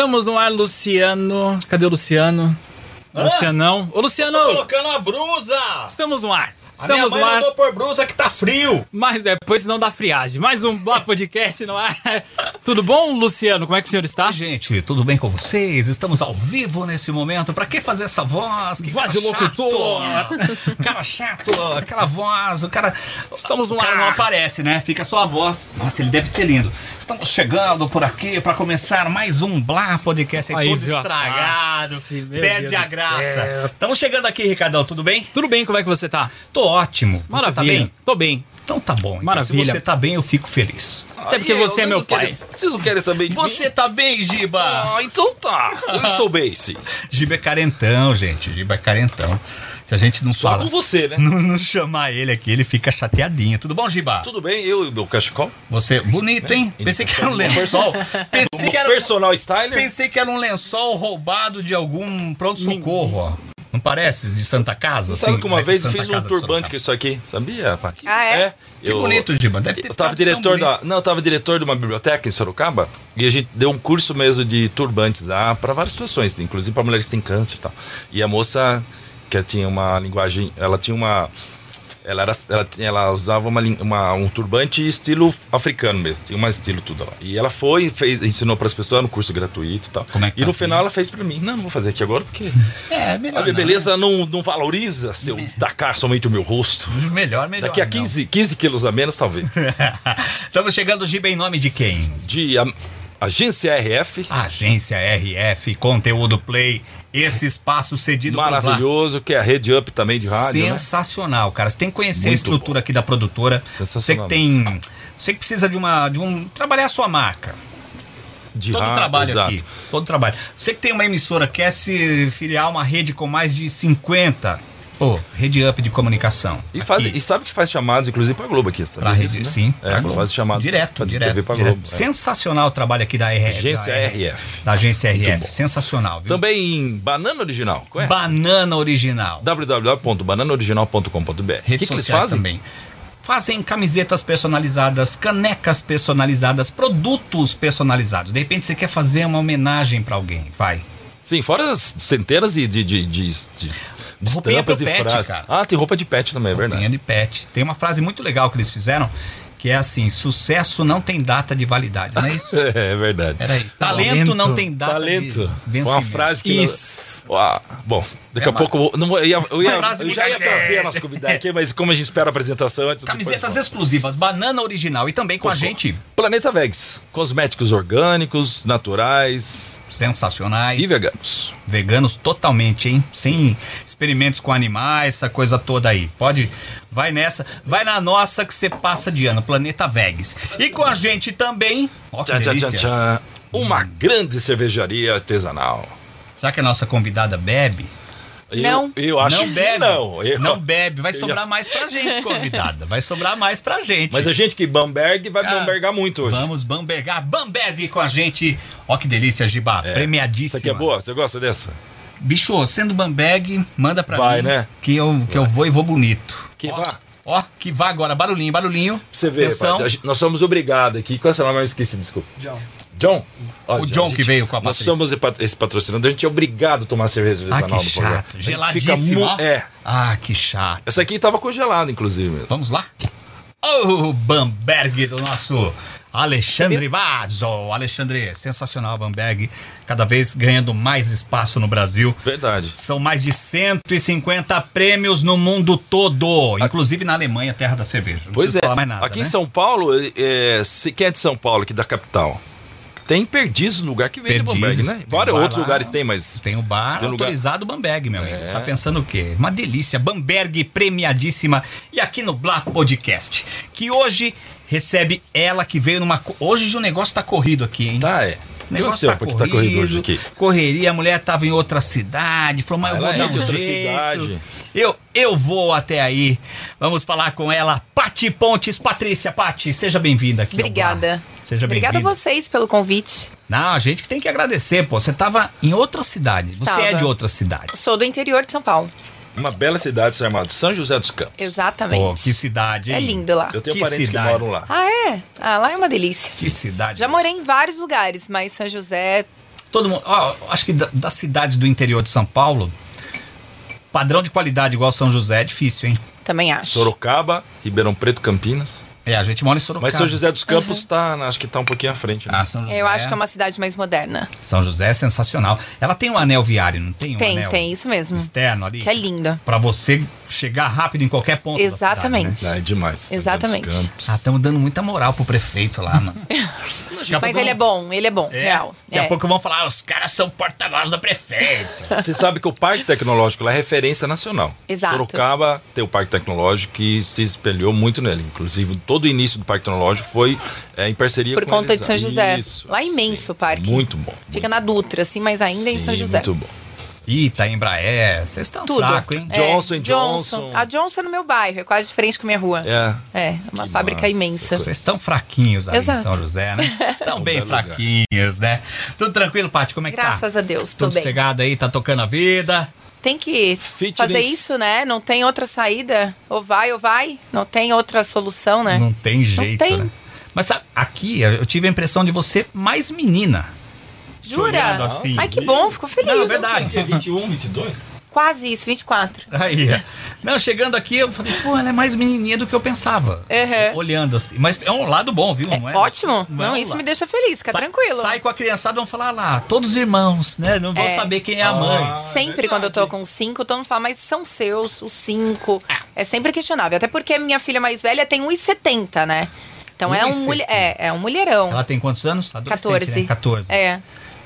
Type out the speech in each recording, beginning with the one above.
Estamos no ar, Luciano. Cadê o Luciano? Hã? Lucianão. Ô, Luciano! Tô colocando a brusa! Estamos no ar. A minha Estamos mãe mandou por brusa que tá frio. Mas é, pois não dá friagem. Mais um Bloco Podcast no ar. Tudo bom, Luciano? Como é que o senhor está? Gente, tudo bem com vocês? Estamos ao vivo nesse momento. Pra que fazer essa voz? Que Voz cara de locutor. Cara chato, aquela voz, o cara. Estamos no o cara ar. não aparece, né? Fica só a voz. Nossa, ele deve ser lindo. Estamos chegando por aqui pra começar mais um Blá Podcast aí, Aí, todo viu a estragado. face, Perde Deus a graça. Estamos chegando aqui, Ricardão, tudo bem? Tudo bem, como é que você tá? Tô ótimo. Você Maravilha. tá bem? Tô bem. Então tá bom. então. Maravilha. Se você tá bem, eu fico feliz. Até porque você é meu pai. Vocês não querem saber de Você tá bem, Giba? Ah, então tá. Eu estou bem, sim. Giba é carentão, gente. Giba é carentão. Se a gente não Só fala, com você, né? não, não chamar ele aqui, ele fica chateadinho. Tudo bom, Giba? Tudo bem, eu e o meu cachecol. Você, bonito, hein? Ele Pensei tá que era um lençol. Pensei que era, Personal styler. pensei que era um lençol roubado de algum pronto-socorro, ó. Não parece? De Santa Casa? Sabe assim, que uma né, vez eu fiz um turbante com isso aqui, sabia, pai? Ah, é? Que bonito, Giba. Deve ter Eu tava diretor da. Não, eu tava diretor de uma biblioteca em Sorocaba e a gente deu um curso mesmo de turbantes lá para várias situações, inclusive para mulheres que têm câncer e tal. E a moça que tinha uma linguagem, ela tinha uma ela, era, ela, ela usava uma, uma- um turbante estilo africano mesmo, tinha um estilo tudo lá. E ela foi, fez, ensinou para as pessoas no curso gratuito e tal. Como é que e no fazia? final ela fez para mim. Não, não vou fazer aqui agora porque É, a melhor. minha não, beleza não, não valoriza se eu destacar somente o meu rosto. né? Melhor, melhor. Daqui a não. 15, 15 quilos a menos, talvez. Estamos chegando, Giba, em nome de quem? De a- agência RF, Agência RF, Conteúdo Play, esse espaço cedido maravilhoso, que é a rede up também de rádio, né? Sensacional, cara. Você tem que conhecer a Muito estrutura aqui da produtora. Você que Sensacional tem. Você que precisa de uma. de um. trabalhar a sua marca. De Todo rádio, trabalho exato. aqui. Todo trabalho. Você que tem uma emissora, quer se filiar a uma rede com mais de 50. Pô, rede up de comunicação. E, faz, e sabe que faz chamados, inclusive, pra Globo aqui, sabe? Pra rede, disso, sim. É, pra Globo. faz chamado direto, pra direto, TV pra direto. Globo. é. Sensacional o trabalho aqui da RF. Agência da RF. Da agência RF. Sensacional, viu? Também em Banana Original, conhece? Banana original. www.bananaoriginal.com.br. O que, Redes que eles sociais fazem? também. Fazem camisetas personalizadas, canecas personalizadas, produtos personalizados. De repente você quer fazer uma homenagem pra alguém, vai. Sim, fora as centenas de, de, de de Roupinha pro e pet, frases. cara. Ah, tem roupa de pet também, é verdade. de pet. Tem uma frase muito legal que eles fizeram, que é assim: sucesso não tem data de validade, não é isso? É, verdade. Era isso. Talento, Talento. não tem data Talento. de vencimento. Uma frase que. Isso. Não... Ah, bom, daqui É a pouco eu, vou- não, eu, ia, eu, ia- eu já ia trazer a nossa convidada aqui, mas como a gente espera a apresentação antes. Camisetas exclusivas, banana original e também com a gente Planeta Vegs. Cosméticos orgânicos, naturais sensacionais. e veganos. Veganos totalmente, hein? Sem experimentos com animais, essa coisa toda aí. Pode, vai nessa, vai na nossa que você passa de ano, Planeta Vegas. E com a gente também, ó que. Uma grande cervejaria artesanal. Será que a nossa convidada bebe? Eu, Não. Eu acho não que bebe. não. Eu- Não bebe, vai sobrar ia- mais pra gente, convidada. Vai sobrar mais pra gente. Mas a gente que Bamberg vai Ah, Bambergar muito hoje. Vamos bambergar, Bamberg com a gente. Ó que delícia, Giba, É. premiadíssima. Essa aqui é boa? Você gosta dessa? Bicho, sendo Bamberg, manda pra Vai, mim né? que eu, que eu vou e vou bonito. Que ó, vá. Ó, que vá agora. Barulhinho, barulhinho. Pra você ver, Atenção. pai, nós somos obrigados aqui. Qual é o seu nome? Eu esqueci, desculpa. John. John? Ó, O John que veio com a Nós Patrícia. somos esse patrocinador, a gente é obrigado a tomar cerveja Ah, artesanal que no programa. chato. A gente Fica. É. Ah, que chato. Essa aqui tava congelada, inclusive. Vamos lá? O Bamberg do nosso Alexandre Bazzo. Alexandre, sensacional Bamberg. Cada vez ganhando mais espaço no Brasil. Verdade. São mais de 150 prêmios no mundo todo, inclusive na Alemanha, terra da cerveja. Não Pois é. falar mais nada. aqui né? em São Paulo, é, se, quem é de São Paulo, aqui da capital, tem perdizes no lugar que vende Bamberg, Perdizes, né? tem Vários bar outros lá. lugares tem, mas. Tem o bar Tem lugar- autorizado Bamberg, meu amigo. É. Tá pensando o quê? Uma delícia. Bamberg premiadíssima. E aqui no Blá Podcast, que hoje recebe ela que veio numa. Hoje o negócio tá corrido aqui, hein? Tá, é. O negócio tá corrido, tá corrido hoje aqui. correria, a mulher tava em outra cidade, falou, mas eu vou dar um outra jeito. cidade. Eu, eu vou até aí. Vamos falar com ela, Pati Pontes. Patrícia, Pati, seja bem-vinda aqui. ao Obrigada. Seja Obrigada a bem-vinda. vocês pelo convite. Não, a gente que tem que agradecer, pô. Você tava em outra cidade. Você Estava. é de outra cidade. Sou do interior de São Paulo. Uma bela cidade chamada São José dos Campos. Exatamente. Pô, que cidade, hein? É lindo lá. Eu tenho Que parentes cidade. que moram lá. Ah, é? Ah, lá é uma delícia. Que cidade. Já morei em vários lugares, mas São José Todo mundo. ó, acho que da- das cidades do interior de São Paulo, padrão de qualidade igual São José é difícil, hein? Também acho. Sorocaba, Ribeirão Preto, Campinas. É, a gente mora em Sorocaba. Mas São José dos Campos tá, acho que tá um pouquinho à frente. Né? Ah, São José. Eu acho que é uma cidade mais moderna. São José é sensacional. Ela tem um anel viário, não tem um Tem, anel tem, isso mesmo. externo ali? Que é linda. Pra você chegar rápido em qualquer ponto Exatamente. da cidade, né? Ah, é demais. Exatamente. Ah, estamos dando muita moral pro prefeito lá, mano. A Mas ele é bom, ele é bom, É, real. Daqui a É. pouco vão falar, "Ah, os caras são porta-voz do prefeito. Você sabe que o Parque Tecnológico lá é referência nacional. Exato. Sorocaba tem o Parque Tecnológico que se espelhou muito nele. Inclusive, todo o início do Parque Tecnológico foi é, em parceria Por com conta eles. de São José. Isso, Lá é imenso sim. o parque. Muito bom. Fica na Dutra, assim, mas ainda em Sim, São José. Muito bom. Ih, tá em Embraer. Vocês estão Tudo. fracos, hein? É, Johnson Johnson. A Johnson é no meu bairro, é quase de frente com a minha rua. É. É, uma Que fábrica massa. imensa. Vocês estão fraquinhos ali Exato. em São José, né? Estão bem fraquinhos, né? Tudo tranquilo, Paty? Como é que tá? Graças a Deus, tô Tudo bem. sossegado aí, tá tocando a vida. Tem que Fitness. fazer isso, né? Não tem outra saída. Ou vai ou vai. Não tem outra solução, né? Não tem jeito, tem. né? Mas sabe, aqui eu tive a impressão de você mais menina. Jura? assim. Ai, que bom, fico feliz. Não, é verdade. é 21, 22? Quase isso, 24. Aí, é. não, chegando aqui, eu falei, pô, ela é mais menininha do que eu pensava. Uhum. Olhando assim. Mas é um lado bom, viu? Não é, Ótimo. não é Não, um isso lado. me deixa feliz, fica Sai- tranquilo. Sai com a criançada, vão falar lá, todos irmãos, né? Não vão É. saber quem é a mãe. Ah, Sempre quando eu tô com cinco, todo mundo fala, mas são seus, os cinco. É sempre questionável. Até porque minha filha mais velha tem 1,70, né? Então é um, 1,70. mulher, é, é um mulherão. Ela tem quantos anos? Adolescente, 14. Né? 14. É,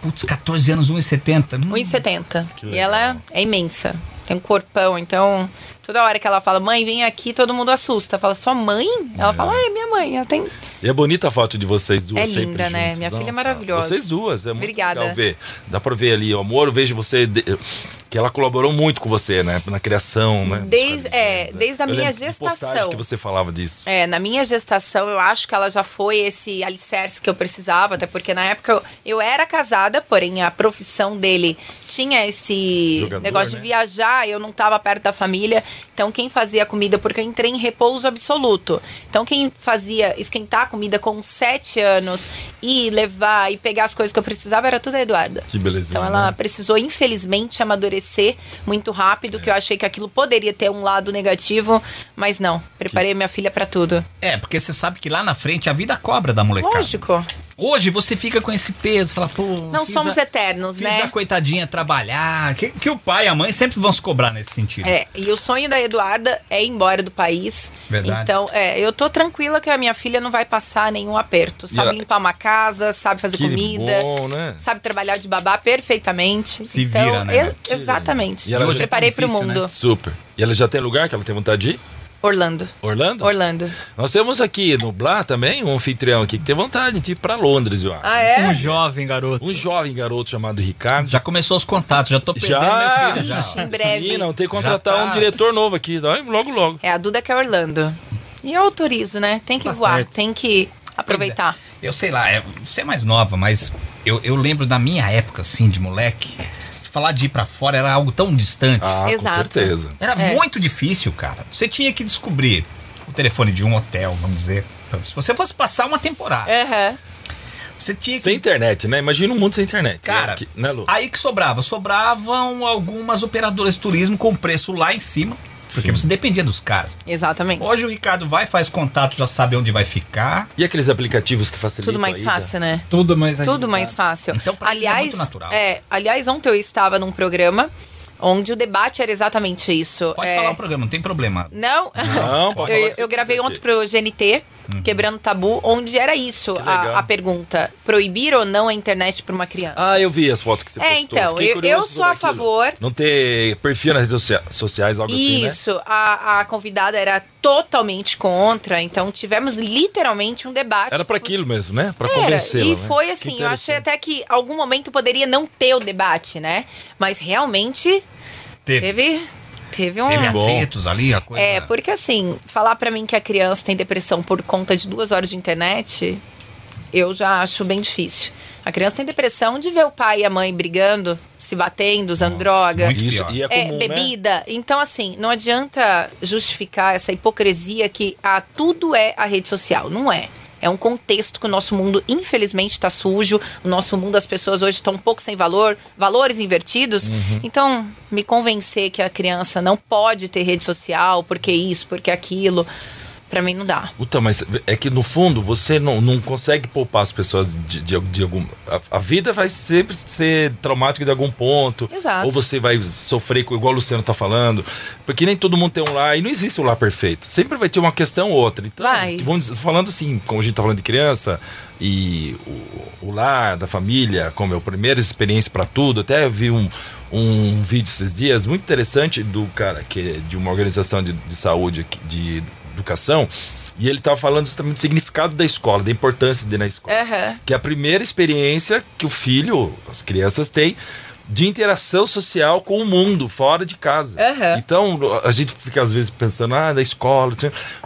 Putz, 14 anos, 1,70. Hum. 1,70. Que E ela é imensa. Tem um corpão, então toda hora que ela fala, mãe, vem aqui, todo mundo assusta. Fala, sua mãe? Ela fala, ah, é minha mãe. Ela tem. E é bonita a foto de vocês duas É sempre linda, né? juntas. Minha filha é Nossa, maravilhosa. Vocês duas, é muito Obrigada. legal ver. Dá pra ver ali o amor, eu vejo você... de- que ela colaborou muito com você, né? Na criação, né? Desde- é, né? desde a Eu minha gestação. que você falava disso. É, na minha gestação, eu acho que ela já foi esse alicerce que eu precisava, até porque na época eu, eu era casada, porém a profissão dele tinha esse Jogador, negócio né? de viajar, eu não estava perto da família. Então, quem fazia a comida, porque eu entrei em repouso absoluto. Então, quem fazia esquentar a comida com sete anos e levar e pegar as coisas que eu precisava era tudo a Eduarda. Que belezinha. Então ela né? precisou, infelizmente, amadurecer muito rápido, que eu achei que aquilo poderia ter um lado negativo, mas não. Preparei minha filha pra tudo. É, porque você sabe que lá na frente a vida cobra da molecada. Lógico. Hoje você fica com esse peso, fala, pô. Não fiz somos a- eternos, Fiz né? a coitadinha trabalhar. Que, que o pai e a mãe sempre vão se cobrar nesse sentido. É, e o sonho da Eduarda é ir embora do país. Verdade. Então, é, eu tô tranquila que a minha filha não vai passar nenhum aperto. Sabe ela- limpar uma casa, sabe fazer Que comida, bom, né? sabe trabalhar de babá perfeitamente. Se então, vira, né, eu- né? exatamente. E ela eu já é preparei tão pro difícil, mundo. né? Super. E ela já tem lugar que ela tem vontade de ir? Orlando. Orlando? Orlando. Nós temos aqui no Blá também um anfitrião aqui que tem vontade de ir pra Londres, eu acho. Ah, é? Um jovem garoto. Um jovem garoto chamado Ricardo. Já começou os contatos, já tô perdendo Já, minha filha já. Ixi, em breve. Sim, não, tem que contratar tá. um diretor novo aqui. Logo, logo. É, a Duda que é Orlando. E eu autorizo, né? Tem que Tá voar, certo. tem que aproveitar. Eu sei lá, é, você é mais nova, mas eu, eu lembro da minha época, assim, de moleque. Se falar de ir pra fora era algo tão distante. Ah, Exato. com certeza. Era É. muito difícil, cara. Você tinha que descobrir o telefone de um hotel, vamos dizer. Se você fosse passar uma temporada, Aham. você tinha que Sem internet, né? Imagina um mundo sem internet. Cara, né? Que- né, Lu? aí que sobrava? Sobravam algumas operadoras de turismo com preço lá em cima, porque Sim. você dependia dos caras. Exatamente. Hoje o Ricardo vai, faz contato, já sabe onde vai ficar. E aqueles aplicativos que facilitam Tudo mais fácil, né? Tudo mais Tudo mais fácil. Então, pra eles é aliás, muito natural. é, aliás, ontem eu estava num programa onde o debate era exatamente isso. Pode É, falar o programa, não tem problema. Não, Não, pode falar o eu, que você eu gravei ontem pro GNT, Uhum. Quebrando Tabu, onde era isso a, a pergunta: proibir ou não a internet para uma criança? Ah, eu vi as fotos que você É, postou. então, Fiquei eu- eu sou a aquilo. favor. Não ter perfil nas redes socia- sociais, algo assim, né? Isso, a, a convidada era totalmente contra, então tivemos literalmente um debate. Era pra aquilo mesmo, né? Pra Era, convencê-la. E né? foi assim, eu achei até que algum momento poderia não ter o debate, né? Mas realmente Teve, teve, teve um. teve atritos ali, a coisa. É, porque assim, falar pra mim que a criança tem depressão por conta de duas horas de internet, eu já acho bem difícil. A criança tem depressão de ver o pai e a mãe brigando, se batendo, usando droga. muito Isso, pior. e é É, comum, né? bebida. Então, assim, não adianta justificar essa hipocrisia que ah, tudo é a rede social. Não é. É um contexto que o nosso mundo, infelizmente, está sujo. O nosso mundo, as pessoas hoje estão um pouco sem valor, valores invertidos. Uhum. Então, me convencer que a criança não pode ter rede social, porque isso, porque aquilo, pra mim não dá. Puta, mas é que no fundo você não, não consegue poupar as pessoas de, de, de algum. A, a vida vai sempre ser traumática de algum ponto. Exato. Ou você vai sofrer, com- igual o Luciano tá falando. Porque nem todo mundo tem um lar. E não existe um lar perfeito. Sempre vai ter uma questão ou outra. Então, Vai. vamos falando assim, como a gente tá falando de criança. E o, o lar da família, como é a primeira experiência para tudo. Até eu vi um, um vídeo esses dias muito interessante do cara que é de uma organização de, de saúde, aqui, de educação. E ele estava falando justamente do significado da escola, da importância de ir na escola. Aham. Que é a primeira experiência que o filho, as crianças têm de interação social com o mundo, fora de casa. Aham. Então, a gente fica às vezes pensando, ah, da escola,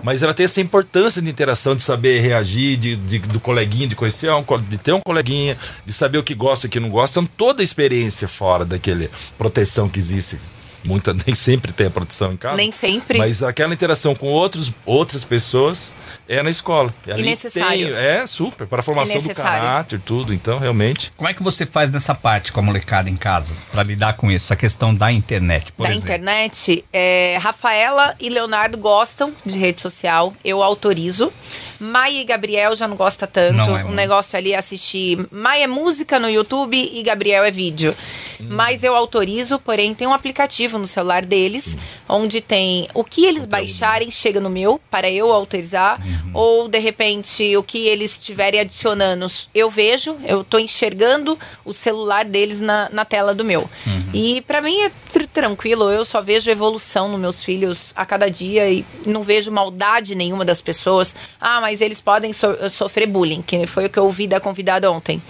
mas ela tem essa importância de interação, de saber reagir, de, de- do coleguinha, de conhecer um, de ter um coleguinha, de saber o que gosta e o que não gosta. Então, toda a experiência fora daquele proteção que existe. Muita, nem sempre tem a proteção em casa. Nem sempre. Mas aquela interação com outros, outras pessoas é na escola. Ali necessário. tem- é super, para a formação É do caráter, tudo. Então, realmente. Como é que você faz nessa parte com a molecada em casa pra lidar com isso? A questão da internet, por da exemplo. internet, é, Rafaela e Leonardo gostam de rede social, eu autorizo. Maia e Gabriel já não gosta tanto. Não é o negócio ali é assistir. Maia é música no YouTube e Gabriel é vídeo. Hum. Mas eu autorizo, porém tem um aplicativo no celular deles, onde tem o que eles baixarem chega no meu para eu autorizar, Uhum. ou de repente o que eles estiverem adicionando, eu vejo, eu tô enxergando o celular deles na, na tela do meu. Uhum. E pra mim é tr- tranquilo, eu só vejo evolução nos meus filhos a cada dia e não vejo maldade nenhuma das pessoas. Ah, mas eles podem so- sofrer bullying, que foi o que eu ouvi da convidada ontem.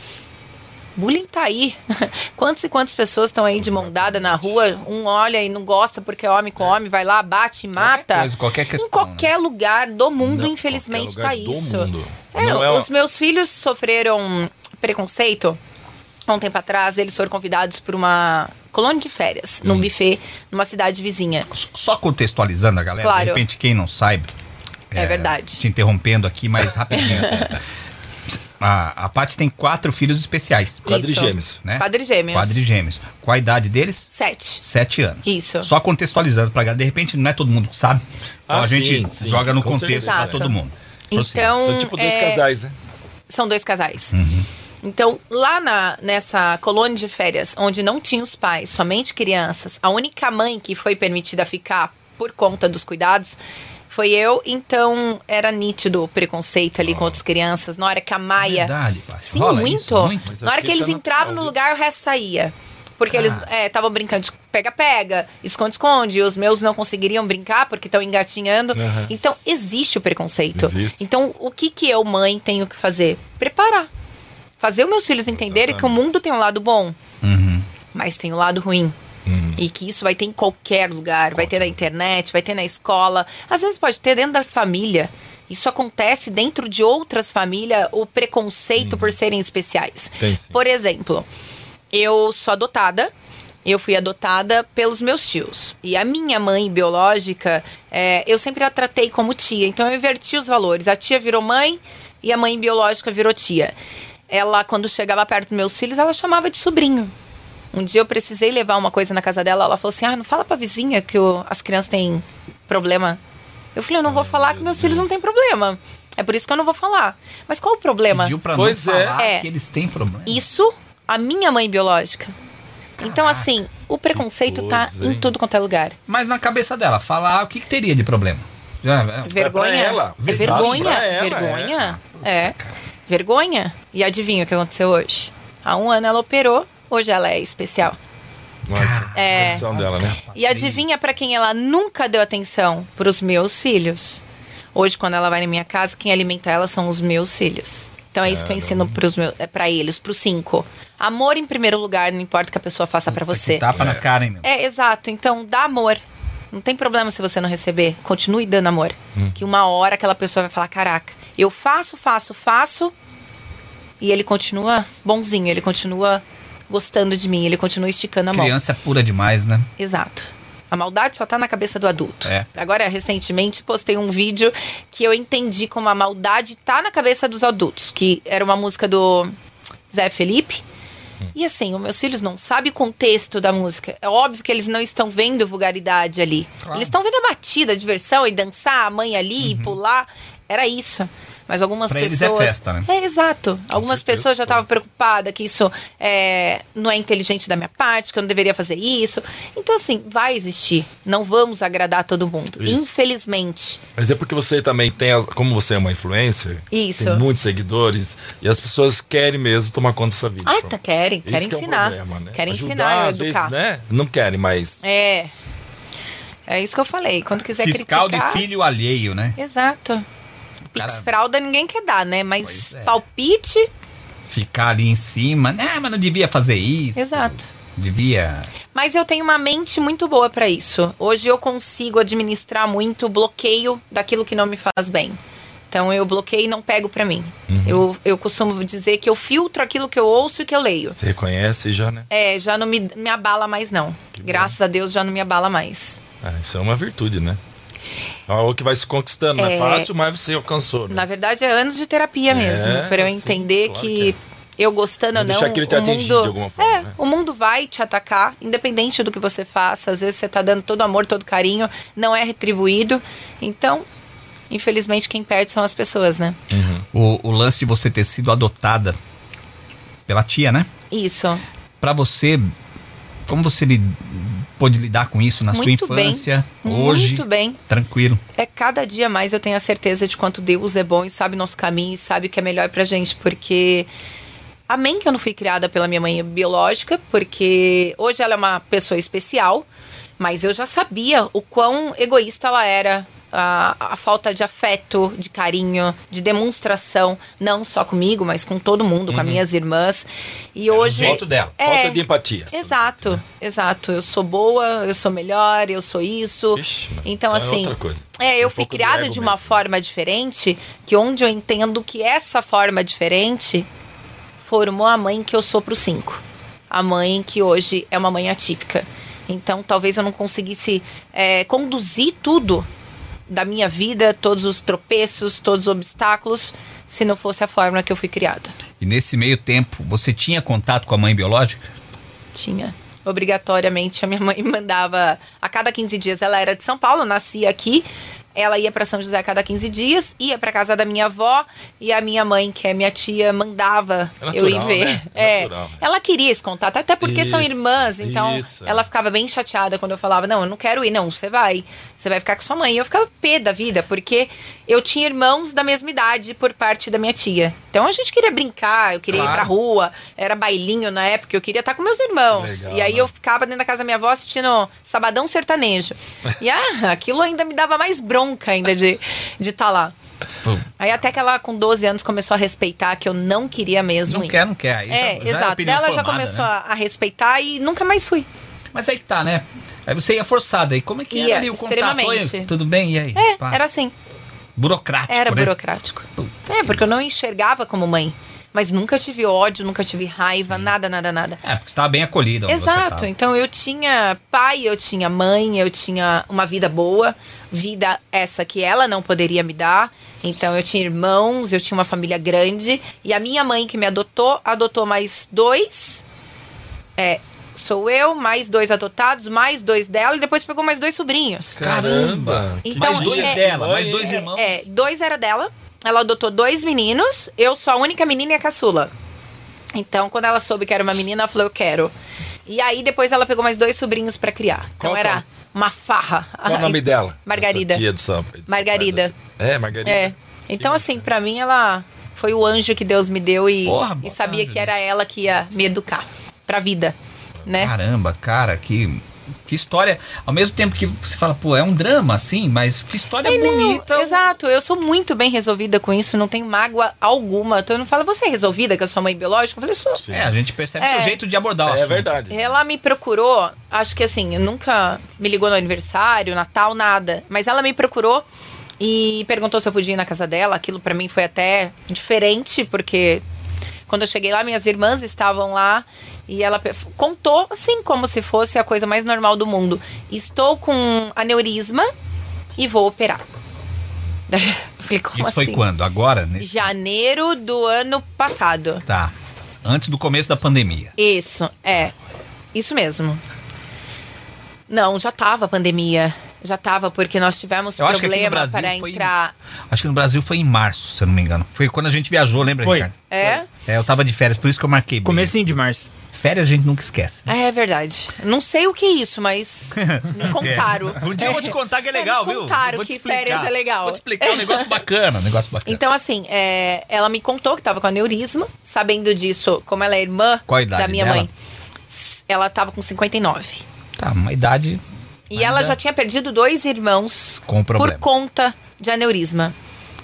Bullying tá aí. Quantas e quantas pessoas estão aí de mão dada na rua? Um olha e não gosta porque é homem com homem, vai lá, bate e mata. coisa, qualquer Em questão, qualquer lugar do mundo, Não, infelizmente, qualquer tá isso. É, é uma- os meus filhos sofreram preconceito. Há um tempo atrás, eles foram convidados para uma colônia de férias, Hum. num buffet, numa cidade vizinha. Só contextualizando a galera, Claro. de repente quem não saiba. É verdade. Te interrompendo aqui, mas rapidinho. a, a Paty tem quatro filhos especiais. Quadrigêmeos. Né? Quadrigêmeos. Quadrigêmeos. Qual a idade deles? Sete. Sete anos. Isso. Só contextualizando pra galera. De repente não é todo mundo que sabe. Então Ah, a gente sim, sim, joga no com contexto certeza. pra todo mundo. Então, São tipo dois é, casais, né? São dois casais. Então, lá na, nessa colônia de férias, onde não tinha os pais, somente crianças, a única mãe que foi permitida ficar por conta dos cuidados foi eu. Então, era nítido o preconceito ali com outras crianças. Na hora que a Maia. Verdade. Sim, Rola muito. isso, muito. Na hora que eles é entravam no lugar, o resto saía. Porque eles Cara. estavam brincando de pega-pega, esconde-esconde. e Os meus não conseguiriam brincar porque estão engatinhando. Aham. Então, existe o preconceito. Existe. Então, o que, que eu, mãe, tenho que fazer? Preparar. Fazer os meus filhos entenderem que o mundo tem um lado bom, Uhum. mas tem um lado ruim. E que isso vai ter em qualquer lugar. Vai ter na internet, vai ter na escola. Às vezes pode ter dentro da família. Isso acontece dentro de outras famílias, o preconceito por serem especiais. Tem. Por exemplo, eu sou adotada. Eu fui adotada pelos meus tios. E a minha mãe biológica, é, eu sempre a tratei como tia. Então eu inverti os valores. A tia virou mãe e a mãe biológica virou tia. Ela, quando chegava perto dos meus filhos, ela chamava de sobrinho. Um dia eu precisei levar uma coisa na casa dela. Ela falou assim: Ah, não fala pra vizinha que o- as crianças têm problema. Eu falei: Eu não vou falar que meus filhos não têm problema. É por isso que eu não vou falar. Mas qual o problema? Pediu pra Pois não é. falar É. que eles têm problema. Isso, a minha mãe biológica. Então, assim, o preconceito tá coisa, em hein? tudo quanto é lugar. Mas na cabeça dela, falar o que, que teria de problema? Já, é. Vergonha. ela. É vergonha. ela, vergonha. É. Vergonha. E adivinha o que aconteceu hoje? Há um ano ela operou, hoje ela é especial. Nossa, É. a condição dela, né? E adivinha pra quem ela nunca deu atenção? Pros meus filhos. Hoje, quando ela vai na minha casa, quem alimenta ela são os meus filhos. Então é isso que eu ensino pros meus, é pra eles, pros cinco. Amor em primeiro lugar, não importa o que a pessoa faça pra você. Tapa na cara, hein, meu? É, exato. Então, dá amor. Não tem problema se você não receber. Continue dando amor. Que uma hora aquela pessoa vai falar: caraca, eu faço, faço, faço. E ele continua bonzinho, ele continua gostando de mim, ele continua esticando a mão. Criança é pura demais, né? Exato. A maldade só tá na cabeça do adulto. É. Agora, recentemente, postei um vídeo que eu entendi como a maldade tá na cabeça dos adultos. Que era uma música do Zé Felipe. E assim, os meus filhos não sabem o contexto da música. É óbvio que eles não estão vendo vulgaridade ali. Eles estão vendo a batida, a diversão e dançar, a mãe ali, e pular. Era isso. Mas algumas. Pra eles é pessoas. festa, né? É, exato. Algumas certeza, pessoas já estavam preocupadas que isso é, não é inteligente da minha parte, que eu não deveria fazer isso. Então, assim, vai existir. Não vamos agradar todo mundo. Isso. Infelizmente. Mas é porque você também tem, as, como você é uma influencer, Isso. tem muitos seguidores e as pessoas querem mesmo tomar conta da sua vida. Ah, tá, querem. esse Querem que é o ensinar. problema, né? Querem Ajudar, ensinar, educar. vezes, né? Não querem, mas É. É isso que eu falei. Quando quiser Fiscal criticar... de filho alheio, né? Exato. Cara- Pix fralda ninguém quer dar, né? Mas é. palpite, Ficar ali em cima. Ah, mas não devia fazer isso. exato. Devia. Mas eu tenho uma mente muito boa pra isso. Hoje eu consigo administrar muito o bloqueio daquilo que não me faz bem. Então eu bloqueio e não pego pra mim. Uhum. Eu, eu costumo dizer que eu filtro aquilo que eu ouço e que eu leio. você reconhece já, né? É, já não me, me abala mais, não. Graças a Deus já não me abala mais. Ah, isso é uma virtude, né? É algo que vai se conquistando. Não é É. fácil, mas você alcançou, né? Na verdade, é anos de terapia É, mesmo. Pra eu sim, entender claro que, que eu gostando Não ou não. deixar aquilo te o atingir mundo, de alguma forma, É, né? o mundo vai te atacar, independente do que você faça. Às vezes você tá dando todo amor, todo carinho, não é retribuído. Então, infelizmente, quem perde são as pessoas, né? O, o lance de você ter sido adotada pela tia, né? Isso. Pra você, como você pôde lidar com isso na Muito sua bem. infância? Hoje, Muito bem. tranquilo. É cada dia mais eu tenho a certeza de quanto Deus é bom e sabe nosso caminho e sabe o que é melhor pra gente, porque amém que eu não fui criada pela minha mãe biológica, porque hoje ela é uma pessoa especial, mas eu já sabia o quão egoísta ela era. A, a falta de afeto, de carinho, de demonstração, não só comigo, mas com todo mundo, com as minhas irmãs. E hoje. jeito dela. É, Falta de empatia. Exato, exato. Eu sou boa, eu sou melhor, eu sou isso. Ixi, então, então é assim. outra coisa. É, eu Um fui criada de uma mesmo. forma diferente, que onde eu entendo que essa forma diferente formou a mãe que eu sou pro cinco. A mãe que hoje é uma mãe atípica. Então, talvez eu não conseguisse é, conduzir tudo da minha vida, todos os tropeços, todos os obstáculos, se não fosse a forma que eu fui criada. E nesse meio tempo, você tinha contato com a mãe biológica? Tinha. Obrigatoriamente, a minha mãe mandava a cada 15 dias. Ela era de São Paulo, nascia aqui. Ela ia para São José a cada 15 dias, ia para casa da minha avó e a minha mãe, que é minha tia, mandava É eu ir natural, ver. né? É É, natural. ela queria esse contato, até porque são Isso, irmãs, então isso, ela ficava bem chateada quando eu falava: "Não, eu não quero ir, não, você vai. Você vai ficar com sua mãe". E eu ficava pé da vida, porque eu tinha irmãos da mesma idade por parte da minha tia. Então a gente queria brincar, eu queria ir Claro. pra rua, era bailinho na época, eu queria estar com meus irmãos. Legal, e aí né? eu ficava dentro da casa da minha avó assistindo Sabadão Sertanejo. E ah, aquilo ainda me dava mais bronca ainda de de estar lá. Pô, Aí até que ela com 12 anos começou a respeitar que eu não queria mesmo não ir. quer, não quer. Aí É, já- já exato. opinião Ela já formada, começou né? a respeitar e nunca mais fui. Mas aí que tá, né? Aí você ia forçada. aí como é que Ia, era ali o contato? Oi, tudo bem? E aí? É, Pá. era assim. burocrático, Era né? burocrático. É, porque eu não enxergava como mãe. Mas nunca tive ódio, nunca tive raiva, nada, nada, nada. É, porque você tava bem acolhida. Exato. Então eu tinha pai, eu tinha mãe, eu tinha uma vida boa, vida essa que ela não poderia me dar. Então eu tinha irmãos, eu tinha uma família grande e a minha mãe que me adotou, adotou mais dois. É, sou eu, mais dois adotados, mais dois dela e depois pegou mais dois sobrinhos. Caramba! Então, mais dois é- dela, mais dois irmãos. É, dois era dela. Ela adotou dois meninos. Eu sou a única menina e a caçula. Então, quando ela soube que era uma menina, ela falou: Eu quero. E aí, depois ela pegou mais dois sobrinhos pra criar. Então, Qual- era uma farra. Qual o nome dela? Margarida. Essa tia do de São Margarida. Paulo. É, Margarida. É. Então, assim, pra mim, ela foi o anjo que Deus me deu e, Porra, e sabia anjo que era ela que ia me educar pra vida, né? Caramba, cara, que, que história. Ao mesmo tempo que você fala, pô, é um drama, assim, mas que história não, bonita. Exato, eu sou muito bem resolvida com isso, não tenho mágoa alguma. Então eu não falo, você é resolvida com a sua mãe biológica? Eu falei, sou. Sim. É, a gente percebe É. seu jeito de abordar o É verdade. Ela me procurou, acho que assim, nunca me ligou no aniversário, Natal, nada. Mas ela me procurou e perguntou se eu podia ir na casa dela. Aquilo pra mim foi até diferente, porque quando eu cheguei lá, minhas irmãs estavam lá E ela contou, assim, como se fosse a coisa mais normal do mundo. Estou com aneurisma e vou operar. Falei, como Isso assim? foi quando? Agora? Nesse... Janeiro do ano passado. Tá. Antes do começo da pandemia. Isso, é. Isso mesmo. Não, já tava a pandemia. Já tava, porque nós tivemos Eu problema para foi- entrar. Acho que no Brasil foi em março, se eu não me engano. Foi quando a gente viajou, lembra, Foi. Ricardo? É? É, eu tava de férias, por isso que eu marquei. bem. Comecinho de março. Férias a gente nunca esquece. É verdade. Não sei o que é isso, mas me contaram. Um dia eu vou te contar que é legal, me viu? contaram te que férias é legal. Vou te explicar um negócio bacana, um negócio bacana. Então, assim, é, ela me contou que tava com aneurisma. Sabendo disso, como ela é irmã da minha dela? mãe, ela tava com 59. Tá, uma idade. E ainda ela já tinha perdido dois irmãos por conta de aneurisma.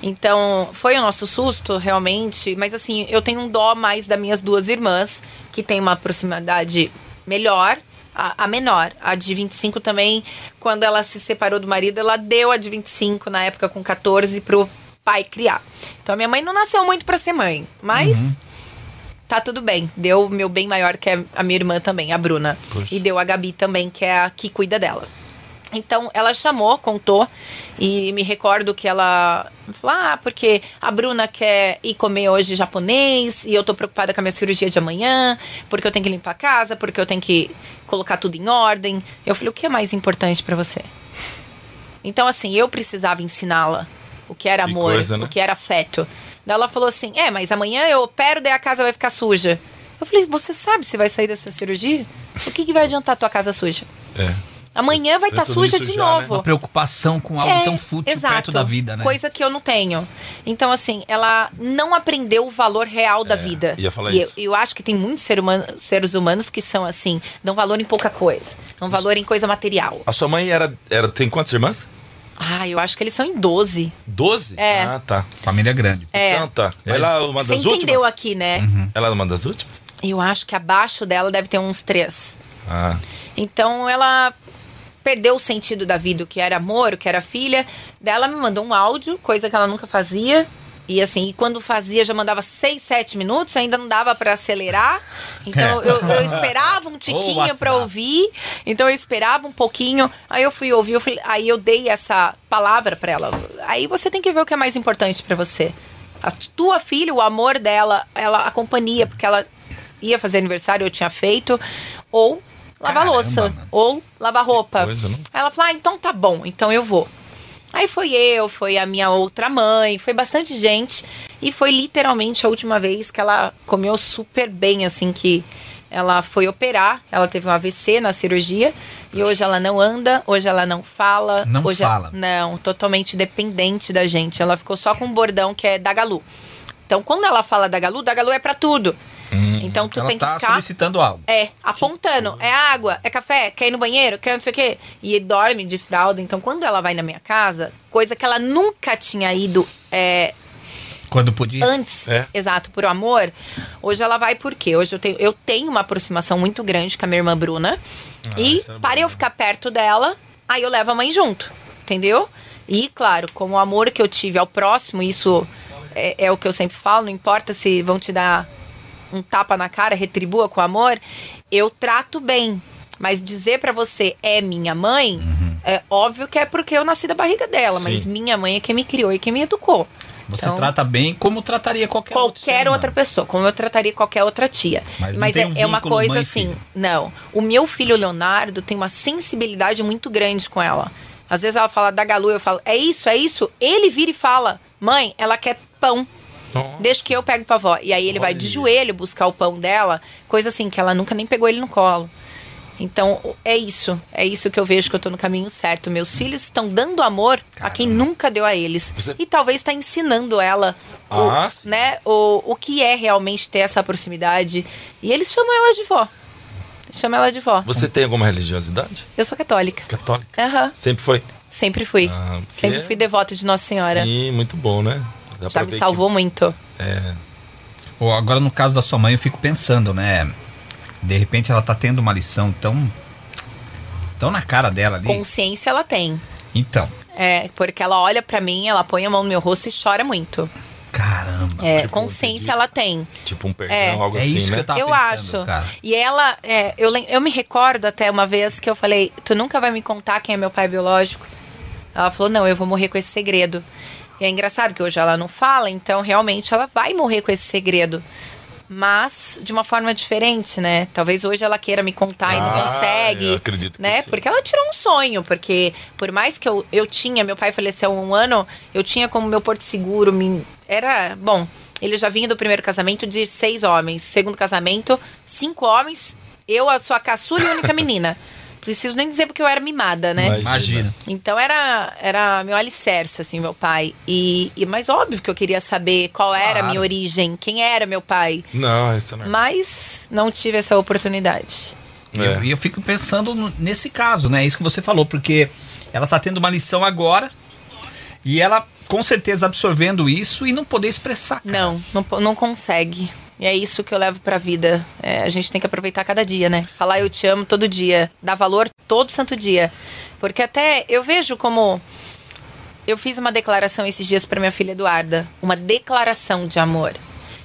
Então, foi o nosso susto, realmente. Mas, assim, eu tenho um dó mais das minhas duas irmãs, que tem uma proximidade melhor. A, a menor, a de 25 também, quando ela se separou do marido, ela deu a de 25, na época com 14, pro pai criar. Então, a minha mãe não nasceu muito pra ser mãe, mas tá tudo bem. Deu o meu bem maior, que é a minha irmã também, a Bruna. Poxa. E deu a Gabi também, que é a que cuida dela. Então, ela chamou, contou, e me recordo que ela falou: Ah, porque a Bruna quer ir comer hoje japonês, e eu tô preocupada com a minha cirurgia de amanhã, porque eu tenho que limpar a casa, porque eu tenho que colocar tudo em ordem. Eu falei: O que é mais importante pra você? Então, assim, eu precisava ensiná-la o que era Que amor, coisa, né? o que era afeto. Daí ela falou assim: É, mas amanhã eu opero, daí a casa vai ficar suja. Eu falei: Você sabe se vai sair dessa cirurgia? O que, que vai adiantar a tua casa suja? É. Amanhã vai estar Pensa suja de já, né? novo. Uma preocupação com algo É, tão fútil exato. perto da vida, né? Coisa que eu não tenho. Então, assim, ela não aprendeu o valor real da vida. É, ia falar e isso. Eu, eu acho que tem muitos ser humano- seres humanos que são assim, dão valor em pouca coisa. Dão valor em coisa material. A sua mãe era, era. Tem quantas irmãs? Ah, eu acho que eles são em 12. Doze? É. Ah, tá. Família grande. É. Então tá. Ela é uma Você das entendeu últimas? aqui, né? Ela é uma das últimas? Eu acho que abaixo dela deve ter uns três. Ah. Então ela perdeu o sentido da vida, o que era amor, o que era filha. Daí ela me mandou um áudio, coisa que ela nunca fazia. E assim, e quando fazia já mandava seis, sete minutos, ainda não dava pra acelerar. Então eu, eu esperava um tiquinho WhatsApp. pra ouvir. Então eu esperava um pouquinho. Aí eu fui ouvir, eu falei- aí eu dei essa palavra pra ela. Aí você tem que ver o que é mais importante pra você. A tua filha, o amor dela, ela, a companhia, porque ela ia fazer aniversário, eu tinha feito, ou lavar Caramba, louça, mano. ou lavar roupa. coisa? Aí ela falou: ah, então tá bom, então eu vou. Aí foi eu, foi a minha outra mãe, foi bastante gente. E foi literalmente a última vez que ela comeu super bem, assim, que ela foi operar. Ela teve um AVC na cirurgia. E hoje ela não anda, hoje ela não fala. Não hoje fala. Não, totalmente dependente da gente. Ela ficou só com um bordão que é da Galu. Então, quando ela fala da Galu, da Galu é pra tudo. Então, tu Ela tem que tá ficar solicitando algo. é, apontando. É água, é café, quer ir no banheiro, quer não sei o quê. E dorme de fralda. Então, quando ela vai na minha casa, coisa que ela nunca tinha ido é, Quando podia. antes, É. exato, por amor, hoje ela vai por quê? Hoje eu tenho, eu tenho uma aproximação muito grande com a minha irmã Bruna. e isso é para eu né? ficar perto dela, aí eu levo a mãe junto. Entendeu? E, claro, com o amor que eu tive ao próximo, isso é, é o que eu sempre falo, não importa se vão te dar um tapa na cara, retribua com amor, eu trato bem. Mas dizer pra você é minha mãe, é óbvio que é porque eu nasci da barriga dela, Sim. mas minha mãe é quem me criou e quem me educou. Você Então, trata bem como trataria qualquer qualquer outra pessoa, como eu trataria qualquer outra tia. Mas Mas, é, um é uma coisa assim, filho. não. O meu filho Leonardo tem uma sensibilidade muito grande com ela. Às vezes ela fala da Galu, eu falo, é isso, é isso. Ele vira e fala, mãe, ela quer pão. Nossa. Deixa que eu pego pra vó. E aí ele vai de Olha. joelho buscar o pão dela, coisa assim, que ela nunca nem pegou ele no colo. Então, é isso. É isso que eu vejo que eu tô no caminho certo. Meus filhos estão dando amor a quem nunca deu a eles. Você- E talvez está ensinando ela Ah, o, né, o, o que é realmente ter essa proximidade. E eles chamam ela de vó. Chamam ela de vó. Você tem alguma religiosidade? Eu sou católica. Católica? Aham. Sempre foi? Sempre fui. Ah, porque- Sempre fui devota de Nossa Senhora. Sim, muito bom, né? Dá Já me ver salvou muito. Que, é, Ou agora, no caso da sua mãe, eu fico pensando, né? De repente ela tá tendo uma lição tão. tão na cara dela ali. Consciência ela tem. Então. É, porque ela olha pra mim, ela põe a mão no meu rosto e chora muito. Caramba. É, Tipo, consciência ela tem. Tipo um perdão, É. algo É assim, isso que né? eu tava eu pensando, acho. cara. E ela, é, eu, eu me recordo até uma vez que eu falei: Tu nunca vai me contar quem é meu pai biológico? Ela falou: Não, eu vou morrer com esse segredo. E é engraçado que hoje ela não fala, então realmente ela vai morrer com esse segredo. Mas de uma forma diferente, né? Talvez hoje ela queira me contar e não Ah, consegue. eu acredito que né? sim. Porque ela tirou um sonho, porque por mais que eu, eu tinha, meu pai faleceu há um ano, eu tinha como meu porto seguro, me, era, bom, ele já vinha do primeiro casamento de seis homens, segundo casamento, cinco homens, eu a sua caçula e única menina. Preciso nem dizer porque eu era mimada, né? Imagina. Então era, era meu alicerce, assim, meu pai. E, e mas óbvio que eu queria saber qual era a Claro. minha origem, quem era meu pai. Não, isso não é. Mas não tive essa oportunidade. E eu, É. e eu fico pensando nesse caso, né? Isso que você falou, porque ela tá tendo uma lição agora e ela com certeza absorvendo isso e não poder expressar. cara. Não, não, não consegue. E é isso que eu levo pra vida. É, a gente tem que aproveitar cada dia, né? Falar eu te amo todo dia. Dar valor todo santo dia. Porque até eu vejo como. Eu fiz uma declaração esses dias pra minha filha Eduarda. Uma declaração de amor.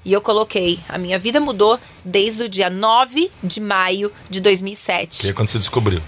E eu coloquei: a minha vida mudou desde o dia 9 de maio de 2007. Que é quando você descobriu.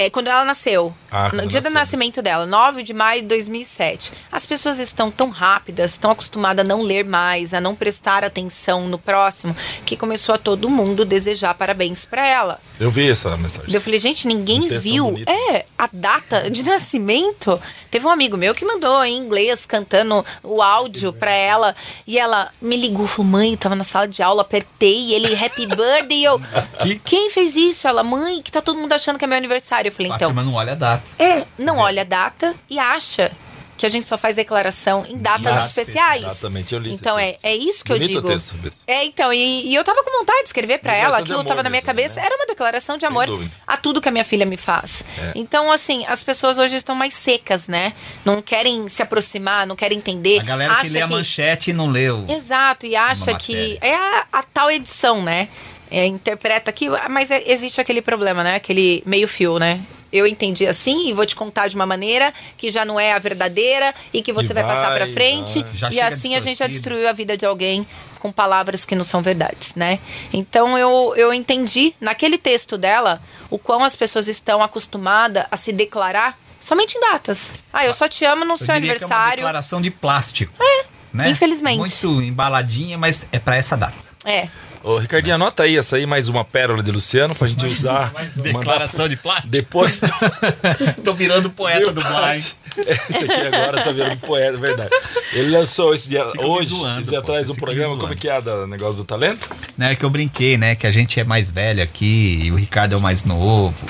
É quando ela nasceu. Ah, no dia do nascimento dela, 9 de maio de 2007. As pessoas estão tão rápidas, tão acostumadas a não ler mais, a não prestar atenção no próximo, que começou a todo mundo desejar parabéns pra ela. Eu vi essa mensagem. Eu falei, gente, ninguém Um viu. É, a data de nascimento. Teve um amigo meu que mandou em inglês, cantando o áudio pra ela. E ela me ligou, falou, mãe, eu tava na sala de aula, apertei, ele, happy birthday. E eu, quem fez isso? Ela, mãe, que tá todo mundo achando que é meu aniversário. Eu falei, então. Fátima não olha a data. É, não olha a data e acha que a gente só faz declaração em datas especiais. exatamente, eu li Então é, texto. é isso que Bonito eu digo. texto. É, então, e, e eu tava com vontade de escrever pra ela, aquilo tava na minha mesmo, cabeça, né? era uma declaração de Sem amor dúvida. a tudo que a minha filha me faz. É. Então, assim, as pessoas hoje estão mais secas, né? Não querem se aproximar, não querem entender. A galera que acha lê a manchete e não leu. Exato, e acha Uma que é a, a tal edição, né? É, interpreta aqui, mas é- existe aquele problema, né? Aquele meio fio, né? Eu entendi assim e vou te contar de uma maneira que já não é a verdadeira e que você E vai, passar vai, pra frente. vai. Já E assim a gente já destruiu a vida de alguém com palavras que não são verdades, né? Então eu, eu entendi naquele texto dela o quão as pessoas estão acostumadas a se declarar somente em datas. Ah, eu só te amo no Eu seu diria que é uma aniversário. declaração de plástico. É, né? infelizmente. Muito embaladinha, mas é pra essa data. É. Ô, Ricardinho, anota aí essa aí, mais uma pérola de Luciano pra gente usar. mandar de plástico. Depois Tô virando poeta do blind. Esse aqui agora tá virando poeta, é verdade. Ele lançou esse dia, Fica hoje, zoando, esse dia pô, atrás do programa, como que é da negócio do talento? Né, que eu brinquei, né? Que a gente é mais velho aqui e o Ricardo é o mais novo.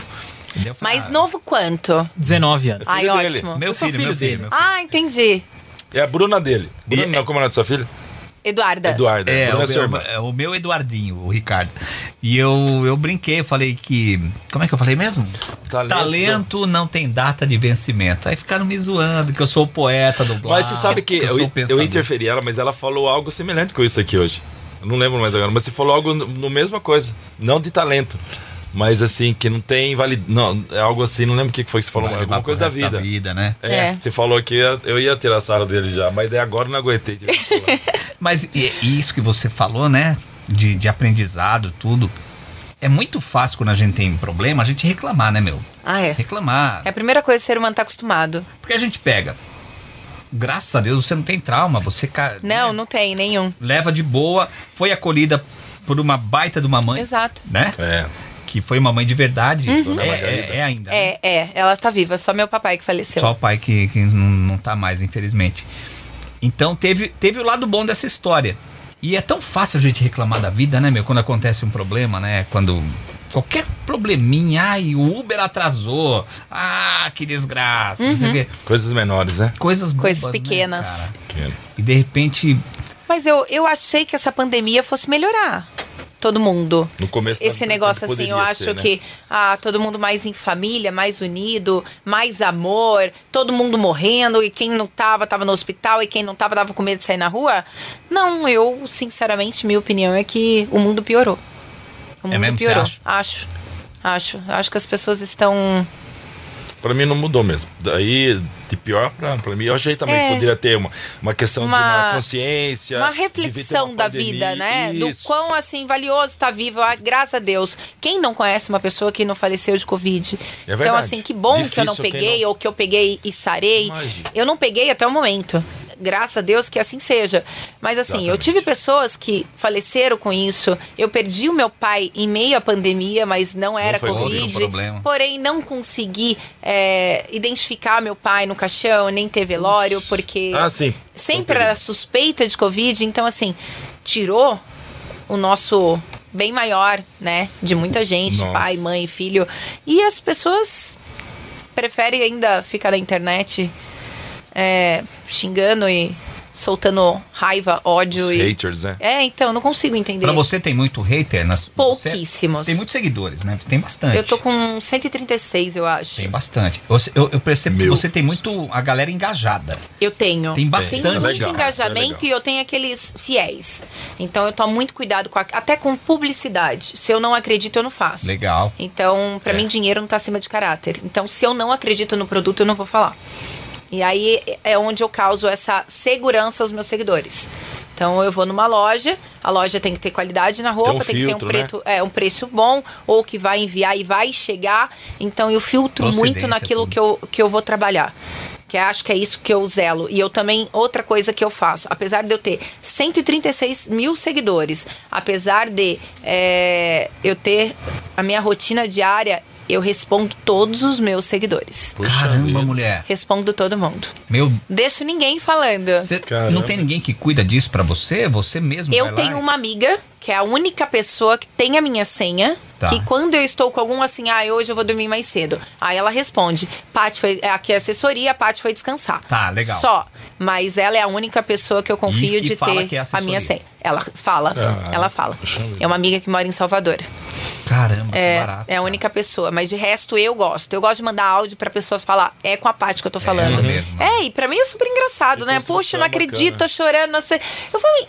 Falei, Mais ah, novo quanto? 19 anos. Ai, ótimo. Meu filho, filho meu filho, dele. meu filho. Ah, entendi. É a Bruna dele. Bruna, E- não, como é o nome da sua filha? Eduarda. Eduarda. É, o é sua meu, é o meu Eduardinho, o Ricardo. E eu, eu brinquei, eu falei que. Como é que eu falei mesmo? Talento. Talento não tem data de vencimento. Aí ficaram me zoando que eu sou o poeta do blog. Mas você sabe que eu, sou o eu pensador. interferi ela, mas ela falou algo semelhante com isso aqui hoje. Eu não lembro mais agora, mas você falou algo no, no mesma coisa. Não de talento. Mas assim, que não tem valid... Não, é algo assim, não lembro o que foi que você falou, Vai mas alguma coisa da resto vida. né? É, É. você falou que ia- eu ia tirar a sala dele já, mas daí agora eu não aguentei. Mas e- e isso que você falou, né? De, de aprendizado, tudo. É muito fácil quando a gente tem problema, a gente reclamar, né, meu? Ah, é. Reclamar. É a primeira coisa que o ser humano tá acostumado. Porque a gente pega. Graças a Deus você não tem trauma, você ca- Não, né, não tem nenhum. leva de boa, foi acolhida por uma baita de uma mãe, Exato. né? É. Que foi uma mãe de verdade. Dona É, é- é ainda. né? É, é. Ela tá viva. Só meu papai que faleceu. Só o pai que, que não, não tá mais, infelizmente. Então teve, teve o lado bom dessa história. E é tão fácil a gente reclamar da vida, né, meu? Quando acontece um problema, né? Quando. Qualquer probleminha, ai, o Uber atrasou. Ah, que desgraça. Não sei o quê. Coisas menores, né? Coisas bobas, Coisas né, pequenas. cara? Que- e de repente. Mas eu, eu achei que essa pandemia fosse melhorar todo mundo. No começo Esse negócio assim, eu acho ser, né? que ah, todo mundo mais em família, mais unido, mais amor, todo mundo morrendo e quem não tava, tava no hospital e quem não tava, tava com medo de sair na rua. Não, eu, sinceramente, minha opinião é que o mundo piorou. O mundo É mesmo? Piorou. Acho. Acho. Acho que as pessoas estão pra mim não mudou mesmo. Daí, de pior pra, pra mim, eu achei também É. que poderia ter uma, uma questão de Uma- uma consciência. Uma reflexão uma da pandemia. vida, né? Do Isso. quão, assim, valioso tá vivo. Ah, graças a Deus. Quem não conhece uma pessoa que não faleceu de Covid? É então, assim, que bom que eu não Difícil peguei não- ou que eu peguei e sarei. Imagina. Eu não peguei até o momento. Graças a Deus que assim seja. Mas assim, eu Exatamente. tive pessoas que faleceram com isso. Eu perdi o meu pai em meio à pandemia, mas não era foi outro Covid. problema. Porém, não consegui é, identificar meu pai no caixão, nem ter velório, porque Ah, sim. sempre era suspeita de Covid, então assim, tirou o nosso bem maior, né? De muita gente, Nossa. pai, mãe, filho. E as pessoas preferem ainda ficar na internet é, xingando e soltando raiva, ódio Os e. haters, né? É, então, eu não consigo entender. Pra você tem muito hater? Nas, Pouquíssimos. Você tem muitos seguidores, né? Você tem bastante. Eu tô com 136, eu acho. Tem bastante. Você- Eu, eu percebo Meu. que você tem muito a galera engajada. Eu tenho. Tem bastante. Tenho muito Legal, engajamento é e eu tenho aqueles fiéis. Então eu tomo muito cuidado com a- até com publicidade. Se eu não acredito, eu não faço. Legal. Então, pra É. mim, dinheiro não tá acima de caráter. Então, se eu não acredito no produto, eu não vou falar. E aí é onde eu causo essa segurança aos meus seguidores. Então eu vou numa loja, a loja tem que ter qualidade na roupa, um tem que ter filtro, um, preto, é, um preço bom, ou que vai enviar e vai chegar. Então eu filtro muito naquilo que eu, que eu vou trabalhar. Que acho que é isso que eu zelo. E eu também, outra coisa que eu faço, apesar de eu ter 136 mil seguidores, apesar de é, eu ter a minha rotina diária, eu respondo todos os meus seguidores. Puxa Caramba, vida. mulher. Respondo todo mundo. Meu, Deixo ninguém falando. não tem ninguém que cuida disso pra você? Você mesmo Eu vai lá tenho e- uma amiga, que é a única pessoa que tem a minha senha. Tá. Que quando eu estou com algum assim, ah, hoje eu vou dormir mais cedo. Aí ela responde: Paty foi. Aqui é assessoria, a Paty foi descansar. Tá, legal. Só. Mas ela é a única pessoa que eu confio E- e de fala ter é a minha senha. Ela fala. Ah, ela fala. puxa. É uma amiga que mora em Salvador. Caramba, que É, barato. é a única pessoa. Mas de resto, eu gosto. Eu gosto de mandar áudio pra pessoas falar. É com a Paty que eu tô falando. mesmo. É, e pra mim é super engraçado, Que né? eu não acredito, bacana. tô chorando. Não sei. Eu falei,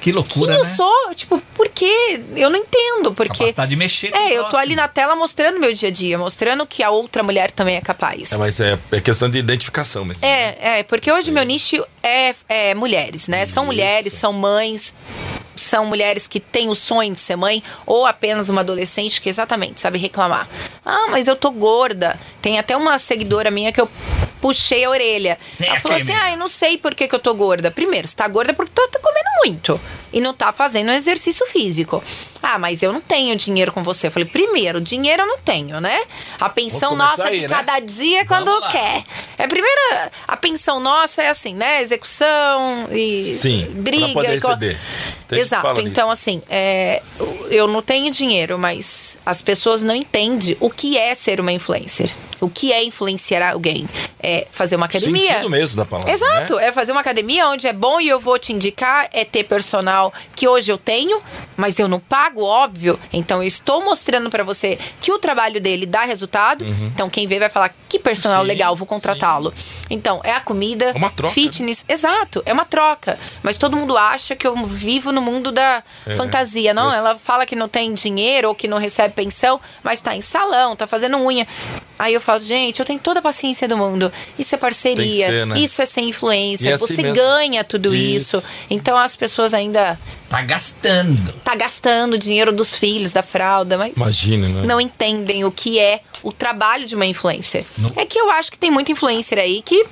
Que quem loucura, eu né? sou? Tipo, por quê? Eu não entendo. Porque. Capacidade de mexer com o É, eu tô ali na tela mostrando meu dia a dia, mostrando que a outra mulher também é capaz. É, mas é, é questão de identificação mesmo. né? É, é, porque hoje meu nicho é, é mulheres, né? São Isso. mulheres, são mães, são mulheres que têm o sonho de ser mãe, ou apenas uma adolescente que exatamente sabe reclamar. Ah, mas eu tô gorda. Tem até uma seguidora minha que eu puxei a orelha. Tem Ela falou assim: ah, eu não sei por que, que eu tô gorda. Primeiro, você tá gorda porque tá, tá comendo muito. E não tá fazendo exercício físico. Ah, mas eu não tenho dinheiro com você. Eu falei, primeiro, dinheiro eu não tenho, né? A pensão nossa aí, de né? cada dia é quando quer. É primeiro, a pensão nossa é assim, né? Execução e Sim, briga. e co- Exato. Então, nisso. assim, é, eu não tenho dinheiro, mas as pessoas não entendem o que é ser uma influencer. O que é influenciar alguém? É fazer uma academia. Sentido mesmo da palavra, Exato. né? É fazer uma academia onde é bom e eu vou te indicar. É ter personal que hoje eu tenho, mas eu não pago, óbvio. Então eu estou mostrando pra você que o trabalho dele dá resultado. Então quem vê vai falar que personal Uhum. Sim, legal, vou contratá-lo. Então é a comida, É uma troca, fitness, exato, é uma troca. Mas todo mundo acha que eu vivo no mundo da É. fantasia. Não, ela fala que não tem dinheiro ou que não recebe pensão, mas tá em salão, tá fazendo unha. Aí eu falo, gente, eu tenho toda a paciência do mundo. Isso é parceria, ser, né? isso é ser influência. E assim Você mesmo. ganha tudo isso. Isso. Então as pessoas ainda Tá gastando. tá gastando dinheiro dos filhos, da fralda, mas Imagina, né? não entendem o que é o trabalho de uma influencer. Não. É que eu acho que tem muita influencer aí que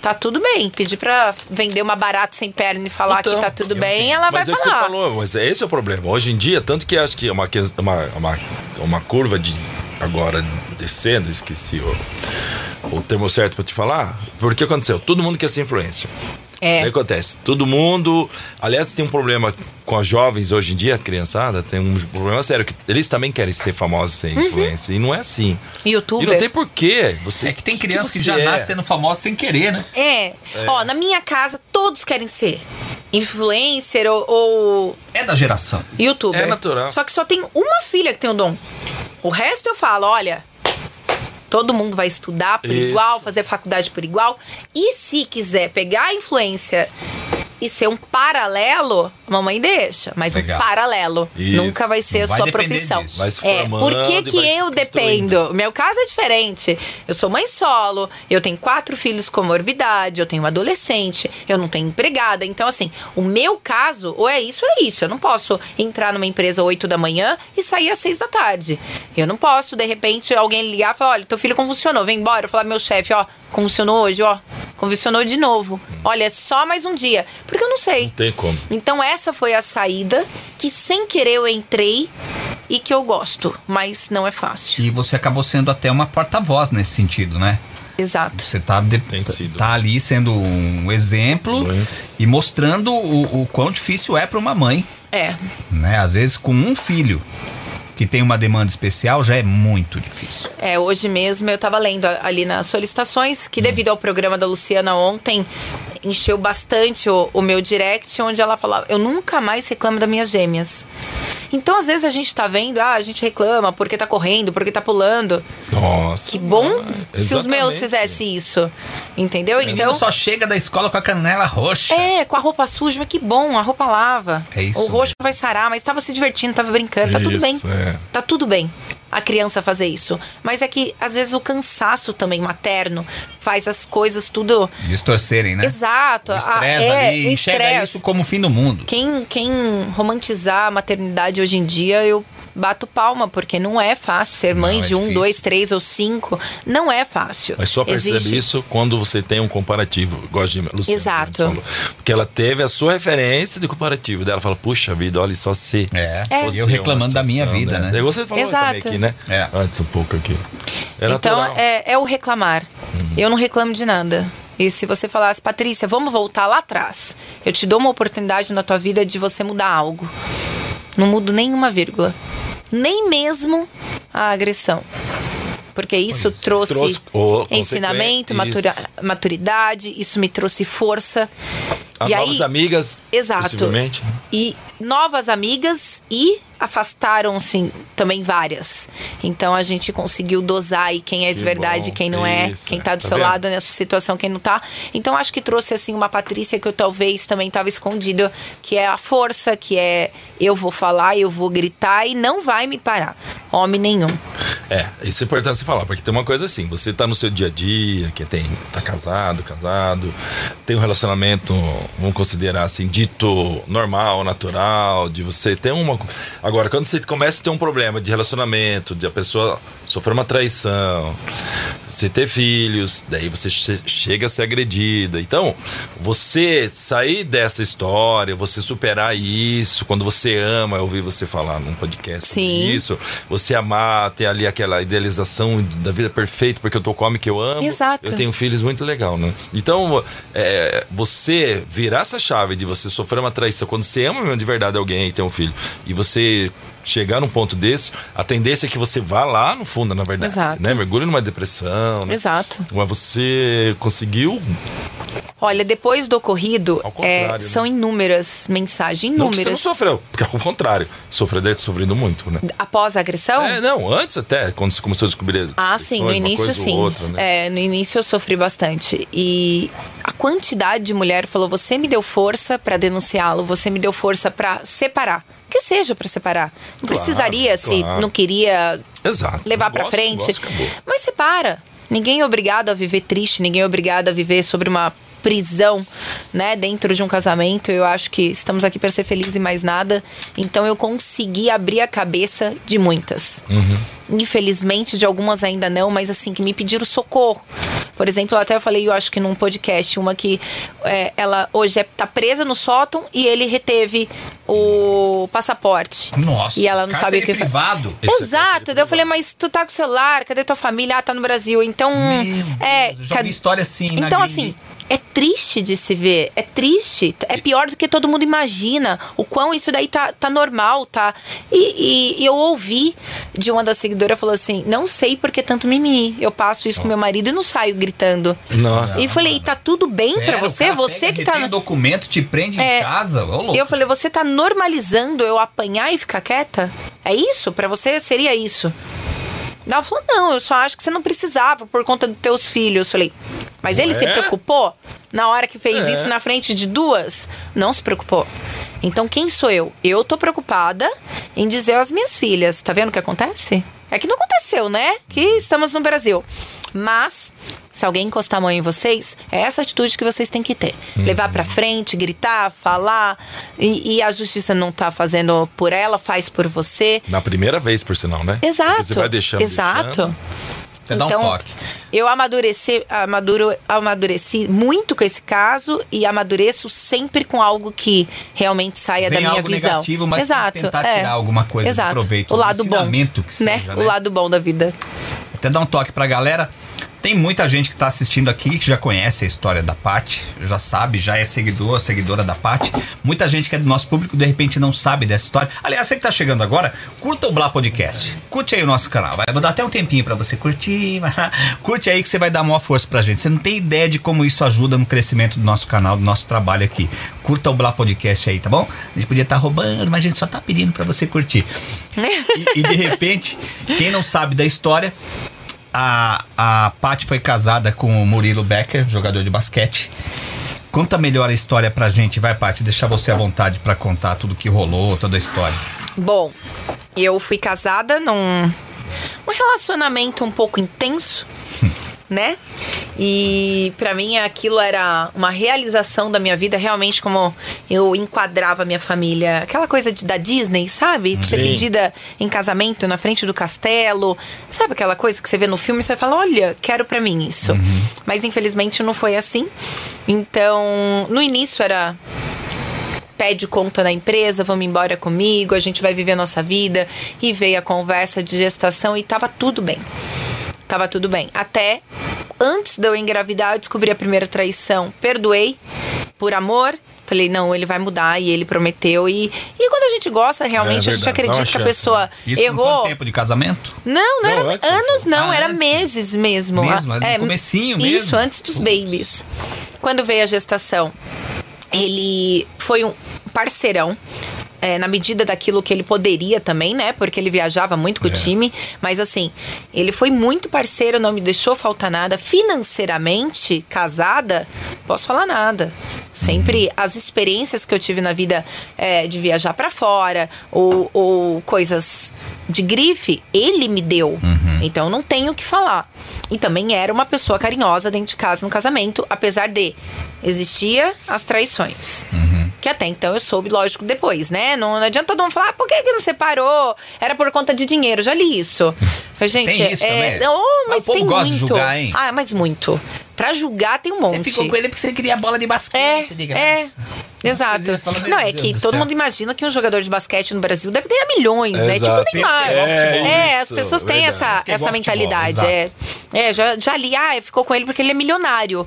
tá tudo bem. Pedir pra vender uma barata sem perna e falar Então, que tá tudo bem, ela Mas vai é o que você falar. falou, mas é esse é o problema. Hoje em dia, tanto que acho que é uma, uma, uma, uma curva de agora descendo, esqueci o, o termo certo pra te falar. Porque aconteceu? Todo mundo quer ser influencer. É. O que acontece? Todo mundo. Aliás, tem um problema com as jovens hoje em dia, a criançada, tem um problema sério, que eles também querem ser famosos, ser Uhum. influencer. E não é assim. Youtuber. E não tem porquê. Você, É que tem que criança que, você já é? nasce sendo famosa sem querer, né? É. Ó, na minha casa todos querem ser influencer ou, ou É da geração. youtuber. É natural. Só que só tem uma filha que tem o dom. O resto eu falo, olha, todo mundo vai estudar por Isso. igual, fazer faculdade por igual. E se quiser pegar a influência e ser um paralelo, a mamãe deixa, mas Legal. um paralelo. Isso. Nunca vai ser a vai sua depender profissão. disso. Vai se é, formando por que, que eu dependo? Meu caso é diferente. Eu sou mãe solo, eu tenho quatro filhos com morbidade, eu tenho um adolescente, eu não tenho empregada. Então, assim, o meu caso, ou é isso ou é isso. Eu não posso entrar numa empresa 8 da manhã e sair às 6 da tarde. Eu não posso, de repente, alguém ligar e falar: olha, teu filho convulsionou, vem embora. Eu falar, meu chefe, ó, convulsionou hoje, ó. Convulsionou de novo. Olha, é só mais um dia. Porque eu não sei. Não tem como. Então essa foi a saída que sem querer eu entrei e que eu gosto, mas não é fácil. E você acabou sendo até uma porta-voz nesse sentido, né? Exato. Você tá, de- sido. tá ali sendo um exemplo e mostrando o, o quão difícil é para uma mãe, É. né? Às vezes com um filho que tem uma demanda especial já é muito difícil. É, hoje mesmo eu tava lendo ali nas solicitações que devido ao programa da Luciana ontem encheu bastante o, o meu direct, onde ela falava, eu nunca mais reclamo das minhas gêmeas. Então, às vezes a gente tá vendo, ah, a gente reclama porque tá correndo, porque tá pulando. Nossa. Que bom mano. se os meus Exatamente. fizessem isso. Entendeu? O menino Então, só chega da escola com a canela roxa. É, com a roupa suja, mas que bom, a roupa lava. É isso O roxo mesmo. vai sarar, mas tava se divertindo, tava brincando, tá tudo bem. Isso, é. Tá tudo bem a criança fazer isso. Mas é que, às vezes, o cansaço também materno faz as coisas tudo. Distorcerem, né? Exato. O Ah, estresse é, ali, enxerga isso como o fim do mundo. Quem, quem romantizar a maternidade hoje em dia, eu bato palma, porque não é fácil ser mãe é de um, difícil. dois, três ou cinco. Não é fácil. Mas só percebe Existe- isso quando você tem um comparativo, igual a Luciana Exato. falou. Porque ela teve a sua referência de comparativo dela. Fala, puxa vida, olha só se. É, fosse eu uma reclamando da minha vida, né? E você falou Exato. também aqui, né? É. Antes um pouco aqui. É então. Uhum. é, é o reclamar. Eu não reclamo de nada. E se você falasse, Patrícia, vamos voltar lá atrás. Eu te dou uma oportunidade na tua vida de você mudar algo. Não mudo nenhuma vírgula. Nem mesmo a agressão. Porque isso trouxe, Trouxe o ensinamento, matura- maturidade, isso me trouxe força. As e novas aí, amigas, Exato. possivelmente. E novas amigas e afastaram-se também várias. Então a gente conseguiu dosar aí quem é de Que verdade, bom. quem não é, Isso, quem tá do tá seu vendo? lado nessa situação, quem não tá. Então acho que trouxe assim uma Patrícia que eu talvez também tava escondida, que é a força, que é eu vou falar, eu vou gritar e não vai me parar. Homem nenhum. É, isso é importante você falar, porque tem uma coisa assim, você tá no seu dia a dia, que tem, tá casado, casado, tem um relacionamento, vamos considerar assim, dito normal, natural, de você ter uma. Agora, quando você começa a ter um problema de relacionamento, de a pessoa sofrer uma traição, você ter filhos, daí você che- chega a ser agredida. Então, você sair dessa história, você superar isso, quando você ama, eu ouvi você falar num podcast Sim. isso, você amar, ter ali aquela idealização da vida perfeita, porque eu tô com o homem que eu amo. Exato. Eu tenho filhos muito legal, né? Então, é, você virar essa chave de você sofrer uma traição, quando você ama mesmo de verdade alguém e tem um filho, e você chegar num ponto desse, a tendência é que você vá lá no fundo, na verdade. Exato. Né? Mergulhe numa depressão. Né? Exato. Mas você conseguiu. Olha, depois do ocorrido, é, né? são inúmeras mensagens, Não que você não inúmeras. sofreu, porque ao contrário, sofreu deve ter sofrido muito, né? Após a agressão? É, não, antes até, quando você começou a descobrir. Ah, sim, no início ou sim. Outra, né? É, no início eu sofri bastante. E a quantidade de mulher falou: você me deu força pra denunciá-lo, você me deu força pra separar. Que seja pra separar. Não Claro, precisaria se claro. não queria Exato. levar gosto, frente. gosto. Mas separa. Ninguém é obrigado a viver triste, ninguém é obrigado a viver sobre uma prisão, né, dentro de um casamento. Eu acho que estamos aqui para ser felizes e mais nada. Então eu consegui abrir a cabeça de muitas. Infelizmente, de algumas ainda não, mas assim, que me pediram socorro. Por exemplo, eu até falei, eu acho que num podcast, uma que é, ela hoje é, tá presa no sótão e ele reteve o passaporte. Nossa. E ela não sabe o que privado. É Exato. cárcere Daí eu falei, mas tu tá com o celular, cadê tua família? Ah, tá no Brasil. Então, é. Deus, eu já cad- história assim Então, assim, é triste de se ver. É triste. É pior do que todo mundo imagina. O quão isso daí tá, tá normal, tá? E, e- e eu ouvi de uma das seguidoras falou assim: não sei por que tanto mimimi. Eu passo isso com meu marido e não saio gritando. Nossa. E falei, tá tudo bem o você? Você que tá. o documento, te prende É. em casa. Ô. E eu falei, você tá normalizando eu apanhar e ficar quieta? É isso? Pra você seria isso? Ela falou, não, eu só acho que você não precisava por conta dos teus filhos. Eu falei, Mas ele se É? preocupou na hora que fez É. isso na frente de duas? Não se preocupou. Então quem sou eu? Eu tô preocupada em dizer às minhas filhas, tá vendo o que acontece? É que não aconteceu, né? Que estamos no Brasil. Mas se alguém encostar a mão em vocês, é essa atitude que vocês têm que ter. Levar pra frente, gritar, falar. E, e a justiça não tá fazendo por ela, faz por você. Na primeira vez, por sinal, né? Exato. Porque Você vai deixando. Exato. deixando. Você dá um toque. Eu amadureci, amaduro, amadureci muito com esse caso e amadureço sempre com algo que realmente saia Vem da minha algo visão. negativo, mas Exato, tentar é. tirar alguma coisa de Exato. proveito, O lado bom, né? seja, O né? lado bom da vida. Até dar um toque pra galera. Tem muita gente que tá assistindo aqui que já conhece a história da Paty, já sabe, já é seguidor, seguidora da Paty. Muita gente que é do nosso público de repente não sabe dessa história. Aliás, você que tá chegando agora, curta o Blá Podcast. Curte aí o nosso canal. Vai, vou dar até um tempinho pra você curtir. Curte aí que você vai dar maior força pra gente. Você não tem ideia de como isso ajuda no crescimento do nosso canal, do nosso trabalho aqui. Curta o Blá Podcast aí, tá bom? A gente podia estar roubando, mas a gente só tá pedindo pra você curtir. E, e de repente, quem não sabe da história, a, a Paty foi casada com o Murilo Becker, jogador de basquete. Conta melhor a história pra gente, vai, Paty, deixar você à vontade pra contar tudo que rolou, toda a história. Bom, eu fui casada num um relacionamento um pouco intenso, né? E pra mim aquilo era uma realização da minha vida, realmente como eu enquadrava a minha família. Aquela coisa de, da Disney, sabe? De ser pedida em casamento na frente do castelo. Sabe aquela coisa que você vê no filme e você fala, olha, quero pra mim isso. Mas infelizmente não foi assim. Então, no início era pede conta da empresa, vamos embora comigo, a gente vai viver a nossa vida. E veio a conversa de gestação e tava tudo bem. Tava tudo bem. Até antes de eu engravidar, eu descobri a primeira traição. Perdoei por amor. Falei, não, ele vai mudar e ele prometeu. E, e quando a gente gosta, realmente, É a gente acredita que a pessoa Isso com errou. quanto tempo de casamento? Não, não, Não, era antes, anos, não, Ah, era antes. meses mesmo. Mesmo, Ah, no comecinho mesmo? Isso, antes dos Putz. babies. Quando veio a gestação, ele foi um parceirão. É, na medida daquilo que ele poderia também, né? Porque ele viajava muito com É. o time. Mas assim, ele foi muito parceiro, não me deixou faltar nada. Financeiramente, casada, posso falar nada. Sempre Uhum. as experiências que eu tive na vida é, de viajar pra fora ou, ou coisas de grife, ele me deu. Uhum. Então não tenho o que falar. E também era uma pessoa carinhosa dentro de casa no casamento, apesar de existia as traições. Uhum. Que até então eu soube, lógico, depois, né? Não, não adianta todo mundo falar, ah, por que, que não separou? Era por conta de dinheiro, já li isso. Falei, gente, Tem isso é, também? oh, Ah, mas o povo tem gosta de muito. julgar, hein? Ah, mas muito. Pra julgar tem um monte. Você ficou com ele porque você queria bola de É, basquete, de graça. é. Exato. Não, é que do todo céu. mundo imagina que um jogador de basquete no Brasil deve ganhar milhões, né? Exato. Tipo o Neymar. É igual É, as pessoas têm Verdade. essa, é essa mentalidade. é, é já, já li, ah, ficou com ele porque ele é milionário.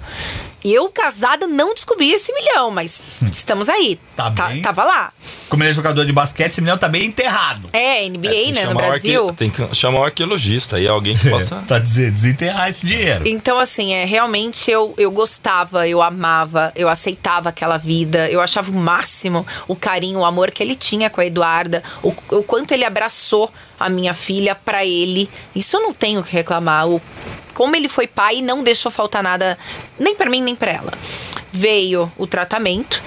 E eu, casada, não descobri esse milhão, mas estamos aí. Tá bem. Tava lá. Como ele é jogador de basquete, esse menino tá bem enterrado. É, NBA, Tem que né, no chamar o Brasil. arque- Tem que chamar o arqueologista aí, alguém que possa. pra dizer, desenterrar esse dinheiro. Então, assim, é, realmente eu, eu gostava, eu amava, eu aceitava aquela vida, eu achava o máximo o carinho, o amor que ele tinha com a Eduarda, o, o quanto ele abraçou a minha filha pra ele. Isso eu não tenho que reclamar. O, como ele foi pai não deixou faltar nada, nem pra mim, nem pra ela. Veio o tratamento.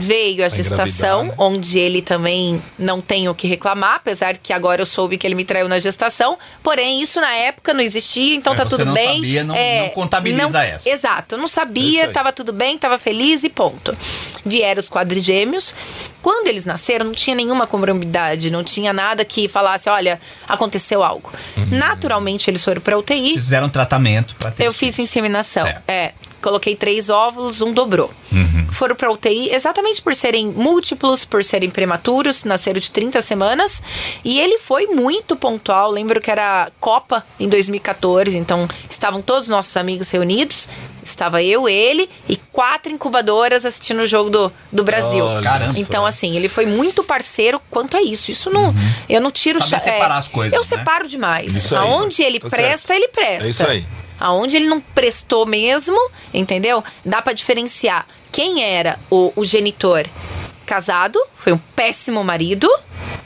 Veio a Pra gestação, né? onde ele também não tem o que reclamar, apesar de que agora eu soube que ele me traiu na gestação. Porém, isso na época não existia, então Mas tá você tudo não bem. sabia, não- não contabiliza não- essa. Exato, eu não sabia, tava tudo bem, tava feliz e ponto. Vieram os quadrigêmeos. Quando eles nasceram, não tinha nenhuma comorbidade, não tinha nada que falasse, olha, aconteceu algo. Uhum. Naturalmente, eles foram pra UTI. Fizeram um tratamento pra ter Eu fiz inseminação. Certo. É. Coloquei três óvulos, um dobrou. Foram pra UTI exatamente por serem múltiplos, por serem prematuros, nasceram de 30 semanas. E ele foi muito pontual. Lembro que era Copa em 2014, então estavam todos os nossos amigos reunidos. Estava eu, ele e quatro incubadoras assistindo o jogo do, do Brasil. Caramba. Então, assim, ele foi muito parceiro quanto a isso. Isso não. Eu não tiro Saber cha- separar as coisas, Eu né? separo demais. Aonde ele Tá presta, certo. ele presta. É isso aí. Aonde ele não prestou mesmo, entendeu? Dá pra diferenciar quem era o, o genitor casado, foi um péssimo marido,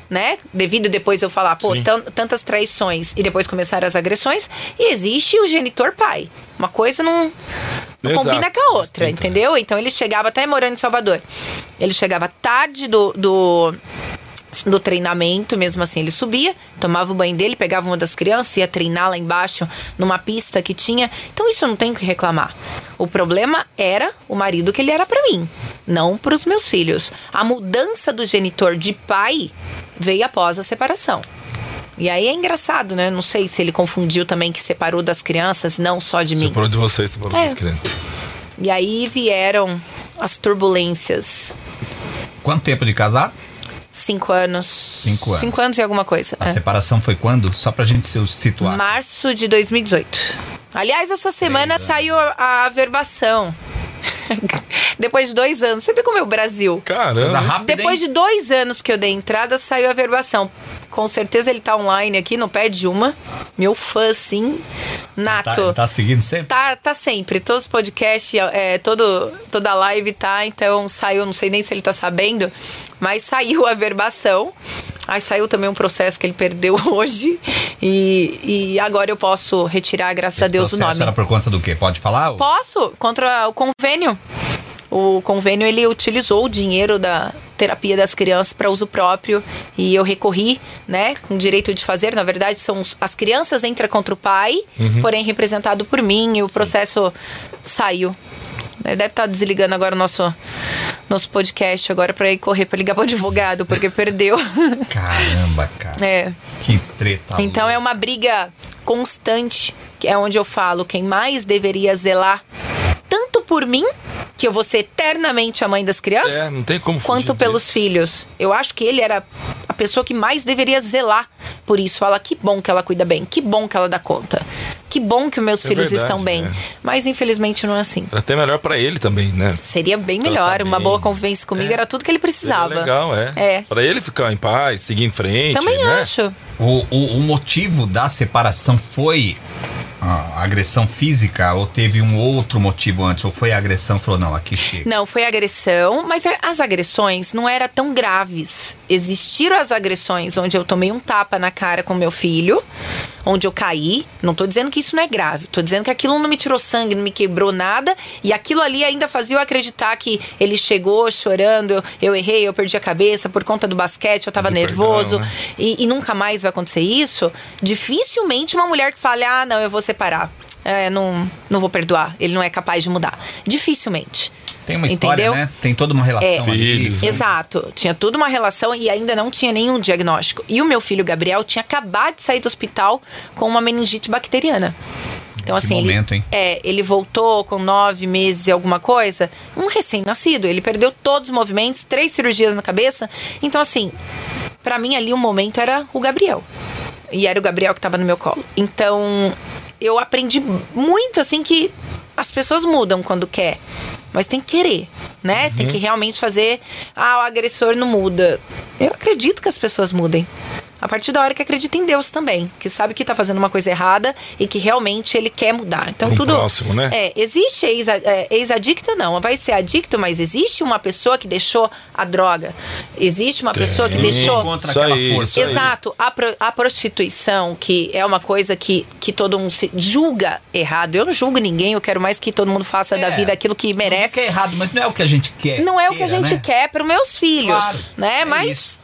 né? Devido depois eu falar, pô, tantas traições e depois começaram as agressões. E existe o genitor pai. Uma coisa não, Não combina com a outra, entendeu? Então ele chegava até morando em Salvador. Ele chegava tarde do, do, do treinamento, mesmo assim ele subia, tomava o banho dele, pegava uma das crianças, ia treinar lá embaixo numa pista que tinha. Então isso eu não tenho o que reclamar. O problema era o marido que ele era pra mim, não pros meus filhos. A mudança do genitor de pai veio após a separação. E aí é engraçado, né? Não sei se ele confundiu também que separou das crianças, não só de mim. Separou de vocês, separou É. das crianças. E aí vieram as turbulências. Quanto tempo de casar? Cinco anos. Cinco anos. Cinco anos e alguma coisa. A é. separação foi quando? Só pra gente se situar. Março de 2018. Aliás, essa semana anos. saiu a, averbação. Depois de dois anos. Você vê como é o Brasil. Caramba. Depois de dois anos que eu dei entrada, saiu a verbação. Com certeza ele tá online aqui, não perde uma. Meu fã, sim. Nato. Tá, tá seguindo sempre? Tá, tá sempre. Todos os podcasts, é, todo, toda live tá. Então saiu, não sei nem se ele tá sabendo, mas saiu a verbação. Aí saiu também um processo que ele perdeu hoje. E, e agora eu posso retirar, graças a Esse Deus, o nome. era por conta do quê? Pode falar? Posso, contra o convênio. O convênio ele utilizou o dinheiro da terapia das crianças para uso próprio e eu recorri, né, com direito de fazer. Na verdade, são as crianças entram contra o pai, porém representado por mim e o processo saiu. Ele Deve estar desligando agora o nosso nosso podcast agora para ir correr para ligar para o advogado porque perdeu. Caramba, cara. é. Que treta. Então é uma briga constante, que é onde eu falo, quem mais deveria zelar tanto por mim, que eu vou ser eternamente a mãe das crianças, É, não tem como quanto pelos filhos. Eu acho que ele era a pessoa que mais deveria zelar por isso. Fala que bom que ela cuida bem, que bom que ela dá conta. Que bom que os meus É filhos verdade, estão bem. é. Mas infelizmente não é assim. Era até melhor pra ele também, né? Seria bem Tratar melhor, uma bem. boa convivência comigo era tudo que ele precisava. Seria legal, é. É. Pra ele ficar em paz, seguir em frente. Também né? acho. O, o, o motivo da separação foi a agressão física ou teve um outro motivo antes? Ou foi a agressão falou, não, aqui chega. Não, foi agressão, mas a- as agressões não eram tão graves. Existiram as agressões onde eu tomei um tapa na cara com meu filho, onde eu caí. Não tô dizendo que isso não é grave, tô dizendo que aquilo não me tirou sangue, não me quebrou nada, e aquilo ali ainda fazia eu acreditar que ele chegou chorando, eu, eu errei, eu perdi a cabeça por conta do basquete, eu tava Pediu nervoso, perdão, né? e, e nunca mais vai acontecer isso. Dificilmente uma mulher que fale, ah, não, eu vou separar. É, não, não vou perdoar. Ele não é capaz de mudar. Dificilmente. Tem uma história, Entendeu? né? Tem toda uma relação É. ali. Filhos, né? Exato. Tinha tudo uma relação e ainda não tinha nenhum diagnóstico. E o meu filho Gabriel tinha acabado de sair do hospital com uma meningite bacteriana. Então, Que assim, momento, ele, hein? É, ele voltou com nove meses e alguma coisa, um recém-nascido. Ele perdeu todos os movimentos, três cirurgias na cabeça. Então, assim, pra mim ali o momento era o Gabriel. E era o Gabriel que tava no meu colo. Então, eu aprendi muito, assim, que as pessoas mudam quando quer. Mas tem que querer, né? Tem que realmente fazer. Ah, o agressor não muda. Eu acredito que as pessoas mudem. A partir da hora que acredita em Deus também, que sabe que tá fazendo uma coisa errada e que realmente ele quer mudar. Então Pro tudo. próximo, né? É, existe ex- é, ex-adicta, não. Vai ser adicto, mas existe uma pessoa que deixou a droga. Existe uma pessoa que Tem. deixou. Contra Isso aquela aí, força. Exato. A, pro- a prostituição, que é uma coisa que, que todo mundo se julga errado. Eu não julgo ninguém, eu quero mais que todo mundo faça da É. vida aquilo que merece. que é errado, mas não é o que a gente quer. Não é o que a gente né? quer para meus filhos, Claro, né? é Mas isso.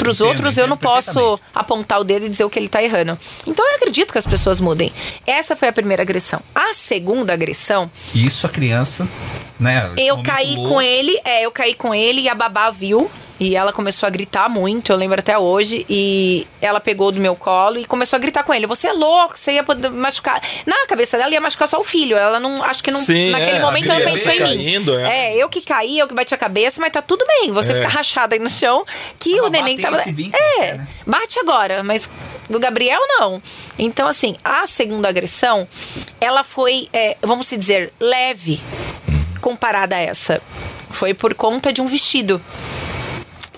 Pros Entendo, outros eu não posso apontar o dedo e dizer o que ele tá errando. Então eu acredito que as pessoas mudem. Essa foi a primeira agressão. A segunda agressão, Isso a criança, né? eu caí louco. com ele, é, eu caí com ele e a babá viu. E ela começou a gritar muito, eu lembro até hoje. E ela pegou do meu colo e começou a gritar com ele: Você é louco, você ia poder machucar. Na cabeça dela ia machucar só o filho. Ela não. Acho que não. Sim, naquele é, momento ela não pensou em mim. caindo, é. eu que caí, eu que bati a cabeça, mas tá tudo bem. Você É. fica rachada aí no chão. Que o neném tava. é, né? bate agora, mas do Gabriel não. Então, assim, a segunda agressão, ela foi, é, vamos se dizer, leve comparada a essa. Foi por conta de um vestido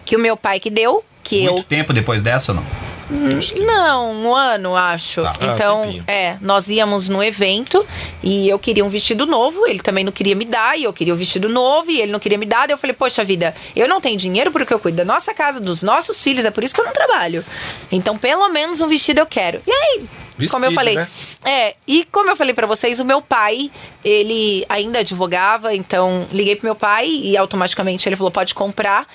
que o meu pai que deu, que Muito eu tempo depois dessa ou não? Não, um ano, acho. Tá. Ah, Então, tempinho. é, nós íamos no evento e eu queria um vestido novo, ele também não queria me dar, e eu queria um vestido novo, e ele não queria me dar. Daí eu falei, poxa vida, eu não tenho dinheiro porque eu cuido da nossa casa, dos nossos filhos, é por isso que eu não trabalho. Então, pelo menos um vestido eu quero. E aí, como eu Vestido, falei. né? É, e como eu falei pra vocês, o meu pai, ele ainda advogava, então liguei pro meu pai e automaticamente ele falou: pode comprar.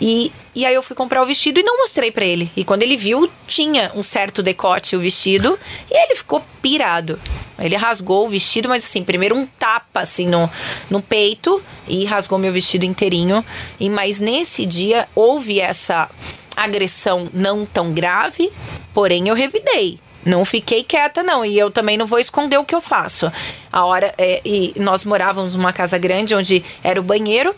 E, e aí eu fui comprar o vestido e não mostrei pra ele. E quando ele viu, tinha um certo decote o vestido e ele ficou pirado. Ele rasgou o vestido, mas assim, primeiro um tapa assim no, no peito e rasgou meu vestido inteirinho. E mas nesse dia houve essa agressão não tão grave, porém eu revidei. Não fiquei quieta, não. E eu também não vou esconder o que eu faço. A hora. é, e nós morávamos numa casa grande onde era o banheiro,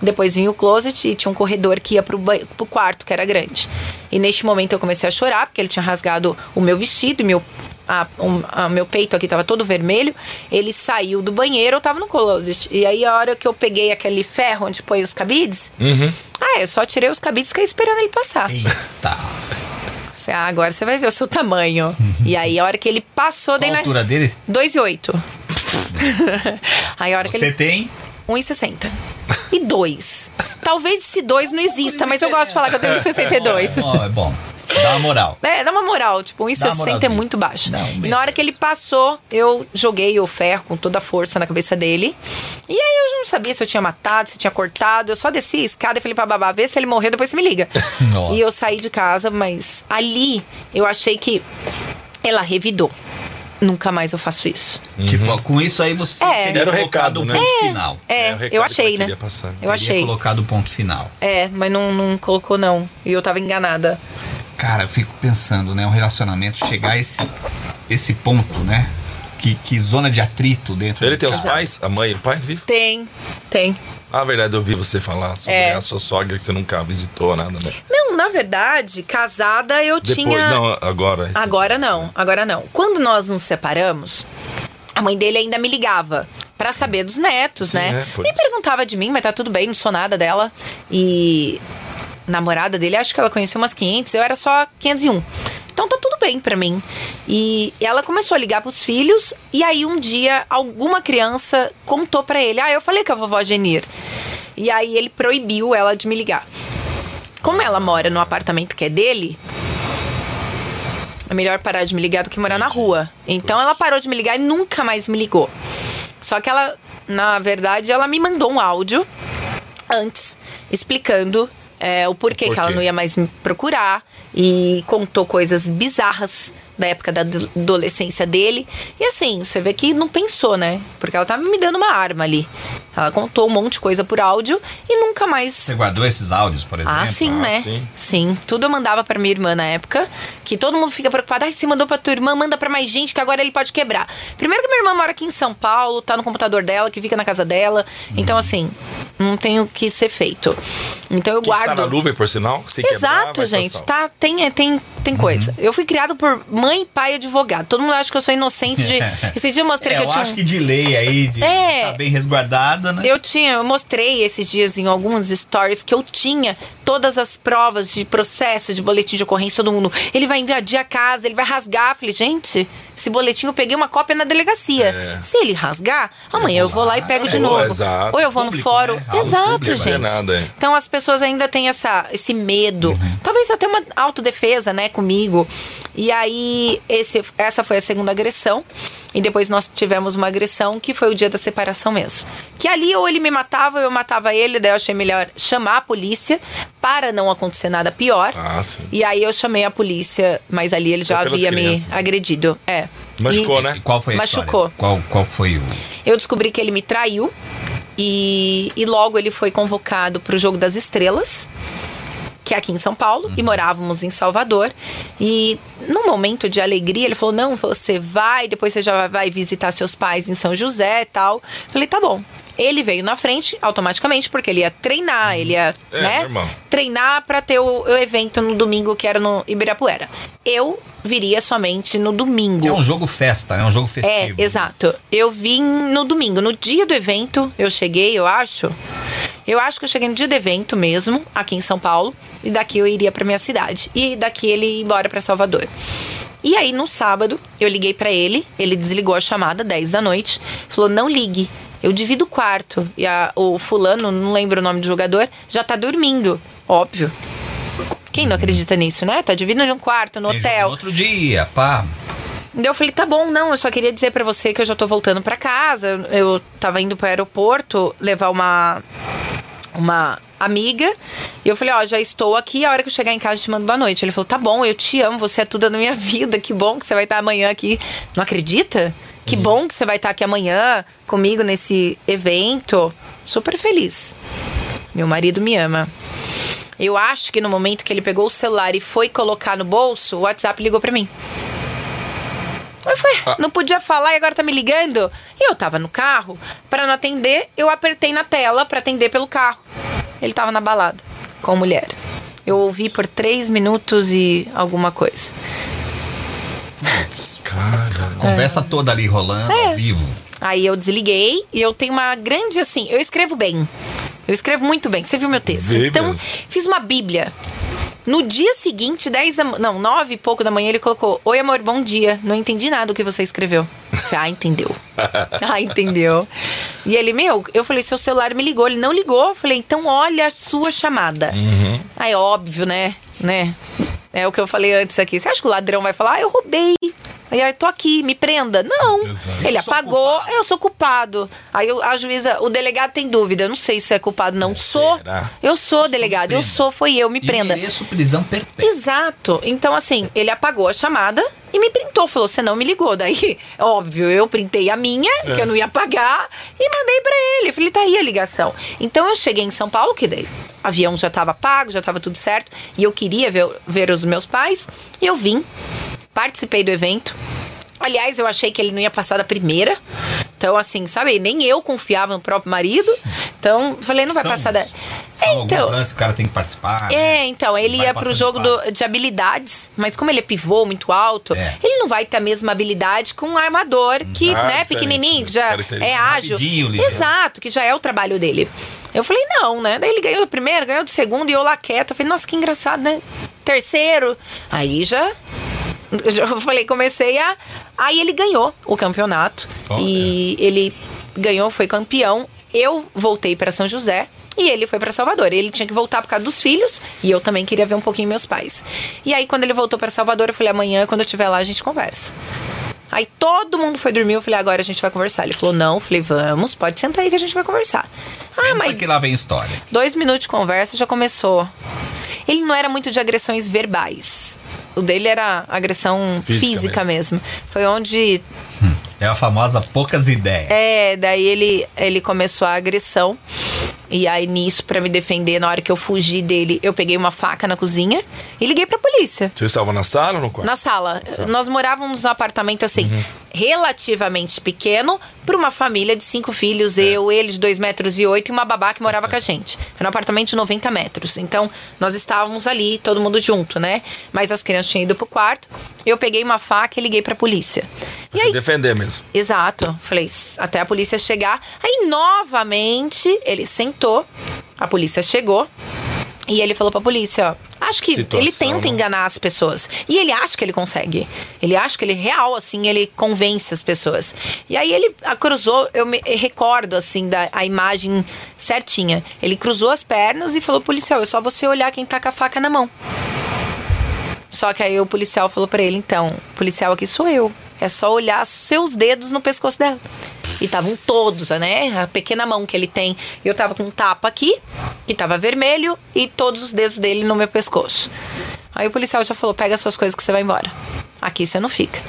depois vinha o closet e tinha um corredor que ia pro, pro quarto, que era grande. E neste momento eu comecei a chorar, porque ele tinha rasgado o meu vestido, e meu. A, um- a- meu peito aqui tava todo vermelho. Ele saiu do banheiro, eu tava no closet. E aí, a hora que eu peguei aquele ferro onde põe os cabides, ah, eu só tirei os cabides e fiquei esperando ele passar. Eita. Falei, ah, agora você vai ver o seu tamanho. e aí, a hora que ele passou, Qual a na. altura dele? 2 e 8. aí, a hora que Você ele. tem? 1,60. E 2. Talvez esse 2 não exista, mas eu gosto de falar que eu tenho 1,62. É bom, é bom. Dá uma moral. É, dá uma moral, tipo, Dá uma 1,60 é muito baixo. Um e na hora que ele passou, eu joguei o ferro com toda a força na cabeça dele. E aí eu não sabia se eu tinha matado, se tinha cortado. Eu só desci a escada e falei pra babá, vê se ele morreu, depois você me liga. Nossa. E eu saí de casa, mas ali eu achei que ela revidou. Nunca mais eu faço isso. Tipo, com isso aí você É. teria Era o recado, né? ponto final. É, É, eu que achei, ela né? passar. Eu Teria achei. colocado o ponto final. É, mas não, não colocou, não. E eu tava enganada. Cara, eu fico pensando, né? Um relacionamento chegar a esse, esse ponto, né? Que, que zona de atrito dentro Ele de tem os casa. pais, a mãe e o pai vivo? Tem, tem. Ah, verdade, eu ouvi você falar sobre É. a sua sogra que você nunca visitou, nada, né? Não, na verdade, casada eu Depois, tinha. não, agora. Agora não, agora não. Quando nós nos separamos, a mãe dele ainda me ligava pra saber dos netos, Sim, né? é, me perguntava de mim, mas tá tudo bem, não sou nada dela. E namorada dele, acho que ela conheceu umas 500, eu era só 501. Então tá tudo bem pra mim. E ela começou a ligar pros filhos e aí um dia alguma criança contou pra ele: "Ah, eu falei com a vovó Genir". E aí ele proibiu ela de me ligar. Como ela mora no apartamento que é dele, é melhor parar de me ligar do que morar na rua. Então ela parou de me ligar e nunca mais me ligou. Só que ela, na verdade, ela me mandou um áudio antes explicando é, o porquê, O que ela não ia mais me procurar e contou coisas bizarras da época da ado- adolescência dele. E assim, você vê que não pensou, né? Porque ela tava me dando uma arma ali. Ela contou um monte de coisa por áudio e nunca mais Você guardou esses áudios, por exemplo? ah, sim, Ah, né? sim. Sim. Tudo eu mandava pra minha irmã na época. Que todo mundo fica preocupado. Ai, você mandou pra tua irmã, manda pra mais gente, que agora ele pode quebrar. Primeiro que minha irmã mora aqui em São Paulo, tá no computador dela, que fica na casa dela. Então, Uhum. assim, não tem o que ser feito. Então eu Que está guardo. na nuvem, por sinal. Se quebrar, Exato, vai gente. Tá, tem, é, tem, tem Uhum. coisa. Eu fui criado por mãe, pai e advogado. Todo mundo acha que eu sou inocente de. Esse dia eu mostrei É, que eu eu tinha. acho que de lei aí, de É. tá bem resguardada, né? Eu tinha, eu mostrei esses dias em alguns stories que eu tinha todas as provas de processo, de boletim de ocorrência, todo mundo. Ele vai invadir a casa, ele vai rasgar. Falei, gente, esse boletim eu peguei uma cópia na delegacia. É. Se ele rasgar, amanhã eu vou lá e pego de É, novo. exato. Ou eu vou no Público, fórum. né? Exato, público, gente. nada, é. Então as pessoas ainda têm essa, esse medo. Uhum. Talvez até uma autodefesa, né, comigo. E aí, esse, essa foi a segunda agressão. E depois nós tivemos uma agressão que foi o dia da separação mesmo. Que ali ou ele me matava ou eu matava ele, daí eu achei melhor chamar a polícia para não acontecer nada pior. Ah, sim. E aí eu chamei a polícia, mas ali ele já Foi pelas havia me crianças, né? agredido. É. Machucou, E- né? E qual foi a Machucou. história? Qual, qual foi o... eu descobri que ele me traiu e, e logo ele foi convocado para o Jogo das Estrelas, que é aqui em São Paulo, e morávamos em Salvador. E num momento de alegria, ele falou: Não, você vai, depois você já vai visitar seus pais em São José e tal. Falei: Tá bom. Ele veio na frente automaticamente, porque ele ia treinar, ele ia, É, né? normal. Treinar para ter o, o evento no domingo, que era no Ibirapuera. Eu viria somente no domingo. É um jogo festa, né? Um jogo É, festivo. exato. Eu vim no domingo, no dia do evento, eu cheguei, eu acho. Eu acho que eu cheguei no dia do evento mesmo, aqui em São Paulo, e daqui eu iria pra minha cidade. E daqui ele ia embora pra Salvador. E aí, no sábado, eu liguei pra ele, ele desligou a chamada, 10 da noite, falou: não ligue. Eu divido o quarto. E a- o fulano, não lembro o nome do jogador, já tá dormindo. Óbvio. Quem não acredita nisso, né? Tá dividindo um quarto no Tem hotel. Outro dia, pá. Eu falei, tá bom, não, eu só queria dizer pra você que eu já tô voltando pra casa. Eu tava indo pro aeroporto levar uma uma amiga. E eu falei, ó, já estou aqui, a hora que eu chegar em casa eu te mando boa noite. Ele falou, tá bom, eu te amo, você é tudo na minha vida, que bom que você vai estar amanhã aqui. Não acredita? Que bom que você vai estar aqui amanhã comigo nesse evento. Super feliz. Meu marido me ama. Eu acho que no momento que ele pegou o celular e foi colocar no bolso, o WhatsApp ligou pra mim. Eu falei, não podia falar e agora tá me ligando? E eu tava no carro, pra não atender, eu apertei na tela pra atender pelo carro. Ele tava na balada com a mulher. Eu ouvi por três minutos e alguma coisa. Cara. Conversa toda ali rolando, É. ao vivo. Aí eu desliguei e eu tenho uma grande assim, eu escrevo bem. Eu escrevo muito bem. Você viu meu texto? Vi então, mesmo. fiz uma bíblia. No dia seguinte, 10 da não, 9 e pouco da manhã, ele colocou: Oi, amor, bom dia. Não entendi nada do que você escreveu. Eu falei, ah, entendeu. ah, entendeu. E ele, meu, eu falei, seu celular me ligou. Ele não ligou. Eu falei, então olha a sua chamada. Aí, óbvio, né? Né? É o que eu falei antes aqui. Você acha que o ladrão vai falar, ah, eu roubei? Aí eu tô aqui, me prenda. Não. Exato. Ele Eu sou apagou, eu sou culpado. Aí eu- a juíza, o delegado tem dúvida. Eu não sei se é culpado, não. Sou. será? Eu sou delegado. Eu prenda. sou, foi eu, me E prenda. mereço prisão perpétua. Exato. Então, assim, ele apagou a chamada e me printou. Falou, você não me ligou. Daí, óbvio, eu printei a minha, que eu não ia pagar, e mandei pra ele. Falei, tá aí a ligação. Então, eu cheguei em São Paulo, que daí o avião já tava pago, já tava tudo certo. E eu queria ver, ver os meus pais. E eu vim, participei do evento. Aliás, eu achei que ele não ia passar da primeira. Então, assim, sabe, nem eu confiava no próprio marido. Então, falei, não vai São- passar da. São É, então, lances que o cara tem que participar. né? é, então, ele ia pro jogo do- de habilidades, mas como ele é pivô muito alto, É. ele não vai ter a mesma habilidade com um armador que, Ah, né, diferente, pequenininho, que né? já Característica. é ágil. Exato, que já é o trabalho dele. Eu falei, não, né? Daí ele ganhou do primeiro, ganhou do segundo e eu lá quieta. Falei, nossa, que engraçado, né? Terceiro. Aí já. Eu falei, comecei a. Aí ele ganhou o campeonato. Olha. E ele ganhou, foi campeão. Eu voltei para São José. E ele foi para Salvador. Ele tinha que voltar por causa dos filhos. E eu também queria ver um pouquinho meus pais. E aí, quando ele voltou para Salvador, eu falei: amanhã, quando eu estiver lá, a gente conversa. Aí todo mundo foi dormir. Eu falei: agora a gente vai conversar. Ele falou: não. Eu falei: vamos, pode sentar aí que a gente vai conversar. Senta ah, mas que lá vem história. Dois minutos de conversa já começou. Ele não era muito de agressões verbais. O dele era agressão Física física, mesmo. Foi onde. É a famosa poucas ideias. É, daí ele, ele começou a agressão. E aí, nisso, pra me defender, na hora que eu fugi dele, eu peguei uma faca na cozinha e liguei pra polícia. Você estava na sala ou no quarto? Na sala. Nós morávamos num apartamento assim, relativamente pequeno, para uma família de cinco filhos, eu, ele de dois metros e oito e uma babá que morava com a gente. Era um apartamento de 90 metros. Então, nós estávamos ali, todo mundo junto, né? Mas as crianças tinham ido pro quarto. Eu peguei uma faca e liguei pra polícia. E Pra se aí, defender mesmo. Exato. Falei, "S- até a polícia chegar. Aí, novamente, ele sentou. A polícia chegou. E ele falou pra polícia, ó. Acho que Situação, ele tenta né? enganar as pessoas. E ele acha que ele consegue. Ele acha que ele real, assim, ele convence as pessoas. E aí ele a, cruzou, eu me recordo, assim, da a imagem certinha. Ele cruzou as pernas e falou, policial, é só você olhar quem tá com a faca na mão. Só que aí o policial falou pra ele, então, policial aqui sou eu. É só olhar seus dedos no pescoço dela. E estavam todos, né? A pequena mão que ele tem. Eu tava com um tapa aqui, que tava vermelho, e todos os dedos dele no meu pescoço. Aí o policial já falou: pega as suas coisas que você vai embora. Aqui você não fica.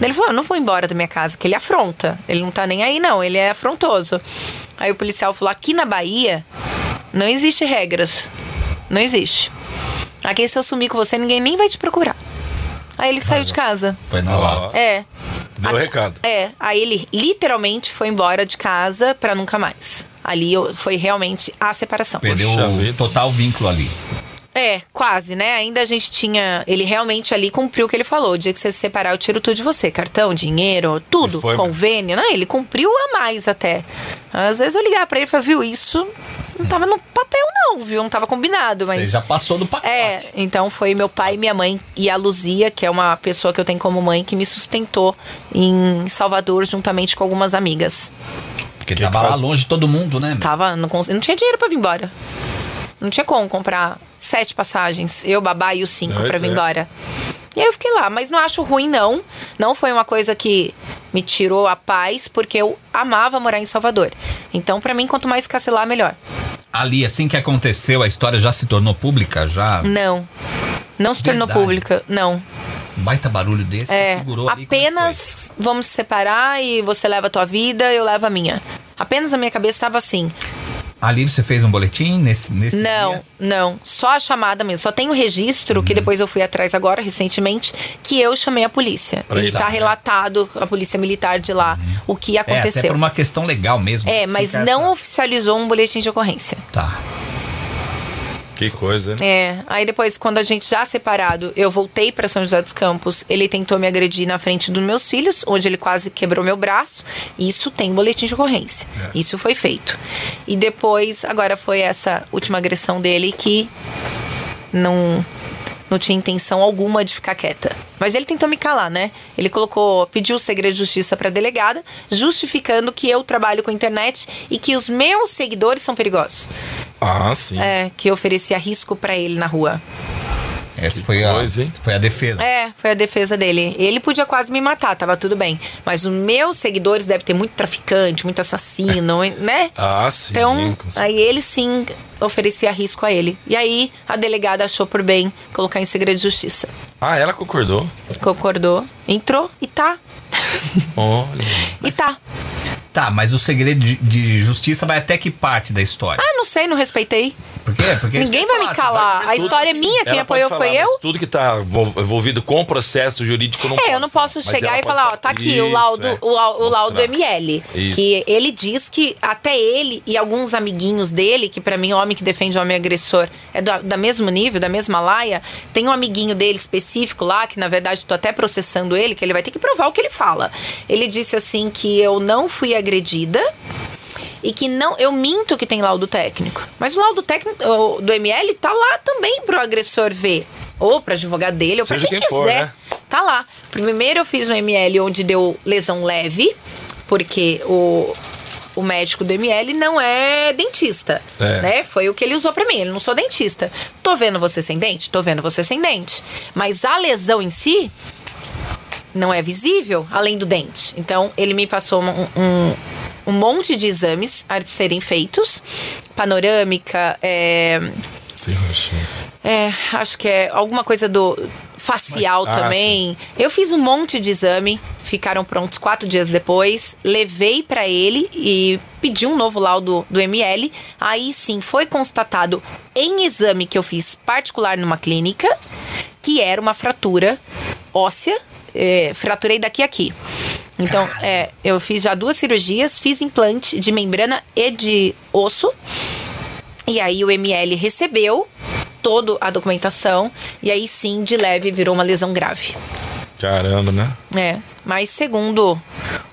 Ele falou: eu não vou embora da minha casa, que ele afronta. Ele não tá nem aí, não. Ele é afrontoso. Aí o policial falou: aqui na Bahia não existe regras. Não existe. Aqui se eu sumir com você, ninguém nem vai te procurar. Aí ele saiu de casa. Foi na hora. Ó, É. Deu o recado. É, aí ele literalmente foi embora de casa pra nunca mais. Ali eu- foi realmente a separação. Perdeu Puxa o vida. total vínculo ali. É, quase, né? Ainda a gente tinha. Ele realmente ali cumpriu o que ele falou. O dia que você se separar, eu tiro tudo de você. Cartão, dinheiro, tudo. E foi convênio. Não, ele cumpriu a mais até. Às vezes eu ligava pra ele e falava, viu, isso Não tava no papel, não, viu? Não tava combinado, mas. Você já passou do pacote. É, então foi meu pai, minha mãe e a Luzia, que é uma pessoa que eu tenho como mãe, que me sustentou em Salvador juntamente com algumas amigas. Porque que tava que lá faz? longe de todo mundo, né? Tava, não, cons- não tinha dinheiro pra vir embora. Não tinha como comprar sete passagens, eu, babá e os cinco Pois pra vir é. E aí eu fiquei lá, mas não acho ruim, não. Não foi uma coisa que me tirou a paz, porque eu amava morar em Salvador. Então, pra mim, quanto mais cancelar, melhor. Ali, assim que aconteceu, a história já se tornou pública? Já? Não. Não se tornou Verdade. pública, não. Um baita barulho desse, É, segurou ali. é apenas vamos se separar e você leva a tua vida, eu levo a minha. Apenas a minha cabeça estava assim. Ali você fez um boletim nesse, nesse Não, dia? não. Só a chamada mesmo. Só tem o registro, Uhum. que depois eu fui atrás agora, recentemente, que eu chamei a polícia. Pra e ir lá, tá né? relatado, a polícia militar de lá, o que É, até aconteceu. por uma questão legal mesmo. É, mas não essa- oficializou um boletim de ocorrência. Tá. Que coisa, né? É, aí depois, quando a gente já separado, eu voltei pra São José dos Campos, ele tentou me agredir na frente dos meus filhos, onde ele quase quebrou meu braço. Isso tem boletim de ocorrência. É. Isso foi feito. E depois, agora foi essa última agressão dele que não não tinha intenção alguma de ficar quieta. Mas ele tentou me calar, né? Ele colocou, pediu o segredo de justiça pra delegada, justificando que eu trabalho com internet e que os meus seguidores são perigosos. Ah, sim. É, que eu oferecia risco pra ele na rua. Essa foi a, coisa, hein? foi a defesa. É, foi a defesa dele. Ele podia quase me matar, tava tudo bem. Mas os meus seguidores devem ter muito traficante, muito assassino, né? Ah, sim. Então, aí ele sim oferecia risco a ele. E aí a delegada achou por bem colocar em segredo de justiça. Ah, ela concordou. Concordou, entrou e tá. Olha. E tá. Tá, mas o segredo de, de justiça vai até que parte da história? Ah, não sei, não respeitei. Por quê? Porque Ninguém que vai eu me falar, calar. você A história é minha, quem apoiou pode foi falar, eu. mas Tudo que tá envol- envolvido com o processo jurídico não É, pode eu não posso falar. Chegar e falar, ó, tá aqui o Isso, laudo, é. o, o laudo. ML. Isso. Que ele diz que até ele e alguns amiguinhos dele, que pra mim, homem que defende homem agressor é do, da mesmo nível, da mesma laia, tem um amiguinho dele específico lá, que na verdade tô até processando ele, que ele vai ter que provar o que ele fala. Ele disse assim que eu não fui agredida. E que não, eu minto que tem laudo técnico. Mas o laudo técnico do ML tá lá também pro agressor ver. Ou pro advogado dele, ou pra quem, quem for, quiser. né? Tá lá. Primeiro eu fiz um ML onde deu lesão leve, porque o, o médico do ML não é dentista. É. Né? Foi o que ele usou pra mim. Ele não sou dentista. Tô vendo você sem dente? Tô vendo você sem dente. Mas a lesão em si não é visível, além do dente. Então, ele me passou um, um, um monte de exames a serem feitos. Panorâmica, é, é, acho que é alguma coisa do facial Ah, também. Eu fiz um monte de exame, ficaram prontos quatro dias depois. Levei pra ele e pedi um novo laudo do ML. Aí sim foi constatado em exame que eu fiz particular numa clínica que era uma fratura óssea. É, fraturei daqui a aqui. Então, é, eu fiz já duas cirurgias, fiz implante de membrana e de osso. E aí o ML recebeu toda a documentação e aí sim, de leve, virou uma lesão grave. Caramba, né? É, mas segundo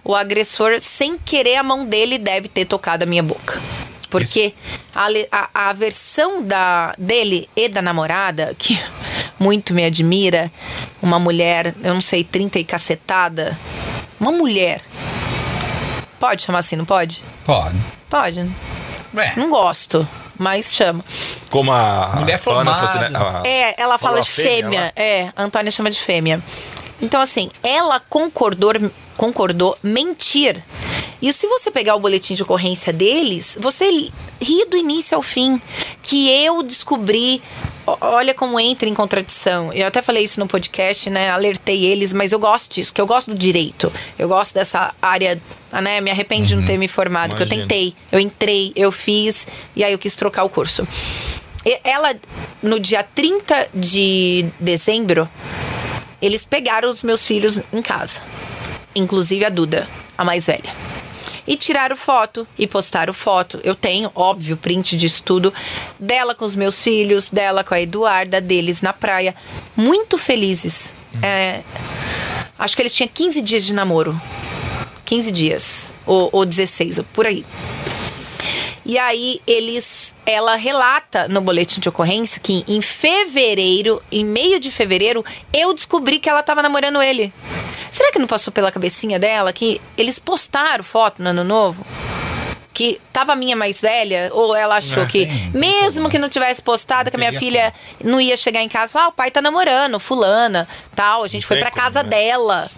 o agressor, sem querer a mão dele deve ter tocado a minha boca. Porque a, a, a versão da, dele e da namorada, que muito me admira, uma mulher, eu não sei, 30 e cacetada, uma mulher. Pode chamar assim, não pode? Pode. Pode. É. Não gosto, mas chama. Como a. Mulher Fana formada. A- É, ela fala de a fêmea. lá. É, a Antônia chama de fêmea. Então, assim, ela concordou, concordou mentir. E se você pegar o boletim de ocorrência deles, você ri do início ao fim. Que eu descobri. Olha como entra em contradição. Eu até falei isso no podcast, né? Alertei eles, mas eu gosto disso, que eu gosto do direito. Eu gosto dessa área, né? Me arrependo de não ter me formado, que eu tentei. Eu entrei, eu fiz, e aí eu quis trocar o curso. Ela, no dia 30 de dezembro, eles pegaram os meus filhos em casa. Inclusive a Duda, a mais velha. E tiraram foto e postaram foto. Eu tenho, óbvio, print disso tudo. Dela com os meus filhos, dela com a Eduarda, deles na praia. Muito felizes. É, acho que eles tinham 15 dias de namoro. 15 dias. Ou, ou 16, ou por aí. E aí eles, ela relata no boletim de ocorrência que em fevereiro, em meio de fevereiro, eu descobri que ela tava namorando ele. Será que não passou pela cabecinha dela que eles postaram foto no ano novo? Que tava a minha mais velha, ou ela achou É, que, tem- tem mesmo como. que não tivesse postado, que a minha filha não ia chegar em casa e falar: ah, o pai tá namorando, fulana, tal. A gente Não foi pra como, casa né? dela.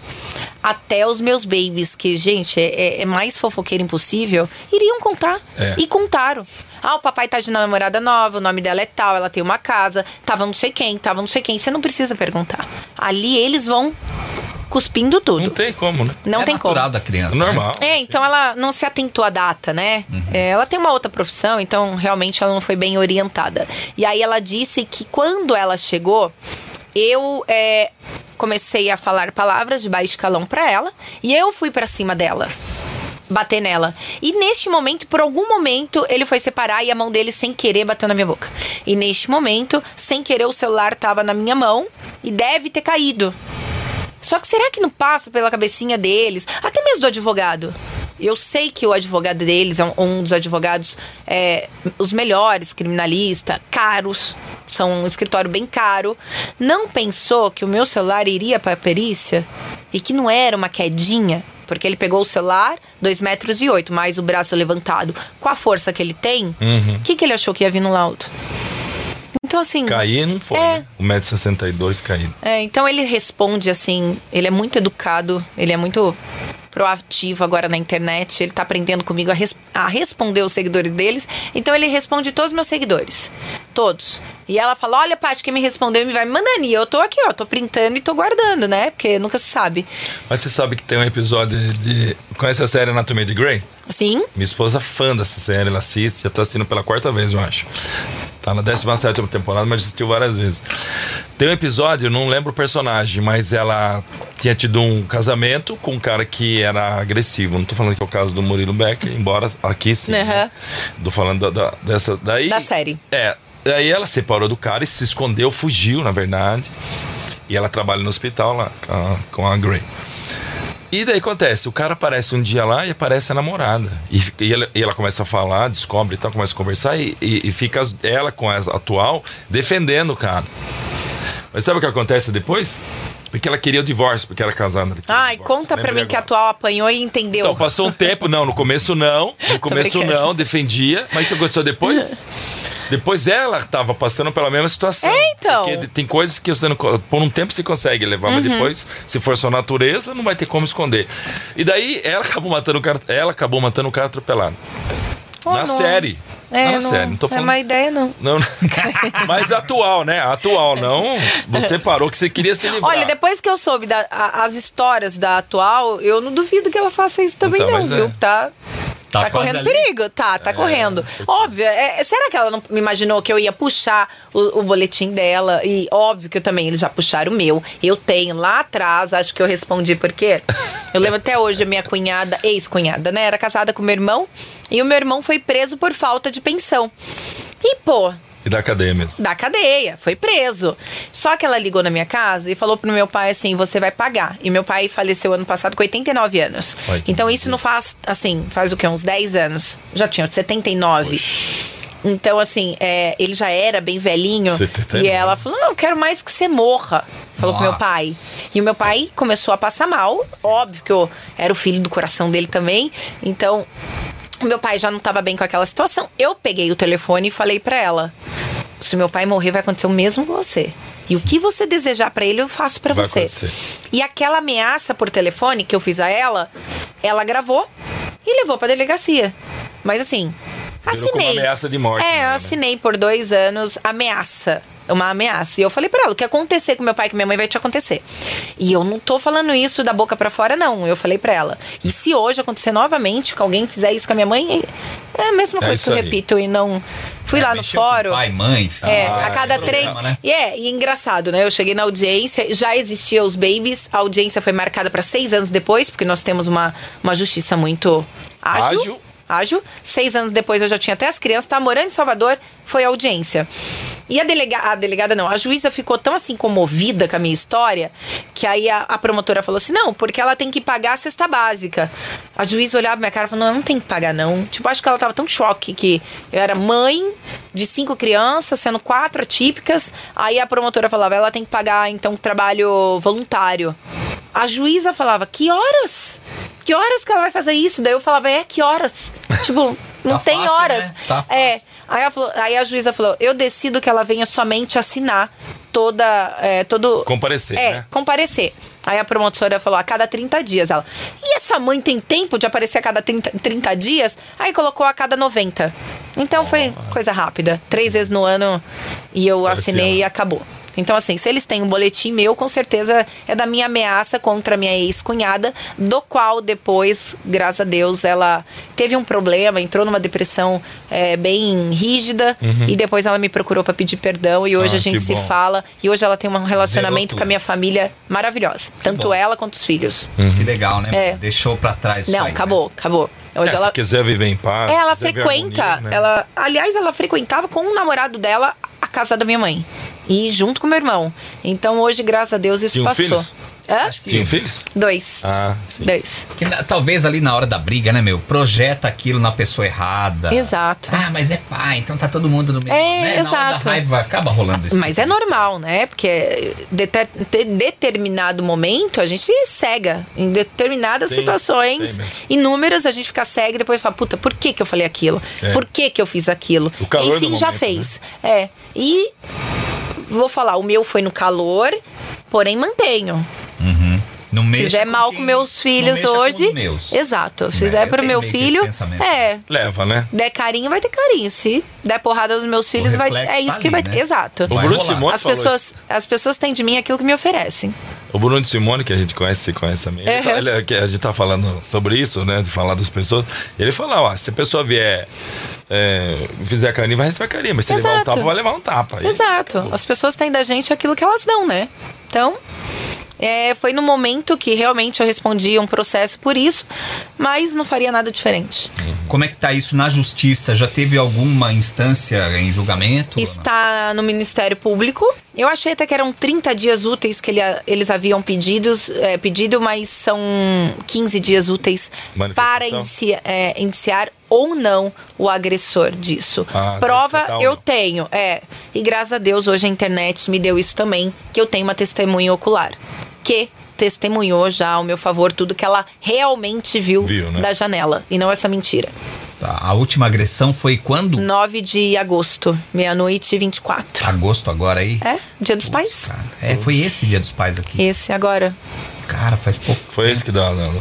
Até os meus babies, que, gente, é, é mais fofoqueiro impossível, iriam contar. É. E contaram. Ah, o papai tá de namorada nova, o nome dela é tal, ela tem uma casa, tava não sei quem, tava não sei quem. Você não precisa perguntar. Ali eles vão cuspindo tudo. Não tem como, né? Não é tem como. da criança. né? Normal. É, então ela não se atentou à data, né? É, ela tem uma outra profissão, então realmente ela não foi bem orientada. E aí ela disse que quando ela chegou, eu é, comecei a falar palavras de baixo calão pra ela e eu fui pra cima dela. Bater nela. E neste momento, por algum momento, ele foi separar e a mão dele, sem querer, bateu na minha boca. E neste momento, sem querer, o celular tava na minha mão e deve ter caído. Só que será que não passa pela cabecinha deles, até mesmo do advogado? Eu sei que o advogado deles é um, um dos advogados, é, os melhores, criminalista, caros, são um escritório bem caro. Não pensou que o meu celular iria para a perícia e que não era uma quedinha? Porque ele pegou o celular, 2 metros e oito, mais o braço levantado, com a força que ele tem, o que, que ele achou que ia vir no laudo? Então, assim. Cair não foi, É. né? 1,62m caído. É, então ele responde assim, ele é muito educado, ele é muito proativo agora na internet, ele tá aprendendo comigo a, res- a responder os seguidores deles, então ele responde todos os meus seguidores, todos. E ela fala, olha, Paty, quem me respondeu me vai me mandando, e eu tô aqui, ó, tô printando e tô guardando, né, porque nunca se sabe. Mas você sabe que tem um episódio de. Conhece a série Anatomia de Grey? Sim, Minha esposa é fã dessa série, ela assiste, já tá assistindo pela quarta vez, eu acho. Tá na 17 temporada, mas assistiu várias vezes. Tem um episódio, eu não lembro o personagem, mas ela tinha tido um casamento com um cara que era agressivo. Não tô falando que é o caso do Murilo Becker, embora aqui sim. Aham. né? Tô falando da, da- dessa. Daí, Da série. É. Daí ela separou do cara e se escondeu, fugiu, na verdade. E ela trabalha no hospital lá com a, com a Grey. E daí acontece, o cara aparece um dia lá e aparece a namorada. E, e ela, e ela começa a falar, descobre e tal, começa a conversar e, e- fica as- ela com a atual defendendo o cara. Mas sabe o que acontece depois? Porque ela queria o divórcio, porque era casada. ai, divórcio. conta pra Lembrei mim que a agora. atual apanhou e entendeu. Então, passou um tempo, não, no começo não. No começo não, defendia. Mas o que aconteceu depois? Depois ela tava passando pela mesma situação. É, então. Porque tem coisas que você não. Por um tempo você consegue levar, mas Uhum. depois, se for sua natureza, não vai ter como esconder. E daí ela acabou matando o cara. Ela acabou matando o cara atropelado. Oh, na não. série. É, na não, série. Não tô é falando. uma ideia, não. Não, mas atual, né? Atual, não. Você parou que você queria se livrar. Olha, depois que eu soube da- a- as histórias da atual, eu não duvido que ela faça isso também, Então, não, mas é. viu? Tá. Tá Tá, correndo ali. perigo? Tá, tá correndo. Óbvio. é- é- será que ela não me imaginou que eu ia puxar o, o boletim dela? E óbvio que eu também, eles já puxaram o meu. Eu tenho lá atrás, acho que eu respondi porque eu lembro até hoje a minha cunhada, ex-cunhada, né? Era casada com meu irmão. E o meu irmão foi preso por falta de pensão. E, pô, E da cadeia mesmo. da cadeia, foi preso. Só que ela ligou na minha casa e falou pro meu pai assim: você vai pagar. E meu pai faleceu ano passado com 89 anos. Ai, que então isso não faz, assim, faz o quê? Uns 10 anos. Já tinha 79. Então, assim, é, ele já era bem velhinho. 79. E ela falou: Não, eu quero mais que você morra. Falou pro meu Nossa. pai. E o meu pai começou a passar mal. Óbvio que eu era o filho do coração dele também. Então, meu pai já não tava bem com aquela situação. Eu peguei o telefone e falei pra ela: se meu pai morrer, vai acontecer o mesmo com você. E o que você desejar pra ele, eu faço pra Vai você. acontecer. E aquela ameaça por telefone que eu fiz a ela, ela gravou e levou pra delegacia. Mas assim, assinei. ameaça de morte, É, né? eu assinei por dois anos ameaça. Uma ameaça. E eu falei pra ela: o que acontecer com meu pai e com minha mãe vai te acontecer. E eu não tô falando isso da boca pra fora, não. Eu falei pra ela. E se hoje acontecer novamente, que alguém fizer isso com a minha mãe, é a mesma É coisa que eu aí. repito e não. Fui lá no fórum. Pai, mãe, filho. É, Ah, a cada é três. problema, né? E é, e engraçado, né? Eu cheguei na audiência, já existia os babies, a audiência foi marcada para seis anos depois, porque nós temos uma, uma justiça muito ágil. Ágil. Seis anos depois eu já tinha até as crianças, tava morando em Salvador, foi audiência. E a, delega a delegada, não, a juíza ficou tão assim comovida com a minha história, que aí a, a promotora falou assim: não, porque ela tem que pagar a cesta básica. A juíza olhava minha cara e falou: não, não tem que pagar, não. Tipo, acho que ela tava tão choque que eu era mãe de cinco crianças, sendo quatro atípicas. Aí a promotora falava: ela tem que pagar, então, trabalho voluntário. A juíza falava: que horas? Que horas que ela vai fazer isso? Daí eu falava: é, que horas? tipo, não Tá tem fácil, horas. né? Tá é. Aí, falou- aí a juíza falou: eu decido que ela venha somente assinar toda. É, todo. Comparecer, É, né? comparecer. Aí a promotora falou, a cada 30 dias. Ela, e essa mãe tem tempo de aparecer a cada 30, 30 dias? Aí colocou a cada 90. Então foi coisa rápida. Três vezes no ano e eu assinei e acabou. Então, assim, se eles têm um boletim meu, com certeza é da minha ameaça contra a minha ex-cunhada, do qual depois, graças a Deus, ela teve um problema, entrou numa depressão é, bem rígida e depois ela me procurou para pedir perdão e hoje Uhum. Ah, a gente que se fala e hoje ela tem um relacionamento com a minha família maravilhosa. Tanto bom. ela quanto os filhos. Que legal, né? É. Deixou pra trás isso Não, aí, né? acabou, acabou. Hoje É, ela, Se quiser viver em paz. é, ela frequenta. harmonia, né? ela, aliás, ela frequentava com o namorado dela a casa da minha mãe. E junto com meu irmão. Então hoje, graças a Deus, isso Tinham passou. filhos? Hã? Acho que- Tinha filhos? Dois. Ah, sim. Dois. Que talvez ali na hora da briga, né, meu? Projeta aquilo na pessoa errada. Exato. Ah, mas é pai, então tá todo mundo no mesmo. É, né? Na hora exato. da raiva acaba rolando isso. Mas é normal, né? Porque de determinado momento a gente cega. Em determinadas Tem, situações, tem inúmeras, a gente fica cega e depois fala, puta, por que, que eu falei aquilo? É. Por que, que eu fiz aquilo? O calor Enfim, do já momento, fez. É. E vou falar, o meu foi no calor, porém mantenho. Uhum. Não fizer com mal quem- com meus não filhos hoje. os meus. Exato. Se É, fizer eu pro meu filho. É. Leva, né? Der carinho, vai ter carinho. Se der porrada nos meus filhos, vai. É isso tá que ali, vai. né? Exato. O Bruno. Simões As falou pessoas, as pessoas têm de mim aquilo que me oferecem. O Bruno Simone, que a gente conhece, você conhece também. Ele tá- Uhum. ele- que a gente tá falando sobre isso, né? De falar das pessoas. Ele fala, ó, se a pessoa vier, é, fizer carinho, vai receber carinho. Mas se levar um Exato. tapa, vai levar um tapa. E Exato. acabou. As pessoas têm da gente aquilo que elas dão, né? Então, é, foi no momento que realmente eu respondi um processo por isso, mas não faria nada diferente. Como é que tá isso na justiça? Já teve alguma instância em julgamento? Está no Ministério Público. Eu achei até que eram 30 dias úteis que ele- eles haviam pedidos, é, pedido, mas são 15 dias úteis para inicia- é, iniciar ou não o agressor disso. Ah, Prova eu não. tenho, é. E graças a Deus hoje a internet me deu isso também, que eu tenho uma testemunha ocular. Que testemunhou já ao meu favor tudo que ela realmente viu, Viu, né? da janela. E não essa mentira. Tá, A última agressão foi quando? 9 de agosto, meia-noite e 24. Agosto agora aí? É, Dia dos Pais. Cara, é, foi esse dia dos pais aqui. Esse agora. Cara, faz pouco. Foi esse que dá. Não,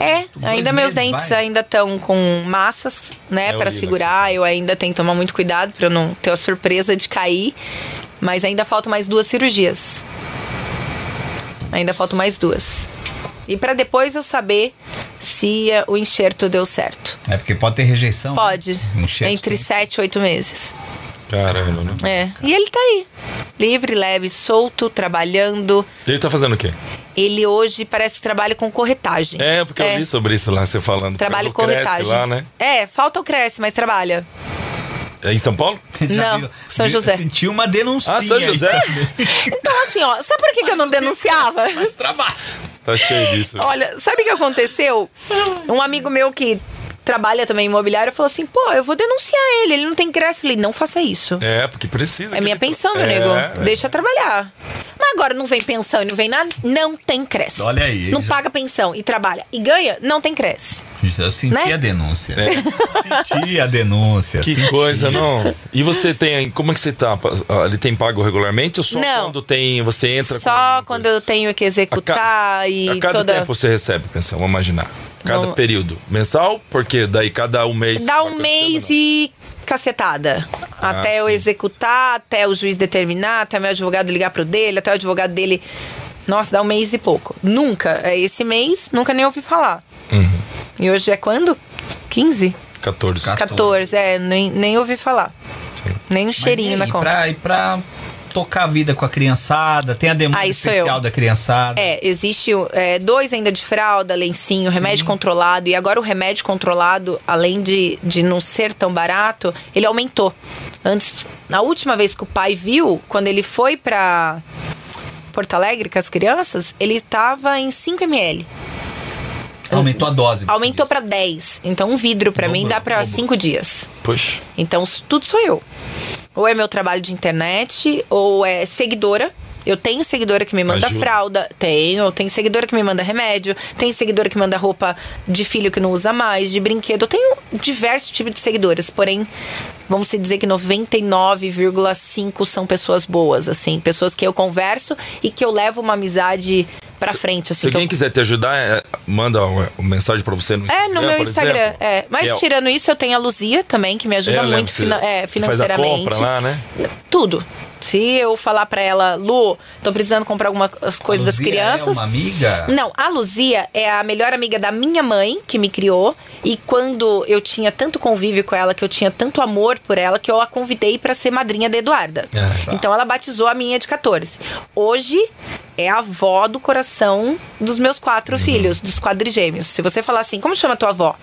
É, ainda meus meses, dentes vai. ainda estão com massas, né, É Pra horrível segurar. Eu ainda tenho que tomar muito cuidado pra eu não ter a surpresa de cair. Mas ainda faltam mais duas cirurgias. Ainda faltam mais duas. E pra depois eu saber se eh, o enxerto deu certo. É porque pode ter rejeição. né? Pode. Enxerto Entre tem- sete e oito meses. Caramba, né? É. E ele tá aí. Livre, leve, solto, trabalhando. Ele tá fazendo o quê? Ele hoje parece que trabalha com corretagem. É, porque eu li sobre isso lá, você falando. Trabalha com corretagem. lá, né? É, falta o Cresce, mas trabalha. É em São Paulo? Não, São José. Sentiu uma denúncia. Ah, São José? Então, assim, ó, sabe por que, que eu não denunciava? Mas trabalha. Tá cheio disso. Olha, sabe o que aconteceu? Um amigo meu que trabalha também em imobiliário falou assim: pô, eu vou denunciar ele, ele não tem crédito. Eu falei: não faça isso. É, porque precisa. É minha pensão, meu É, nego. é. Deixa trabalhar. Agora não vem pensão e não vem nada, não tem cresce. Olha aí, Não já- paga pensão e trabalha e ganha, não tem cresce. Eu senti Né? a denúncia. Senti a denúncia. É. Que senti. coisa, não. E você tem. Como é que você tá? Ele tem pago regularmente ou só Não. quando tem. Você entra com Só quando eu tenho que A executar ca- e A cada toda. tempo você recebe pensão, vamos imaginar. Cada período. Mensal? Porque daí cada um mês. Dá um mês não? e cacetada. Até eu sim, executar, até o juiz determinar, até meu advogado ligar pro dele, até o advogado dele. Nossa, dá um mês e pouco. Nunca. É esse mês, nunca nem ouvi falar. Uhum. E hoje é quando? 15? 14. 14. 14, é, nem, nem ouvi falar. Sim. Nem um Mas cheirinho e aí, na conta. Pra, e pra tocar a vida com a criançada, tem a demanda Ah, especial eu. da criançada. É, existe é, dois ainda de fralda, lencinho, remédio controlado. E agora o remédio controlado, além de, de não ser tão barato, ele aumentou. Antes, na última vez que o pai viu, quando ele foi pra Porto Alegre com as crianças, ele tava em 5 ml. Aumentou a dose. você Aumentou pra 10. Então um vidro pra mim dá pra dobrou. 5 dias. Puxa. Então, tudo sou eu. Ou é meu trabalho de internet, ou é seguidora. Eu tenho seguidora que me manda Ajuda. fralda, tenho. Tenho seguidora que me manda remédio, tem seguidora que manda roupa de filho que não usa mais, de brinquedo. Eu tenho diversos tipos de seguidoras, porém, vamos se dizer que 99,5 são pessoas boas, assim, pessoas que eu converso e que eu levo uma amizade pra frente, assim. Se que eu- alguém quiser te ajudar, é, manda uma, uma mensagem pra você no Instagram. é, no meu Instagram. É. Mas é tirando isso, eu tenho a Luzia também, que me É, ajuda lembro, muito fina- é, Faz a financeiramente. compra lá, né? Tudo. Se eu falar pra ela, Lu, tô precisando comprar algumas coisas das Luzia crianças. É uma amiga. Não, a Luzia é a melhor amiga da minha mãe, que me criou. E quando eu tinha tanto convívio com ela, que eu tinha tanto amor por ela, que eu a convidei pra ser madrinha da Eduarda. É, tá. Então ela batizou a minha de 14. Hoje é a avó do coração dos meus quatro Uhum. filhos, dos quadrigêmeos. Se você falar assim, como chama tua avó?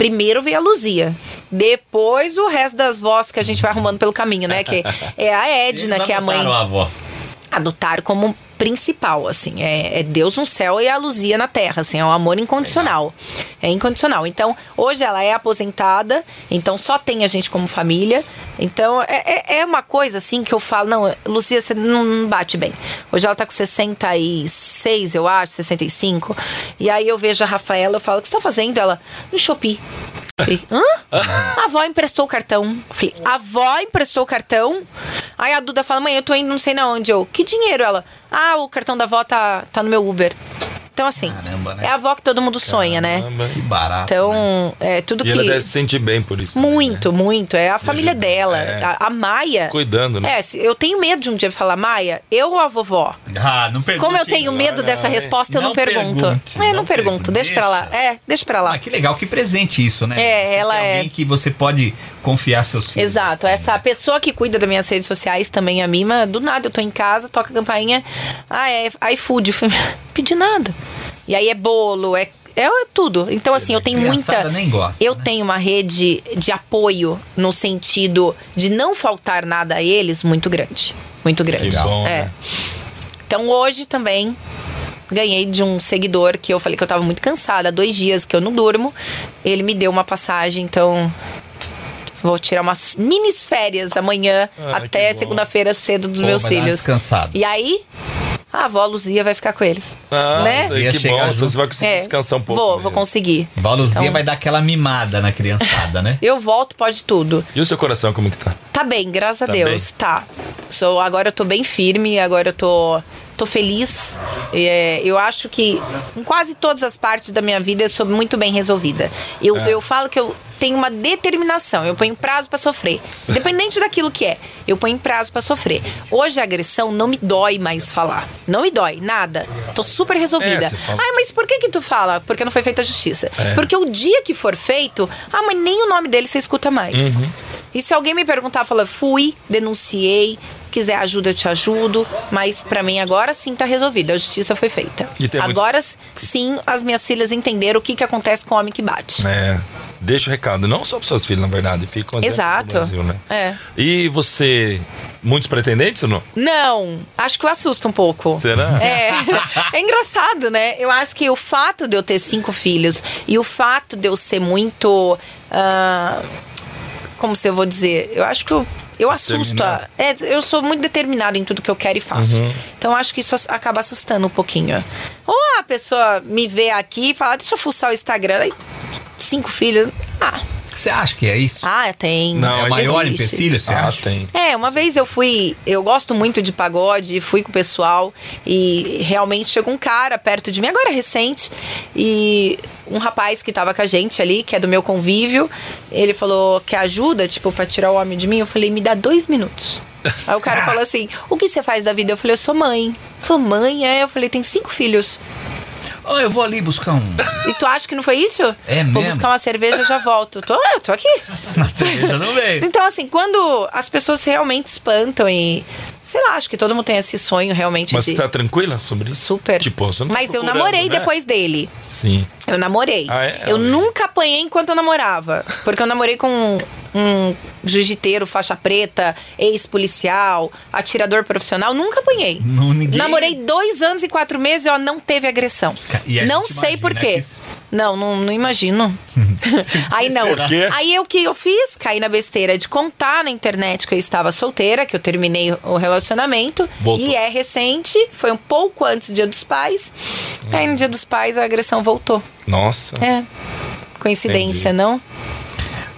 Primeiro veio a Luzia. Depois o resto das vós que a gente vai arrumando pelo caminho, né? Que é a Edna, que é a mãe adotaram a avó. adotaram como principal, assim, é, é Deus no céu e a Luzia na terra, assim, é um amor incondicional, é incondicional. Então, hoje ela é aposentada, então só tem a gente como família, então é, é, é uma coisa, assim, que eu falo, não, Luzia, você não bate bem. Hoje ela tá com 66, eu acho, 65, e aí eu vejo a Rafaela, eu falo, o que você tá fazendo? Ela, no Shopee. Falei, hã? A avó emprestou o cartão. Falei, a avó emprestou o cartão? Aí a Duda fala, mãe, eu tô indo não sei na onde. Eu, que dinheiro? Ela, ah, o cartão da avó tá, tá no meu Uber. Então, assim, Caramba, né? é a avó que todo mundo sonha, né? Caramba. Que barato. Então, né? é tudo E que. ela deve se sentir bem por isso. também, Muito, muito. É a família ajuda. dela. É. A, a Maia. Cuidando, né? É, eu tenho medo de um dia falar, Maia, eu ou a vovó? Ah, não pergunte. Como eu tenho medo não, dessa hein? resposta, eu não, Não pergunto. pergunte, é, não, não pergunto. pergunte, Deixa pra lá. deixa. É, deixa pra lá. Ah, que legal, que presente isso, né? É, Você ela tem é- alguém que você pode confiar seus filhos. Exato, assim, essa pessoa que cuida das minhas redes sociais também a mima, do nada eu tô em casa, toca a campainha, ah, é iFood, pedi nada. E aí é bolo, é, é tudo. Então, assim, eu tenho Criançada muita. nem gosta, eu né? tenho uma rede de apoio no sentido de não faltar nada a eles muito grande. Muito grande. Que bom, é. né? Então hoje também ganhei de um seguidor que eu falei que eu tava muito cansada, há dois dias que eu não durmo. Ele me deu uma passagem, então vou tirar umas mini férias amanhã Ah, até segunda-feira cedo dos Pô, meus uma filhos. descansada. E aí, a avó Luzia vai ficar com eles. Ah, né? sei, que chegar bom. junto. Você vai conseguir É, descansar um pouco. Vou, mesmo. vou conseguir. Valuzia Então- vai dar aquela mimada na criançada, né? Eu volto, pode tudo. E o seu coração, como que tá? Tá bem, graças a Tá Deus. bem? Tá. Sou, agora eu tô bem firme, agora eu tô, tô feliz. É, eu acho que em quase todas as partes da minha vida eu sou muito bem resolvida. Eu, É. eu falo que eu tenho uma determinação, eu ponho prazo pra sofrer. Independente daquilo que é, eu ponho prazo pra sofrer. Hoje a agressão não me dói mais falar. Não me dói, nada. Tô super resolvida. É, você fala- Ai, mas por que que tu fala? Porque não foi feita a justiça. É. Porque o dia que for feito, ah, mas nem o nome dele você escuta mais. Uhum. E se alguém me perguntar, fala, fui, denunciei, quiser ajuda, eu te ajudo, mas pra mim agora sim tá resolvido, a justiça foi feita. E Agora sim as minhas filhas entenderam o que que acontece com o homem que bate. É. Deixa o recado, não só para suas filhas, na verdade, fica exemplo Exato. Brasil, né? É. E você, muitos pretendentes ou não? Não, acho que eu assusto um pouco. Será? É, é engraçado, né? Eu acho que o fato de eu ter cinco filhos e o fato de eu ser muito. ah, como se eu vou dizer? Eu acho que eu, eu assusto. A, é, eu sou muito determinada em tudo que eu quero e faço. Uhum. Então acho que isso acaba assustando um pouquinho. Ou a pessoa me vê aqui e fala, deixa eu fuçar o Instagram. Aí, cinco filhos. Ah, Você acha que é isso? ah tem. Não, é o maior existe. empecilho, você ah, acha? tem. É, uma vez eu fui, eu gosto muito de pagode, fui com o pessoal e realmente chegou um cara perto de mim, agora recente, e um rapaz que tava com a gente ali, que é do meu convívio, ele falou que ajuda, tipo, pra tirar o homem de mim. Eu falei, me dá dois minutos. Aí o cara falou assim: o que você faz da vida? Eu falei, eu sou mãe. Ele falou, mãe, é? Eu falei, tem cinco filhos. Ó, eu vou ali buscar um. E tu acha que não foi isso? É Vou mesmo? buscar uma cerveja já volto. Tô, eu tô aqui. A cerveja não veio. Então, assim, quando as pessoas realmente espantam e. Sei lá, acho que todo mundo tem esse sonho realmente Mas de. você tá tranquila sobre isso? Super. Tipo, você não tá Mas eu namorei né? depois dele. Sim. Eu namorei. Ah, é? Eu Olha. nunca apanhei enquanto eu namorava. Porque eu namorei com um, um jiu-jiteiro, faixa preta, ex-policial, atirador profissional. Nunca apanhei. Não, ninguém- Namorei dois anos e quatro meses e ó, não teve agressão. Não sei imagina Não, não, não imagino. Aí não. Por quê? Aí o que eu fiz? Caí na besteira de contar na internet que eu estava solteira, que eu terminei o relacionamento. Voltou. E é recente, foi um pouco antes do Dia dos Pais. Aí no Dia dos Pais a agressão voltou. Nossa. É. Coincidência, Entendi. não?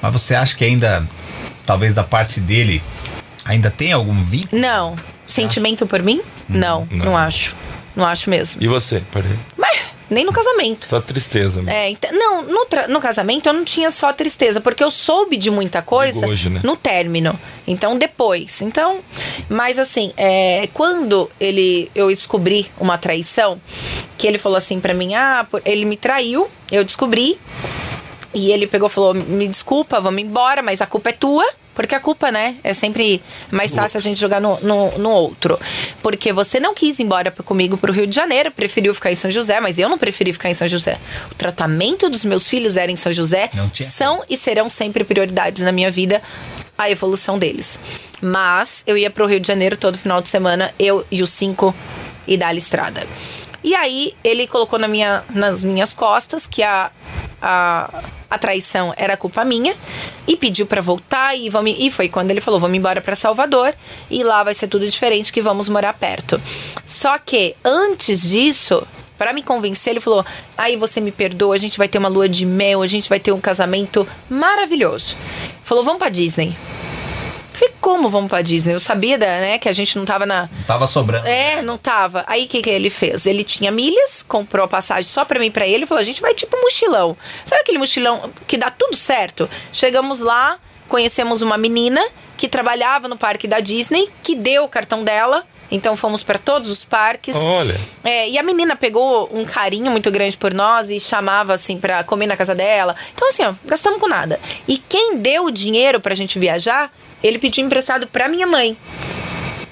Mas você acha que ainda, talvez da parte dele, ainda tem algum vínculo? Não. Sentimento por mim? Não, não, não. acho. Não acho mesmo. E você? Peraí. Mas nem no casamento. Só tristeza. mesmo. É, então, não, no, no casamento eu não tinha só tristeza, porque eu soube de muita coisa Digo hoje, né? no término. Então, depois. Então, mas assim, é, quando ele eu descobri uma traição, que ele falou assim pra mim: ah, ele me traiu, eu descobri. E ele pegou e falou: me desculpa, vamos embora, mas a culpa é tua. Porque a culpa, né? É sempre mais fácil a gente jogar no, no, no outro. Porque você não quis ir embora comigo pro Rio de Janeiro, preferiu ficar em São José, mas eu não preferi ficar em São José. O tratamento dos meus filhos era em São José. São e serão sempre prioridades na minha vida a evolução deles. Mas eu ia pro Rio de Janeiro todo final de semana, eu e os cinco e da estrada. E aí ele colocou na minha, nas minhas costas que a, a, a traição era culpa minha e pediu pra voltar e vamos e foi quando ele falou vamos embora pra Salvador e lá vai ser tudo diferente que vamos morar perto. Só que antes disso Pra me convencer, ele falou: aí você me perdoa, a gente vai ter uma lua de mel, a gente vai ter um casamento maravilhoso. Falou: vamos pra Disney. Falei, como vamos pra Disney? Eu sabia, da- né, que a gente não tava na. Tava sobrando. É, não tava. Aí o que, que ele fez? Ele tinha milhas, comprou a passagem só pra mim e pra ele e falou: a gente vai tipo mochilão. Sabe aquele mochilão que dá tudo certo? Chegamos lá, conhecemos uma menina que trabalhava no parque da Disney, que deu o cartão dela. Então fomos pra todos os parques. Olha. É, e a menina pegou um carinho muito grande por nós e chamava assim pra comer na casa dela. Então assim, ó, gastamos com nada. E quem deu o dinheiro pra gente viajar, ele pediu emprestado pra minha mãe.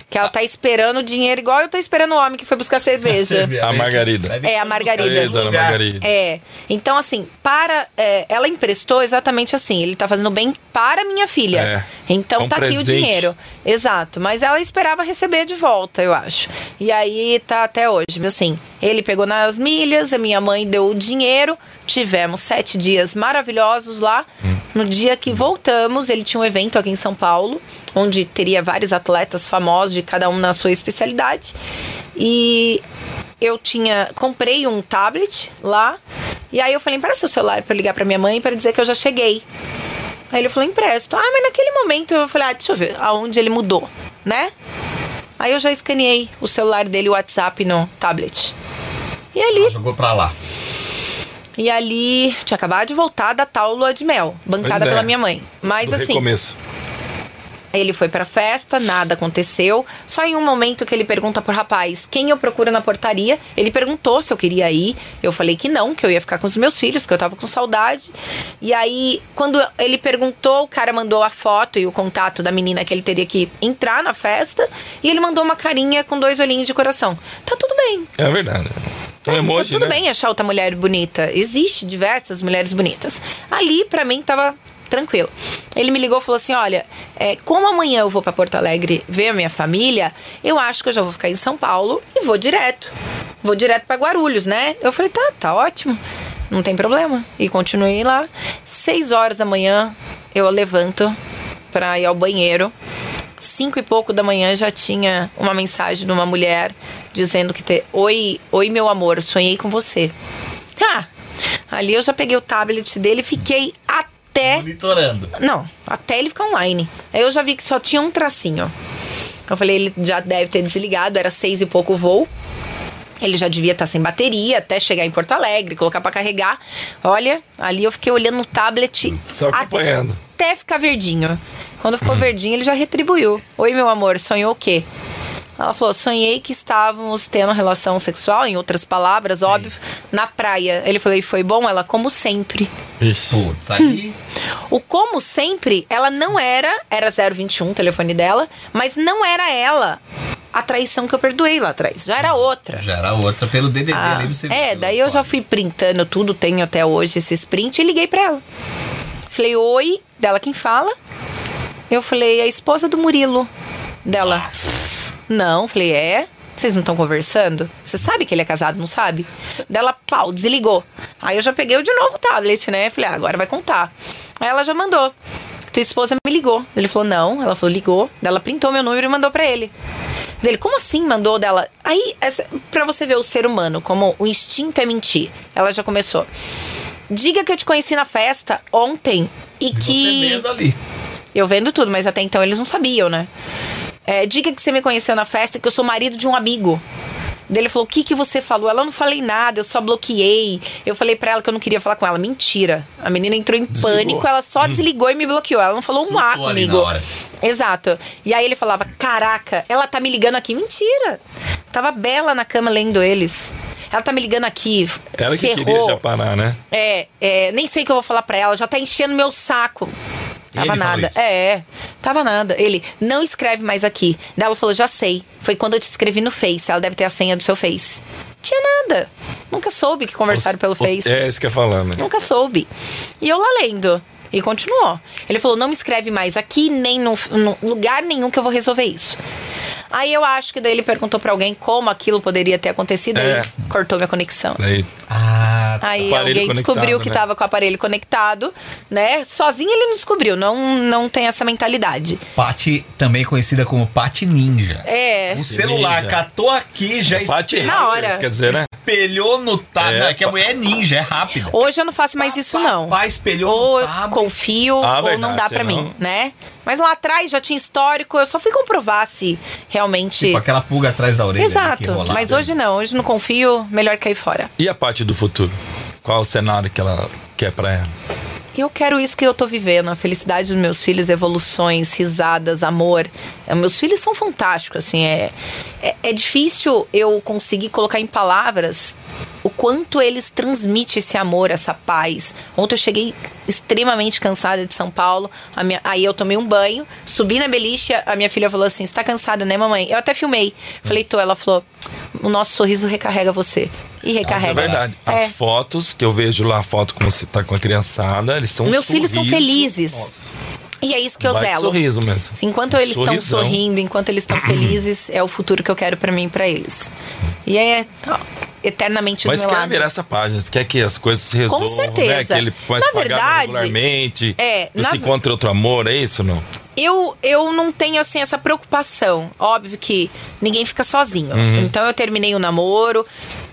Que ela tá esperando o dinheiro igual eu tô esperando o homem que foi buscar cerveja. A Margarida. É, a Margarida. Dona Margarida. É. Então, assim, para. é, ela emprestou exatamente assim. Ele tá fazendo bem para minha filha. É. Então É um tá aqui o presente. dinheiro. Exato. Mas ela esperava receber de volta, eu acho. E aí tá até hoje. Assim, ele pegou nas milhas, a minha mãe deu o dinheiro. Tivemos sete dias maravilhosos lá. No dia que voltamos, ele tinha um evento aqui em São Paulo, onde teria vários atletas famosos, de cada um na sua especialidade. E eu tinha. Comprei um tablet lá. E aí eu falei, empresta seu celular eu ligar pra minha mãe para dizer que eu já cheguei. Aí ele falou, empresto. Ah, mas naquele momento eu falei, ah, deixa eu ver aonde ele mudou, né? Aí eu já escaneei o celular dele, o WhatsApp no tablet. E ali, Jogou pra lá. e ali, tinha acabado de voltar da tal lua de mel, bancada é. pela minha mãe. Mas Do assim, recomeço. Ele foi pra festa, nada aconteceu. Só em um momento que ele pergunta pro rapaz quem eu procuro na portaria. Ele perguntou se eu queria ir. Eu falei que não, que eu ia ficar com os meus filhos, que eu tava com saudade. E aí, quando ele perguntou, o cara mandou a foto e o contato da menina que ele teria que entrar na festa. E ele mandou uma carinha com dois olhinhos de coração. Tá tudo bem. É verdade. Um emoji, tá tudo né? bem achar outra mulher bonita. Existe diversas mulheres bonitas. Ali, pra mim, tava tranquilo. Ele me ligou e falou assim: olha, é, como amanhã eu vou pra Porto Alegre ver a minha família, eu acho que eu já vou ficar em São Paulo e vou direto. Vou direto pra Guarulhos, né? Eu falei, tá, tá ótimo. Não tem problema. E continuei lá. Seis horas da manhã, eu levanto pra ir ao banheiro. Cinco e pouco da manhã já tinha uma mensagem de uma mulher dizendo que te... oi, oi meu amor, sonhei com você. Ah, ali eu já peguei o tablet dele e fiquei até Monitorando. não, até ele ficar online. Aí eu já vi que só tinha um tracinho. Eu falei, ele já deve ter desligado, era seis e pouco o voo. Ele já devia estar sem bateria até chegar em Porto Alegre, colocar pra carregar. Olha, ali eu fiquei olhando no tablet Só acompanhando. até ficar verdinho. Quando ficou verdinho, ele já retribuiu. Oi, meu amor, sonhou o quê? Ela falou: sonhei que estávamos tendo relação sexual, em outras palavras, óbvio, na praia. Ele falou: e foi bom? Ela, como sempre. Ixi. Putz, aí. O como sempre, ela não era, era 021 o telefone dela, mas não era ela a traição que eu perdoei lá atrás. Já era outra. Já era outra pelo DDD Ah, ali você é, daí eu já fui printando tudo, tenho até hoje esses print e liguei pra ela. Falei, oi, dela quem fala? Eu falei, a esposa do Murilo. Dela, não, falei, é? Vocês não estão conversando? Você sabe que ele é casado, não sabe? Dela, pau, desligou. Aí eu já peguei de novo o tablet, né? Falei, ah, agora vai contar. Aí ela já mandou. Tua esposa me ligou. Ele falou, não. Ela falou, ligou. Daí Ela printou meu número e mandou pra ele. Dele, como assim mandou dela? Aí, essa, pra você ver o ser humano, como o instinto é mentir. Ela já começou. Diga que eu te conheci na festa ontem e E que. Você vendo ali. Eu vendo tudo, mas até então eles não sabiam, né? É, diga que você me conheceu na festa, que eu sou marido de um amigo. Ele falou: O que, que você falou? Ela não falei nada, eu só bloqueei. Eu falei pra ela que eu não queria falar com ela. Mentira. A menina entrou em Desligou. pânico, ela só desligou e me bloqueou. Ela não falou um A comigo. Exato. E aí ele falava: Caraca, ela tá me ligando aqui. Mentira. Tava bela na cama lendo eles. Ela tá me ligando aqui. Ela que ferrou. queria já parar, né? É, é, nem sei o que eu vou falar pra ela, já tá enchendo meu saco. Tava nada. É, tava nada. Ele, não escreve mais aqui. Daí ela falou, já sei. Foi quando eu te escrevi no Face. Ela deve ter a senha do seu Face. Tinha nada. Nunca soube que conversaram pelo Face. É isso que eu falar, né? Nunca soube. E eu lá lendo. E continuou. Ele falou: não me escreve mais aqui, nem num, num lugar nenhum que eu vou resolver isso. Aí eu acho que daí ele perguntou pra alguém como aquilo poderia ter acontecido É. aí cortou minha conexão. Aí, Ah, tá. Aí Aparelho alguém conectado, descobriu que né? tava com o aparelho conectado, né? Sozinho ele não descobriu, não, não tem essa mentalidade. Pati, também conhecida como Pati Ninja. É. O celular Ninja. catou aqui, já Pati espelhou, Na hora. quer dizer, né? espelhou no tablet. É, Não, é que a mulher é ninja, é rápida. Hoje eu não faço mais isso, não. Papai espelhou Ou no tablet. confio, Ah, ou não verdade, dá pra senão- mim, né? Mas lá atrás já tinha histórico, eu só fui comprovar se realmente. Tipo aquela pulga atrás da orelha. que Exato. Mas hoje não, hoje não confio, melhor cair fora. E a do futuro? Qual o cenário que ela quer pra ela? Eu quero isso que eu tô vivendo, a felicidade dos meus filhos, evoluções, risadas, amor. É, Meus filhos são fantásticos, assim, é, é, é difícil eu conseguir colocar em palavras o quanto eles transmitem esse amor, essa paz. Ontem eu cheguei extremamente cansada de São Paulo, minha- aí eu tomei um banho, subi na beliche, a minha filha falou assim, você tá cansada, né mamãe? Eu até filmei. Falei, tô, ela falou, o nosso sorriso recarrega você. E é recarrega. verdade. É. As fotos que eu vejo lá, a foto como você tá com a criançada, eles são Meus filhos são felizes. Nossa, E é isso que eu baita zelo. sorriso mesmo. Enquanto Um eles estão sorrindo, enquanto eles estão felizes, é o futuro que eu quero pra mim e pra eles. E é ó, eternamente Mas do meu quer lado. virar essa página, você quer que as coisas se resolvam, certeza. né? Que ele possa Na pagar verdade, regularmente, é, você na- encontra outro amor, é isso ou não? Eu, eu não tenho, assim, essa preocupação. Óbvio que ninguém fica sozinho. Uhum. Então eu terminei o namoro,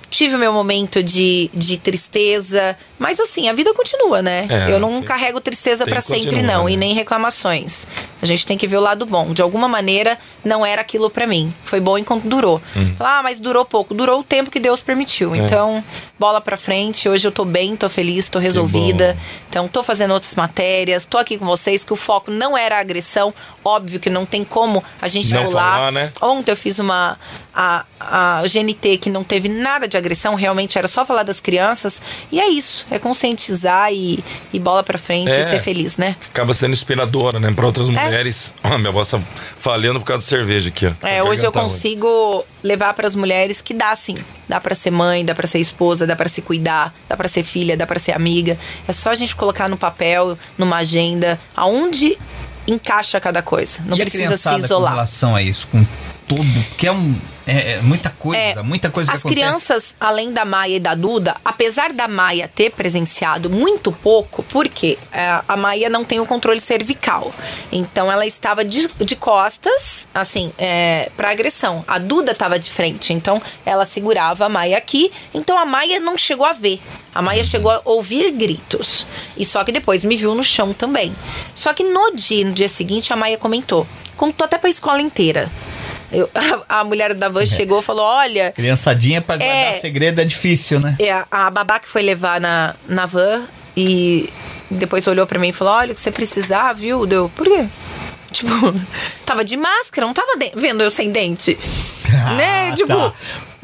tive o meu momento de, de tristeza. Mas assim, a vida continua, né? É, eu não sim. carrego tristeza que sempre, não. né? E nem reclamações. A gente tem que ver o lado bom. De alguma maneira, não era aquilo pra mim. Foi bom enquanto durou. Falar, ah, mas durou pouco. Durou o tempo que Deus permitiu. Hum. É. Então, bola pra frente. Hoje eu tô bem, tô feliz, tô resolvida. Então, tô fazendo outras matérias, tô aqui com vocês, que o foco não era a agressão. Óbvio que não tem como a gente Não pular. falar, né? Ontem eu fiz uma. A, a GNT que não teve nada de agressão, realmente era só falar das crianças. E é isso. É conscientizar e, e bola pra frente É. e ser feliz, né? Acaba sendo inspiradora, né? Pra outras mulheres. Ah, minha voz tá falhando por causa de cerveja aqui, ó. É, A hoje eu consigo levar para as mulheres que dá sim. Dá para ser mãe, dá para ser esposa, dá para se cuidar, dá para ser filha, dá para ser amiga. É só a gente colocar no papel, numa agenda, aonde encaixa cada coisa. Não e a precisa se criançada com isolar. relação a isso, com tudo, que é um é, é muita coisa, É, muita coisa que As acontece. crianças, além da Maia e da Duda, apesar da Maia ter presenciado muito pouco, porque é, a Maia não tem o controle cervical. Então ela estava de, de costas, assim, é, para agressão. A Duda estava de frente, então ela segurava a Maia aqui. Então a Maia não chegou a ver. A Maia chegou a ouvir gritos. E só que depois me viu no chão também. Só que no dia, no dia seguinte, a Maia comentou. Contou até pra escola inteira. Eu- a, a mulher da van chegou e falou: Olha, Criançadinha pra guardar É. segredo é difícil, né? é, a babá que foi levar na, na van e depois olhou pra mim e falou: Olha, o que você precisar, viu? Deu, por quê? Tipo, tava de máscara, não tava de- vendo eu sem dente. Ah, né? Tipo, tá.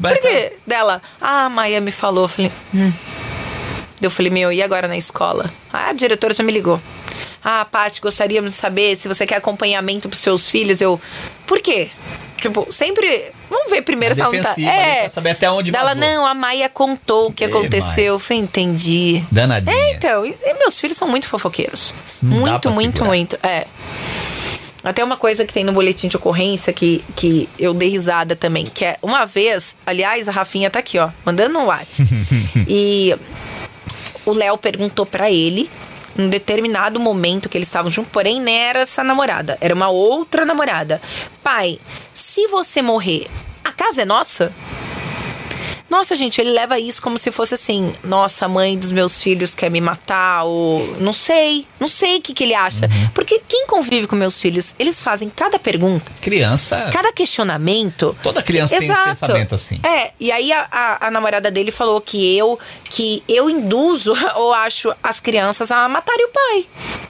Por quê? Dela, ah, a Maia me falou. Eu falei, hum. Eu falei, meu, e agora na escola? Ah, a diretora já me ligou. Ah, Paty, gostaríamos de saber se você quer acompanhamento pros seus filhos. Eu, por quê? Tipo, sempre. Vamos ver primeiro se ela não tá. pra saber até onde Dela, vazou. não, a Maia contou o que aconteceu. Maia. Eu falei, entendi. Danadinha. É, então, e, e meus filhos são muito fofoqueiros. Não muito, muito, segurar. muito. É. Até uma coisa que tem no boletim de ocorrência que, que eu dei risada também, que é uma vez, aliás, a Rafinha tá aqui, ó, mandando no WhatsApp. e o Léo perguntou pra ele, em um determinado momento que eles estavam juntos, porém não era essa namorada, era uma outra namorada. Pai, se você morrer, a casa é nossa? Nossa, gente, ele leva isso como se fosse assim: nossa, a mãe dos meus filhos quer me matar, ou não sei, não sei o que, que ele acha. Uhum. Porque quem convive com meus filhos, eles fazem cada pergunta, Criança. cada questionamento. Toda criança tem esse pensamento assim. É, e aí a, a- a namorada dele falou que eu que eu induzo ou acho as crianças a matarem o pai.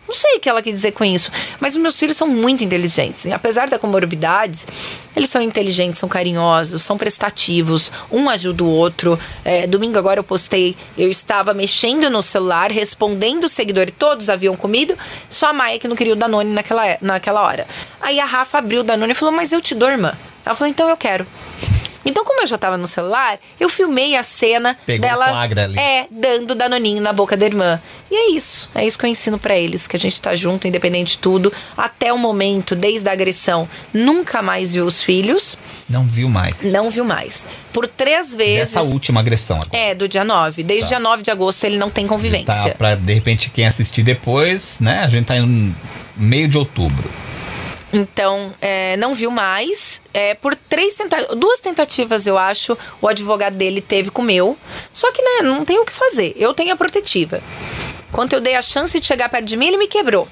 Não sei o que ela quis dizer com isso. Mas os meus filhos são muito inteligentes. E apesar da comorbidades, eles são inteligentes, são carinhosos, são prestativos. Um ajuda o outro. É, domingo agora eu postei, eu estava mexendo no celular, respondendo o seguidor todos haviam comido. Só a Maia que não queria o Danone naquela, naquela hora. Aí a Rafa abriu o Danone e falou, mas eu te dou, irmã. Ela falou, então eu quero. Então, como eu já tava no celular, eu filmei a cena Pegou dela flagra ali. é dando danoninho na boca da irmã. E é isso. É isso que eu ensino pra eles, que a gente tá junto, independente de tudo, até o momento, desde a agressão, nunca mais viu os filhos, Não viu mais. não viu mais. Por três vezes. Dessa última agressão agora. É, do dia 9. Desde Tá. dia 9 de agosto ele não tem convivência. Tá, pra de repente quem assistir depois, né? A gente tá em meio de outubro. Então, é, não viu mais. É, por três tenta duas tentativas, eu acho, o advogado dele teve com o meu. Só que, né, não tem o que fazer. Eu tenho a protetiva. Quando eu dei a chance de chegar perto de mim, ele me quebrou.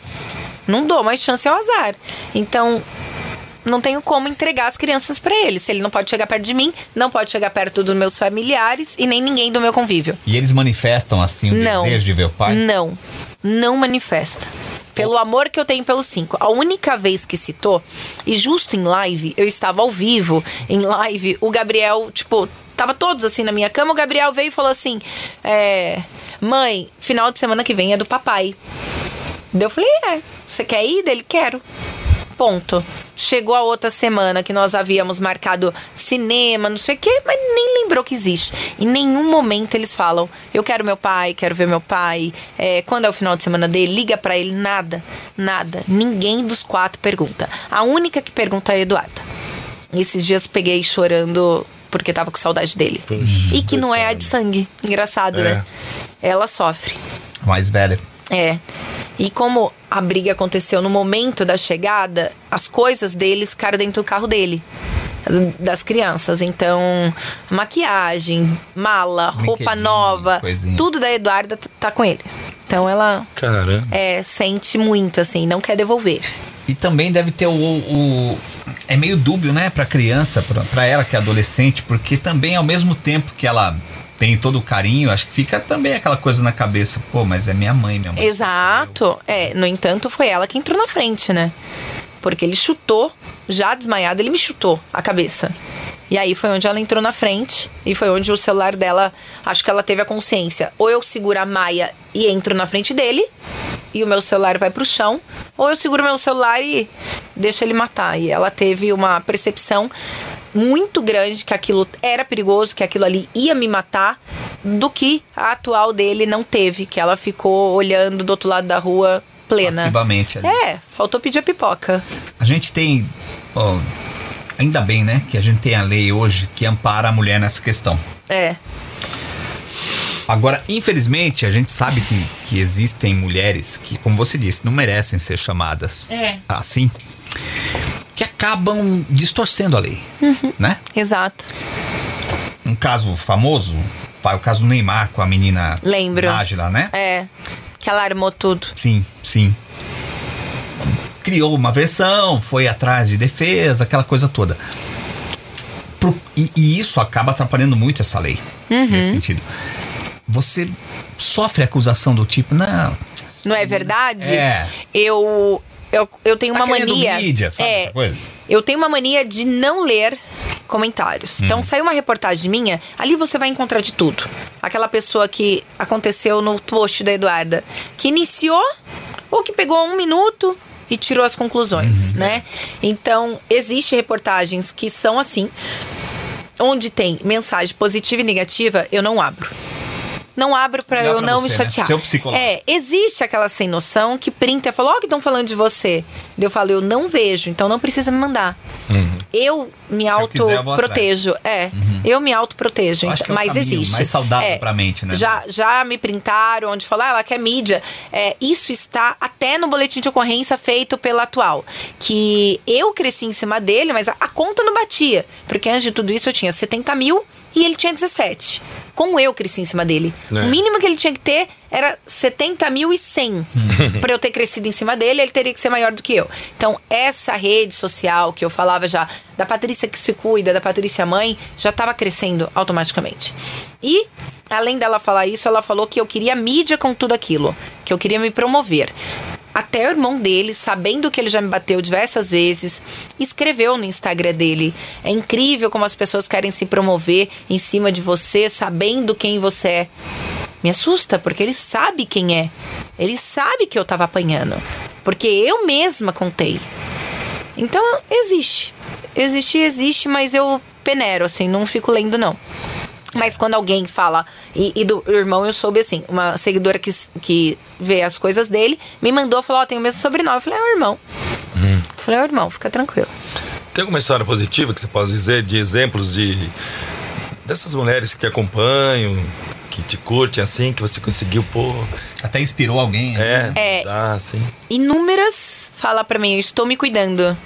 Não dou mais chance ao azar. Então, não tenho como entregar as crianças pra ele. Se ele não pode chegar perto de mim, não pode chegar perto dos meus familiares e nem ninguém do meu convívio. E eles manifestam assim o Não. desejo de ver o pai? Não. Não manifesta. Pelo amor que eu tenho pelos cinco. A única vez que citou, e justo em live, eu estava ao vivo, em live, o Gabriel, tipo, tava todos assim na minha cama, o Gabriel veio e falou assim: é, Mãe, final de semana que vem é do papai. Daí eu falei: É, você quer ir? Dele, quero. Ponto. Chegou a outra semana que nós havíamos marcado cinema, não sei o quê, mas nem lembrou que existe. Em nenhum momento eles falam: Eu quero meu pai, quero ver meu pai. É, quando é o final de semana dele, liga pra ele. Nada, nada. Ninguém dos quatro pergunta. A única que pergunta é a Eduarda. Esses dias peguei chorando porque tava com saudade dele. e que não é a de sangue. Engraçado, É. né? Ela sofre. Mais velha. É. E como a briga aconteceu no momento da chegada, as coisas deles ficaram dentro do carro dele. Das crianças. Então, maquiagem, mala, roupa nova, coisinha. tudo da Eduarda tá com ele. Então ela Caramba. é, sente muito, assim, não quer devolver. E também deve ter o. o- é meio dúbio, né, pra criança, pra, pra ela que é adolescente, porque também ao mesmo tempo que ela tem todo o carinho, acho que fica também aquela coisa na cabeça, pô, mas é minha mãe, minha mãe. Exato. É, no entanto, foi ela que entrou na frente, né? Porque ele chutou, já desmaiado, ele me chutou a cabeça. E aí foi onde ela entrou na frente e foi onde o celular dela, acho que ela teve a consciência. Ou eu seguro a Maia e entro na frente dele, e o meu celular vai pro chão, ou eu seguro meu celular e deixo ele matar. E ela teve uma percepção muito grande que aquilo era perigoso, que aquilo ali ia me matar, do que a atual dele não teve, que ela ficou olhando do outro lado da rua plena. Passivamente ali. É, faltou pedir a pipoca. A gente tem. ó, ainda bem, né, que a gente tem a lei hoje que ampara a mulher nessa questão. É. Agora, infelizmente, a gente sabe que, que existem mulheres que, como você disse, não merecem ser chamadas É. assim, que acabam distorcendo a lei, Uhum. né? Exato. Um caso famoso, o caso Neymar com a menina Lembro. Nájila, né? É. Que ela armou tudo. Sim, sim. Criou uma versão, foi atrás de defesa, aquela coisa toda. Pro- e, e isso acaba atrapalhando muito essa lei, Uhum. nesse sentido. Você sofre acusação do tipo, não. Não é verdade? É. Eu, eu, eu tenho Tá uma mania. mídia, sabe é, essa coisa? Eu tenho uma mania de não ler comentários. Então, saiu uma reportagem minha, ali você vai encontrar de tudo. Aquela pessoa que aconteceu no post da Eduarda, que iniciou ou que pegou um minuto e tirou as conclusões, né? Então, existe reportagens que são assim, onde tem mensagem positiva e negativa, eu não abro. Não abro pra Dá eu pra não me você, né? chatear. Seu psicólogo. É, existe aquela sem noção que printa e fala, ó, que estão falando de você. Eu falo, eu não vejo, então não precisa me mandar. Eu me eu vou autoprotejo. É, eu me autoprotejo. Então- é mas existe. mais saudável É, pra mente, né? Já, já me printaram, onde falar, ah, ela quer mídia. É, isso está até no boletim de ocorrência feito pela atual. Que eu cresci em cima dele, mas a, a conta não batia. Porque antes de tudo isso eu tinha 70 mil e ele tinha 17. Como eu cresci em cima dele. É. O mínimo que ele tinha que ter era 70 mil e 100. Pra eu ter crescido em cima dele, ele teria que ser maior do que eu. Então, essa rede social que eu falava já, da Patrícia que se cuida, da Patrícia mãe, já estava crescendo automaticamente. E, além dela falar isso, ela falou que eu queria mídia com tudo aquilo. Que eu queria me promover. Até o irmão dele, sabendo que ele já me bateu diversas vezes, escreveu no Instagram dele. É incrível como as pessoas querem se promover em cima de você, sabendo quem você é. Me assusta, porque ele sabe quem é. Ele sabe que eu tava apanhando. Porque eu mesma contei. Então, existe. Existe, existe, mas eu penero, assim, não fico lendo, não. Mas quando alguém fala, e, e do irmão eu soube assim, uma seguidora que, que vê as coisas dele, me mandou, falou, ó, tem o mesmo sobrenome. Eu falei, é o irmão. Eu falei, é o irmão, fica tranquilo. Tem alguma história positiva que você pode dizer de exemplos de dessas mulheres que te acompanham, que te curtem assim, que você conseguiu pô, Até inspirou alguém. né? é, É. dá assim. Inúmeras fala pra mim, eu estou me cuidando.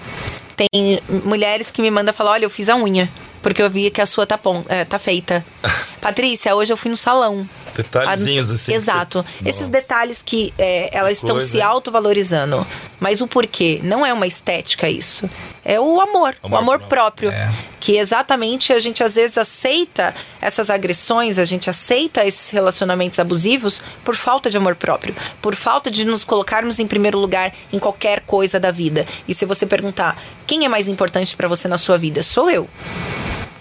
Tem mulheres que me mandam falar, olha, eu fiz a unha. Porque eu vi que a sua tá, pon- é, tá feita. Patrícia, hoje eu fui no salão. Detalhezinhos assim. Exato. que- Esses detalhes que é, elas estão coisa, se autovalorizando. Mas o porquê? Não é uma estética isso. É o amor. o Amor amor próprio. próprio. É. Que exatamente a gente às vezes aceita essas agressões, a gente aceita esses relacionamentos abusivos por falta de amor próprio. Por falta de nos colocarmos em primeiro lugar em qualquer coisa da vida. E se você perguntar quem é mais importante pra você na sua vida, sou eu.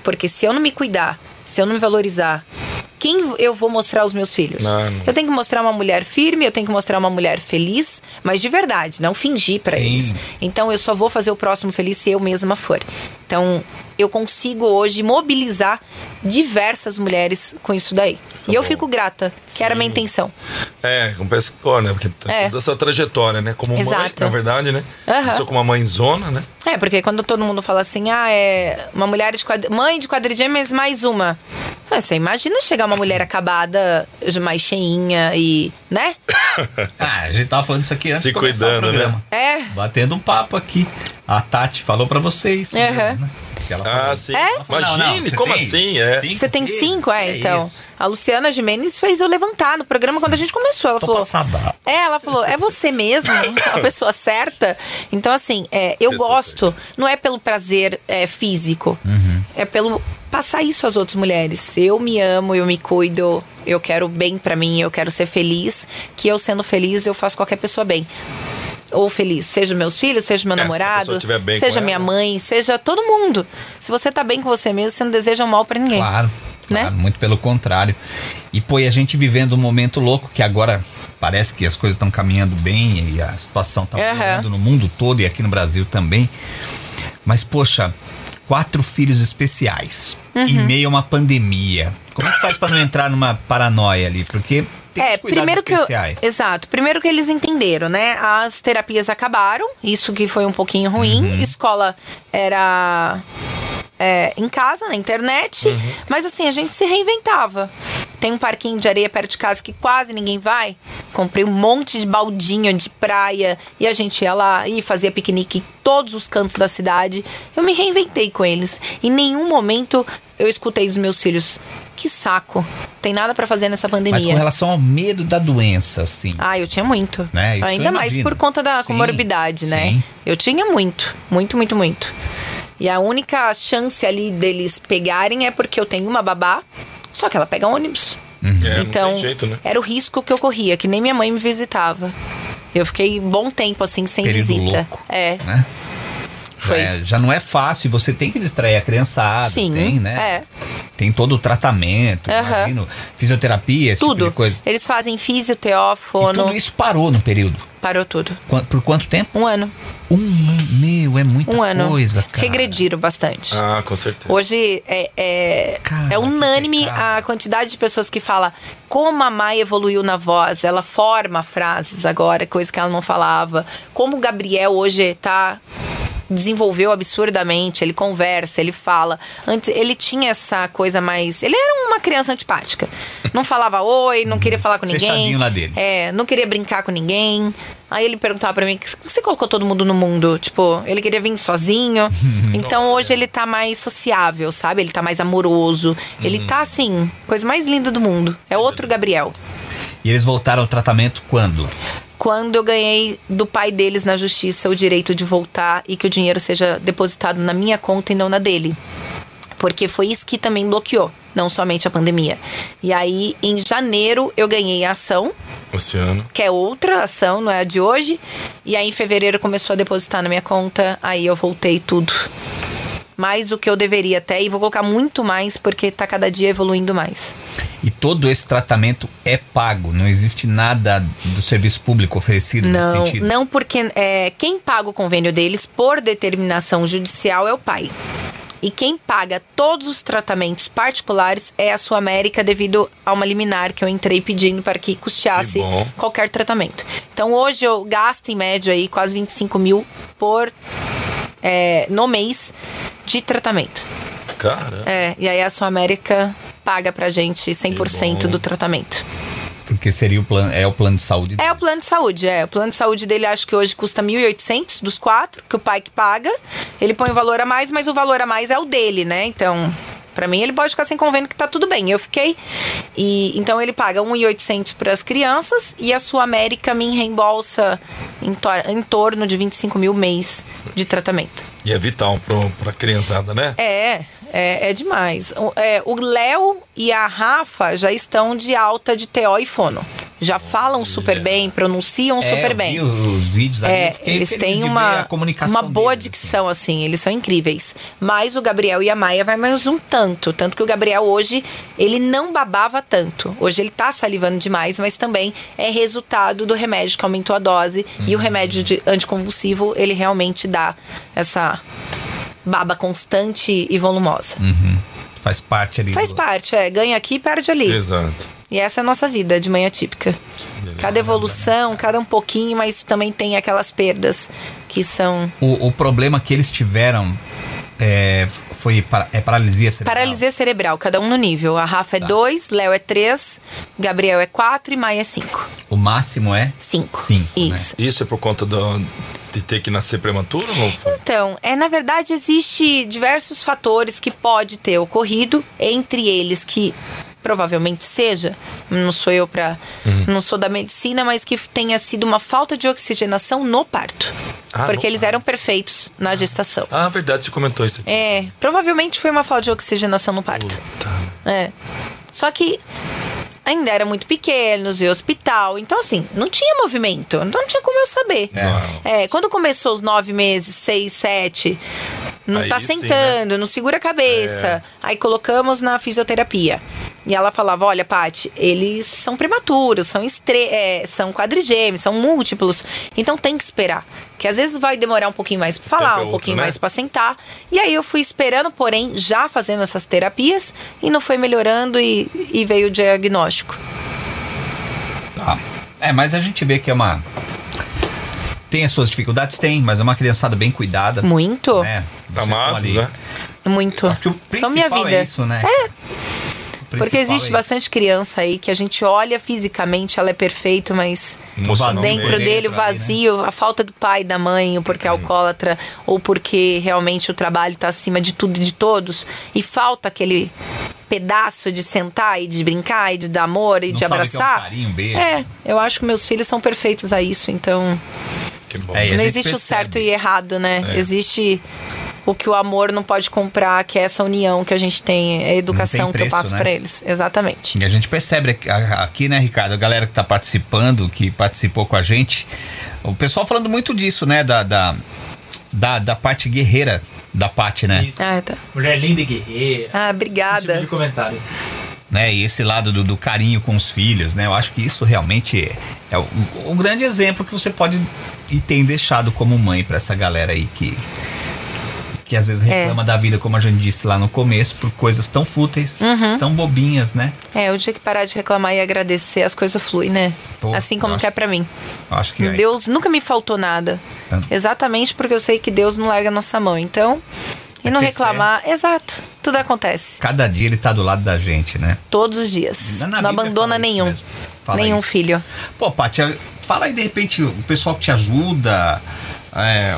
Porque se eu não me cuidar, se eu não me valorizar, quem eu vou mostrar aos meus filhos? Não. Eu tenho que mostrar uma mulher firme, eu tenho que mostrar uma mulher feliz, mas de verdade, não fingir pra Sim. eles. Então eu só vou fazer o próximo feliz se eu mesma for. Então eu consigo hoje mobilizar diversas mulheres com isso daí. Isso e é eu bom. fico grata, que era a minha intenção. É, com pescor, né? Porque tem É. toda essa trajetória, né? Como mãe, Exato. na verdade, né? Aham. Começou com uma mãezona, né? É, porque quando todo mundo fala assim, ah, é uma mulher de quadri... mãe de quadrigêmeas mais uma. Ah, Você imagina chegar uma mulher acabada, mais cheinha e, né? Ah, a gente tava falando isso aqui antes Se de começar cuidando, o programa. É. Batendo um papo aqui. A Tati falou pra vocês. mesmo, né? Ah, falou. sim. É? Ela falou, não, não, Imagine, você como tem assim? É. cinco Você tem cinco, é, Que então. isso? A Luciana Gimenez fez eu levantar no programa quando a gente começou. Ela Tô falou. passada. É, ela falou, é você mesmo, a pessoa certa. Então, assim, é, eu Pessoa gosto, não é pelo prazer é, físico, é pelo passar isso às outras mulheres. Eu me amo, eu me cuido, eu quero bem pra mim, eu quero ser feliz. Que eu sendo feliz, eu faço qualquer pessoa bem. Ou feliz, seja meus filhos, seja meu É, se namorado, bem seja minha ela. mãe, seja todo mundo. Se você tá bem com você mesmo, você não deseja mal pra ninguém. Claro, Né? claro, muito pelo contrário. E pô, e a gente vivendo um momento louco que agora parece que as coisas estão caminhando bem e a situação tá Aham. melhorando no mundo todo e aqui no Brasil também. Mas poxa, quatro filhos especiais Uhum. em meio a uma pandemia. Como é que faz pra não entrar numa paranoia ali? Porque tem é, os cuidados primeiro que eu, especiais. exato, primeiro que eles entenderam, né? As terapias acabaram, isso que foi um pouquinho ruim. Uhum. Escola era é, em casa, na internet, Uhum. mas assim a gente se reinventava. Tem um parquinho de areia perto de casa que quase ninguém vai. Comprei um monte de baldinho de praia e a gente ia lá e fazia piquenique em todos os cantos da cidade. Eu me reinventei com eles. Em nenhum momento eu escutei dos meus filhos. Que saco. Tem nada pra fazer nessa pandemia. Mas com relação ao medo da doença, assim. Ah, eu tinha muito. Né, isso Ainda mais por conta da Sim, comorbidade, né? sim. Eu tinha muito, muito, muito, muito. E a única chance ali deles pegarem é porque eu tenho uma babá, só que ela pega ônibus. É, então, jeito, né? era o risco que eu corria, que nem minha mãe me visitava. Eu fiquei um bom tempo assim sem Período visita. louco. É. Né? Foi. É, já não é fácil, você tem que distrair a criançada, Sim. tem, né? É. Tem todo o tratamento, Aham. imagino, fisioterapia, esse Tudo. tipo de coisa. Eles fazem E fisioteófono. tudo isso parou no período. Parou tudo. Por quanto tempo? Um ano. Um ano, meu, é muita Um ano. coisa, cara. Regrediram bastante. Ah, com certeza. Hoje é, é, Cara, é unânime a quantidade de pessoas que fala como a Mai evoluiu na voz, ela forma frases agora, coisa que ela não falava. Como o Gabriel hoje tá desenvolveu absurdamente, ele conversa, ele fala. Antes ele tinha essa coisa mais, ele era uma criança antipática. Não falava oi, não queria falar com ninguém. Fechadinho lá dele. É, não queria brincar com ninguém. Aí ele perguntava pra mim, "Por que você colocou todo mundo no mundo? Tipo, ele queria vir sozinho. então hoje ele tá mais sociável, sabe? Ele tá mais amoroso. Ele tá assim, coisa mais linda do mundo. É outro Gabriel. E eles voltaram ao tratamento quando? Quando eu ganhei do pai deles na justiça o direito de voltar e que o dinheiro seja depositado na minha conta e não na dele. Porque foi isso que também bloqueou, não somente a pandemia. E aí, em janeiro, eu ganhei a ação Oceano. que é outra ação, não é a de hoje. E aí em fevereiro começou a depositar na minha conta, aí eu voltei tudo. Mais do que eu deveria até, e vou colocar muito mais, porque tá cada dia evoluindo mais. E todo esse tratamento é pago, não existe nada do serviço público oferecido nesse Não, sentido. não porque é, quem paga o convênio deles por determinação judicial é o pai. E quem paga todos os tratamentos particulares é a Sua América devido a uma liminar que eu entrei pedindo para que custeasse Que qualquer tratamento. Então hoje eu gasto em média aí quase 25 mil por é, no mês de tratamento. Cara. É, e aí a Sua América paga pra gente 100% bom. do tratamento. Porque seria o plano, é o plano de saúde. É o plano de saúde, é. O plano de saúde dele acho que hoje custa 1.800 dos quatro, que o pai que paga. Ele põe o valor a mais, mas o valor a mais é o dele, né? Então, pra mim ele pode ficar sem convênio que tá tudo bem. Eu fiquei e então ele paga 1.800 para as crianças e a Sul América me reembolsa em, tor- em torno de 25 mil mês de tratamento. E é vital pro, pra criançada, né? É, é, é demais. O é, o Léo e a Rafa já estão de alta de TO e fono. Já falam super bem, pronunciam É, super eu bem. vi os vídeos ali, eu É, fiquei eles têm uma, uma boa deles, assim. dicção, assim. eles são incríveis. Mas o Gabriel e a Maia vai mais um tanto. Tanto que o Gabriel hoje, ele não babava tanto. Hoje ele tá salivando demais, mas também é resultado do remédio que aumentou a dose. Uhum. E o remédio de anticonvulsivo, ele realmente dá essa baba constante e volumosa. Uhum. Faz parte ali. Faz do- parte, é. Ganha aqui, perde ali. Exato. E essa é a nossa vida de manhã típica. Cada evolução, cada um pouquinho, mas também tem aquelas perdas que são O, o problema que eles tiveram é, foi para, é paralisia cerebral. paralisia cerebral, cada um no nível. A Rafa é Tá. 2, Léo é 3, Gabriel é 4 e Maia é 5. O máximo é 5. Cinco, né? Isso. Isso é por conta do, de ter que nascer prematuro ou não foi? Então, é na verdade existe diversos fatores que pode ter ocorrido, entre eles que provavelmente seja, não sou eu para, Uhum. não sou da medicina, mas que tenha sido uma falta de oxigenação no parto. Ah, porque no eles parto. eram perfeitos na gestação. Ah, verdade, você comentou isso aqui. É, provavelmente foi uma falta de oxigenação no parto. Puta. É. Só que ainda eram muito pequenos e hospital. Então, assim, não tinha movimento. Então não tinha como eu saber. É. É, quando começou os nove meses, seis, sete, não Aí tá sim, né? sentando, não segura a cabeça. Aí colocamos na fisioterapia. E ela falava: olha, Paty, eles são prematuros, são, estre é, são quadrigêmeos, são múltiplos. Então tem que esperar. Que às vezes vai demorar um pouquinho mais pra falar, é um outro, pouquinho né? mais pra sentar. E aí eu fui esperando, porém, já fazendo essas terapias e não foi melhorando e, e veio o diagnóstico. Tá. É, mas a gente vê que é uma. Tem as suas dificuldades? Tem, mas é uma criançada bem cuidada. Muito, Né? Amados, ali. né? muito. O São minha principal vida. é isso, né? É. O Porque existe é bastante criança aí que a gente olha fisicamente, ela é perfeita, mas dentro dele o ali, né? vazio, a falta do pai da mãe, ou porque é alcoólatra, ou porque realmente o trabalho tá acima de tudo e de todos, e falta aquele pedaço de sentar e de brincar e de dar amor e Não de o que é um abraçar. carinho, beijo. É, eu acho que meus filhos são perfeitos a isso, então Que bom. É, não existe o percebe. certo e errado, né? É. Existe o que o amor não pode comprar, que é essa união que a gente tem, é a educação que eu preço, passo né? pra eles. Exatamente. E a gente percebe aqui- né, Ricardo, a galera que tá participando, que participou com a gente, o pessoal falando muito disso, né, da, da, da, da parte guerreira da Paty, né? Isso. Ah, tá. Mulher linda e guerreira. Ah, Esse obrigada. tipo de comentário. né? E esse lado do, do carinho com os filhos, né? Eu acho que isso realmente é, é o, o grande exemplo que você pode e tem deixado como mãe pra essa galera aí que que às vezes reclama da vida, como a gente disse lá no começo, por coisas tão fúteis, tão bobinhas, né? É, o dia que parar de reclamar e agradecer, as coisas fluem, né? Pô, assim como que é pra mim. Acho que Deus nunca me faltou nada. Ah. Exatamente porque eu sei que Deus não larga a nossa mão. Então, e É não reclamar, exato. Tudo acontece. cada dia ele tá do lado da gente, né? Todos os dias. Na- na não abandona nenhum. mesmo. Fala nenhum isso. filho. Pô, Paty, fala aí de repente o pessoal que te ajuda. é,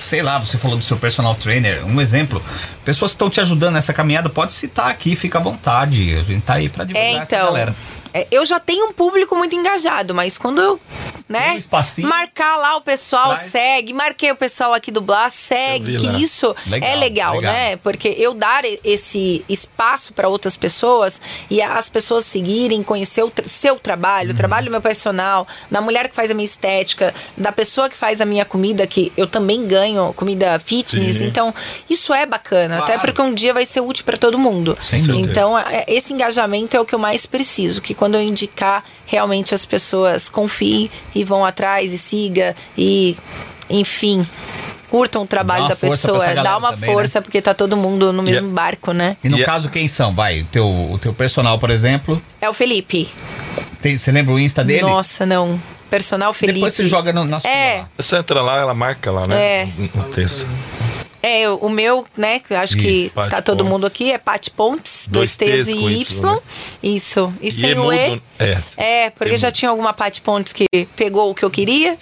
sei lá, você falou do seu personal trainer, um exemplo. Pessoas que estão te ajudando nessa caminhada, pode citar aqui, fica à vontade. A gente tá aí pra divulgar É, essa então. galera. É, eu já tenho um público muito engajado, mas quando eu, né, um marcar lá o pessoal, Traz. segue, marquei o pessoal aqui do Blá, segue, que isso Legal, é legal, legal. né? Porque eu dar esse espaço para outras pessoas e as pessoas seguirem, conhecer o tra- seu trabalho, o Uhum. trabalho do meu personal, da mulher que faz a minha estética, da pessoa que faz a minha comida, que eu também ganho comida fitness. Sim. Então, isso é bacana, até Claro. porque um dia vai ser útil para todo mundo. Sem dúvida. Então, é- esse engajamento é o que eu mais preciso, que quando eu indicar, realmente as pessoas confiem e vão atrás e siga e, enfim, curtam o trabalho da pessoa, dá uma também, força porque tá todo mundo no mesmo E- barco, né? E no E é- caso, quem são? Vai, o teu, o teu personal, por exemplo. É o Felipe. tem- você lembra o Insta dele? Nossa, não. Personal Felipe. Depois você joga no, na sua. É. Só entrar lá, ela marca lá, né? É. O texto. É, o meu, né, que eu acho que Isso, Paty tá todo Pontes. mundo aqui, é Pat Pontes, dois Dois T's e Y. Y, né? Isso. E, E sem é o E. É. É, porque Tem já tinha alguma Pat Pontes que pegou o que eu queria.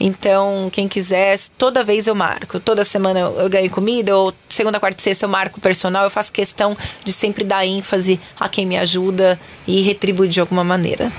Então, quem quiser, toda vez eu marco. Toda semana eu ganho comida, ou segunda, quarta e sexta eu marco o personal. Eu faço questão de sempre dar ênfase a quem me ajuda e retribuir de alguma maneira.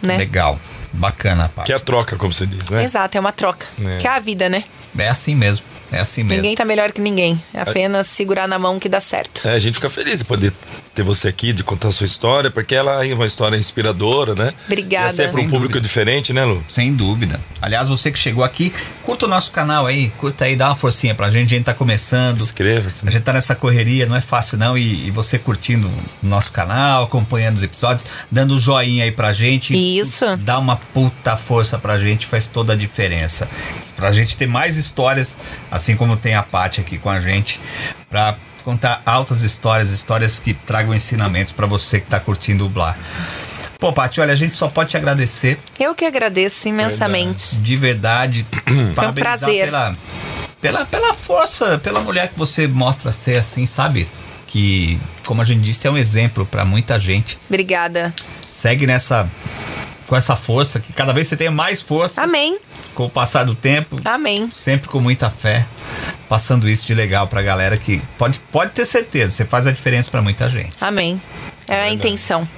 Né? Legal. Bacana, Paty. Que é a troca, como você diz, né? Exato, é uma troca. É. Que é a vida, né? É assim mesmo. É assim mesmo. Ninguém tá melhor que ninguém. É apenas segurar na mão que dá certo. É, a gente fica feliz de poder ter você aqui, de contar a sua história, porque ela é uma história inspiradora, né? Obrigada. E é sempre Sem um público dúvida. diferente, né, Lu? Sem dúvida. Aliás, você que chegou aqui, curta o nosso canal aí, curta aí, dá uma forcinha pra gente. A gente tá começando. Inscreva-se. A gente tá nessa correria, não é fácil não. E, e você curtindo o nosso canal, acompanhando os episódios, dando um joinha aí pra gente. Isso. Dá uma puta força pra gente, faz toda a diferença. Pra gente ter mais histórias, assim como tem a Paty aqui com a gente, pra contar altas histórias, histórias que tragam ensinamentos pra você que tá curtindo o Blá. Pô, Paty, olha, a gente só pode te agradecer Eu que agradeço imensamente. de verdade. parabenizar prazer. Pela, pela, pela força, pela mulher que você mostra ser assim, sabe? Que, como a gente disse, é um exemplo pra muita gente. Obrigada. Segue nessa. Com essa força, que cada vez você tenha mais força Amém. com o passar do tempo. Amém. Sempre com muita fé, passando isso de legal pra galera que pode, pode ter certeza, você faz a diferença pra muita gente. Amém. É a verdade. intenção.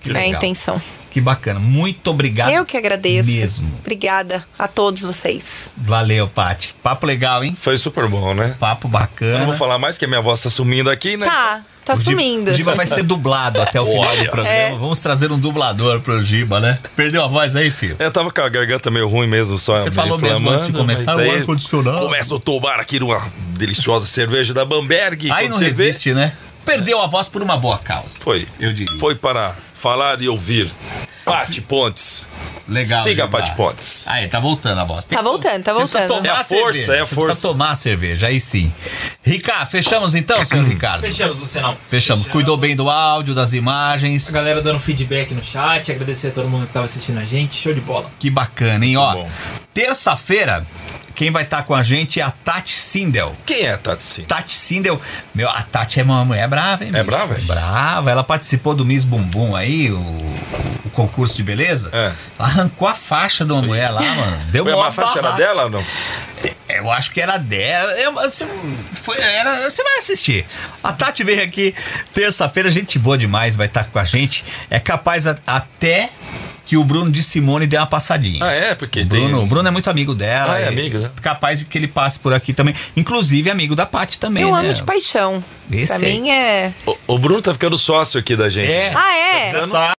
Que É a legal. intenção. Que bacana. Muito obrigado. Eu que agradeço. Mesmo. Obrigada a todos vocês. Valeu, Paty. Papo legal, hein? Foi super bom, né? Papo Eu bacana. não vou falar mais que a minha voz tá sumindo aqui, né? Tá, tá O sumindo. O Giba vai ser dublado até o final Olha. do programa. É. Vamos trazer um dublador pro Giba, né? Perdeu a voz aí, filho? Eu tava com a garganta meio ruim mesmo, só Você falou mesmo antes de começar, o aí ar-condicionado. Começa a tomar aqui uma deliciosa cerveja da Bamberg. Aí não você vê, resiste, né? Perdeu a voz por uma boa causa. Foi. Eu diria. Foi para falar e ouvir. Pati Pontes. Legal. Siga a Giba. Pati Pontes. Aí, tá voltando a voz. Tem Tá que- voltando, tá voltando. tomar É a força, cerveja. é a Você força. precisa tomar a cerveja, aí sim. Ricardo, fechamos então, senhor Ricardo? Fechamos, Luciano. Fechamos. Cuidou bem do áudio, das A imagens. galera dando feedback no chat, agradecer a todo mundo que tava assistindo a gente. Show de bola. Que bacana, hein? Ó, bom. terça-feira, quem vai estar com a gente é a Tati Sindel. Quem é Tati Sim? Tati Sindel. Meu, a Tati é uma mulher brava, hein? É bicho? brava? Brava. Ela participou do Miss Bumbum aí, o, o concurso de beleza. É. Ela arrancou a faixa de uma mulher lá, mano. Deu Foi uma faixa era dela ou não? Eu acho que era dela. Eu- você, foi, era, você vai assistir. A Tati veio aqui terça-feira, gente boa demais, vai estar com a gente. É capaz a- até que o Bruno de Simone dê uma passadinha. Ah, é? Porque O Bruno, o tem... Bruno é muito amigo dela. Ah, é amigo, né? Capaz de que ele passe por aqui também. Inclusive amigo da Paty também, Eu né? amo de paixão. Esse pra aí. mim é. O, o Bruno tá ficando sócio aqui da gente. É. Ah, é? Já tá.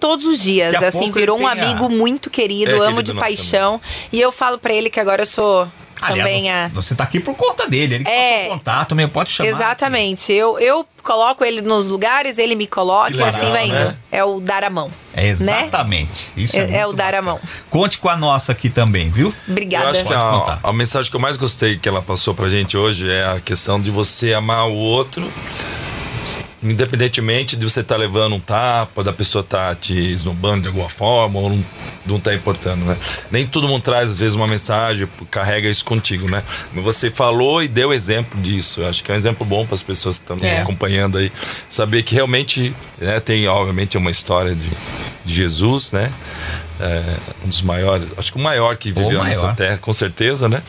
Todos os dias, assim, virou um tem a- amigo muito querido, É, amo querido de paixão. E eu falo pra ele que agora eu sou também você, é. Você tá aqui por conta dele, ele É. contato, meu, pode chamar. Exatamente. Eu, eu coloco ele nos lugares, ele me coloca e assim vai indo. né? É o dar a mão. É exatamente. Isso é, É, é o dar a bacana. mão. Conte com a nossa aqui também, viu? Eu Obrigada. acho que a, a mensagem que eu mais gostei que ela passou pra gente hoje é a questão de você amar o outro, independentemente de você estar levando um tapa, da pessoa estar te esnobando de alguma forma, ou não, não tá importando, né? Nem todo mundo traz, às vezes, uma mensagem, carrega isso contigo, né? Mas você falou e deu exemplo disso. Eu acho que é um exemplo bom para as pessoas que estão nos É. acompanhando aí. Saber que realmente né, tem, obviamente, uma história de, de Jesus, né? É, um dos maiores, acho que o maior que viveu nessa maior. terra, com certeza, né?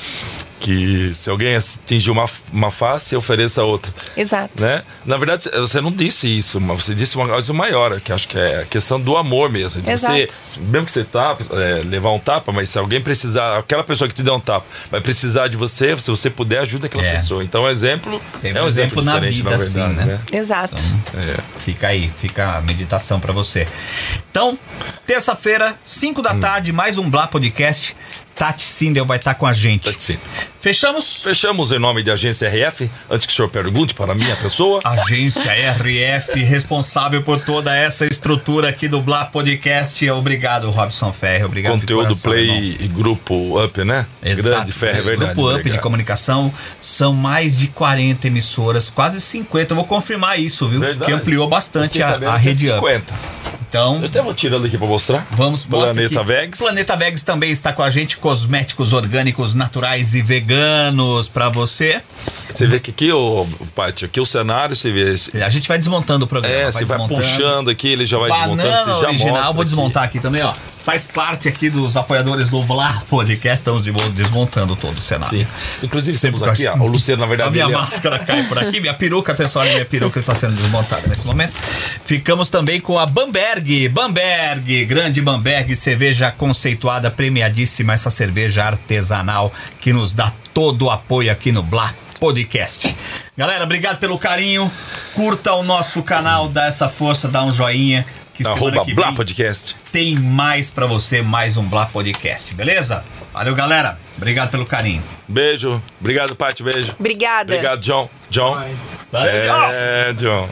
Que se alguém atingir uma, uma face, ofereça outra. Exato. Né? Na verdade, você não disse isso, mas você disse uma coisa maior, que acho que é a questão do amor mesmo. De você, Exato. mesmo que você tá, é, levar um tapa, mas se alguém precisar, aquela pessoa que te deu um tapa, vai precisar de você, se você puder, ajuda aquela É. pessoa. Então, o exemplo Tem é um um exemplo, exemplo na diferente, vida, na verdade, assim, né? Exato. É. Fica aí, fica a meditação pra você. Então, terça-feira, 5 da tarde, mais um Blá Podcast. Tati Sindel vai estar com a gente. Tati Sindel. Fechamos? Fechamos em nome de agência RF. Antes que o senhor pergunte para a minha pessoa. Agência RF, responsável por toda essa estrutura aqui do Blá Podcast. Obrigado, Robson Ferre. Obrigado de Conteúdo coração, Play irmão. e Grupo Up, né? Exato. Grande Ferre, é verdade. Grupo Up de obrigado. comunicação são mais de 40 emissoras, quase 50. Eu vou confirmar isso, viu? Verdade. Que ampliou bastante a, a é rede Up. 50. Então, Eu até vou tirando aqui para mostrar. Vamos mostra Planeta aqui. Vegs. Planeta Vegs também está com a gente, cosméticos orgânicos, naturais e veganos para você. Você vê que aqui, ô, Paty, aqui o cenário, você vê. esse- A gente vai desmontando o programa. É, você vai desmontando. puxando aqui, ele já vai desmontando, Banana você já original, mostra vou aqui. desmontar aqui também, ó. Faz parte aqui dos apoiadores do Blá Podcast, estamos de- desmontando todo o cenário. Sim. Inclusive, Sempre aqui, ó, o Luciano, na verdade, A minha ele é- máscara cai por aqui, minha peruca, atenção, minha peruca está sendo desmontada nesse momento. Ficamos também com a Bamberg. Bamberg, grande Bamberg, cerveja conceituada, premiadíssima, essa cerveja artesanal que nos dá todo o apoio aqui no Blá Podcast. Galera, obrigado pelo carinho. Curta o nosso canal, dá essa força, dá um joinha. Que semana Arroba que Blá vem Podcast. tem mais pra você, mais um Blá Podcast, beleza? Valeu, galera. Obrigado pelo carinho. Beijo. Obrigado, Paty. Beijo. Obrigada. Obrigado, John. John. Valeu. É, John.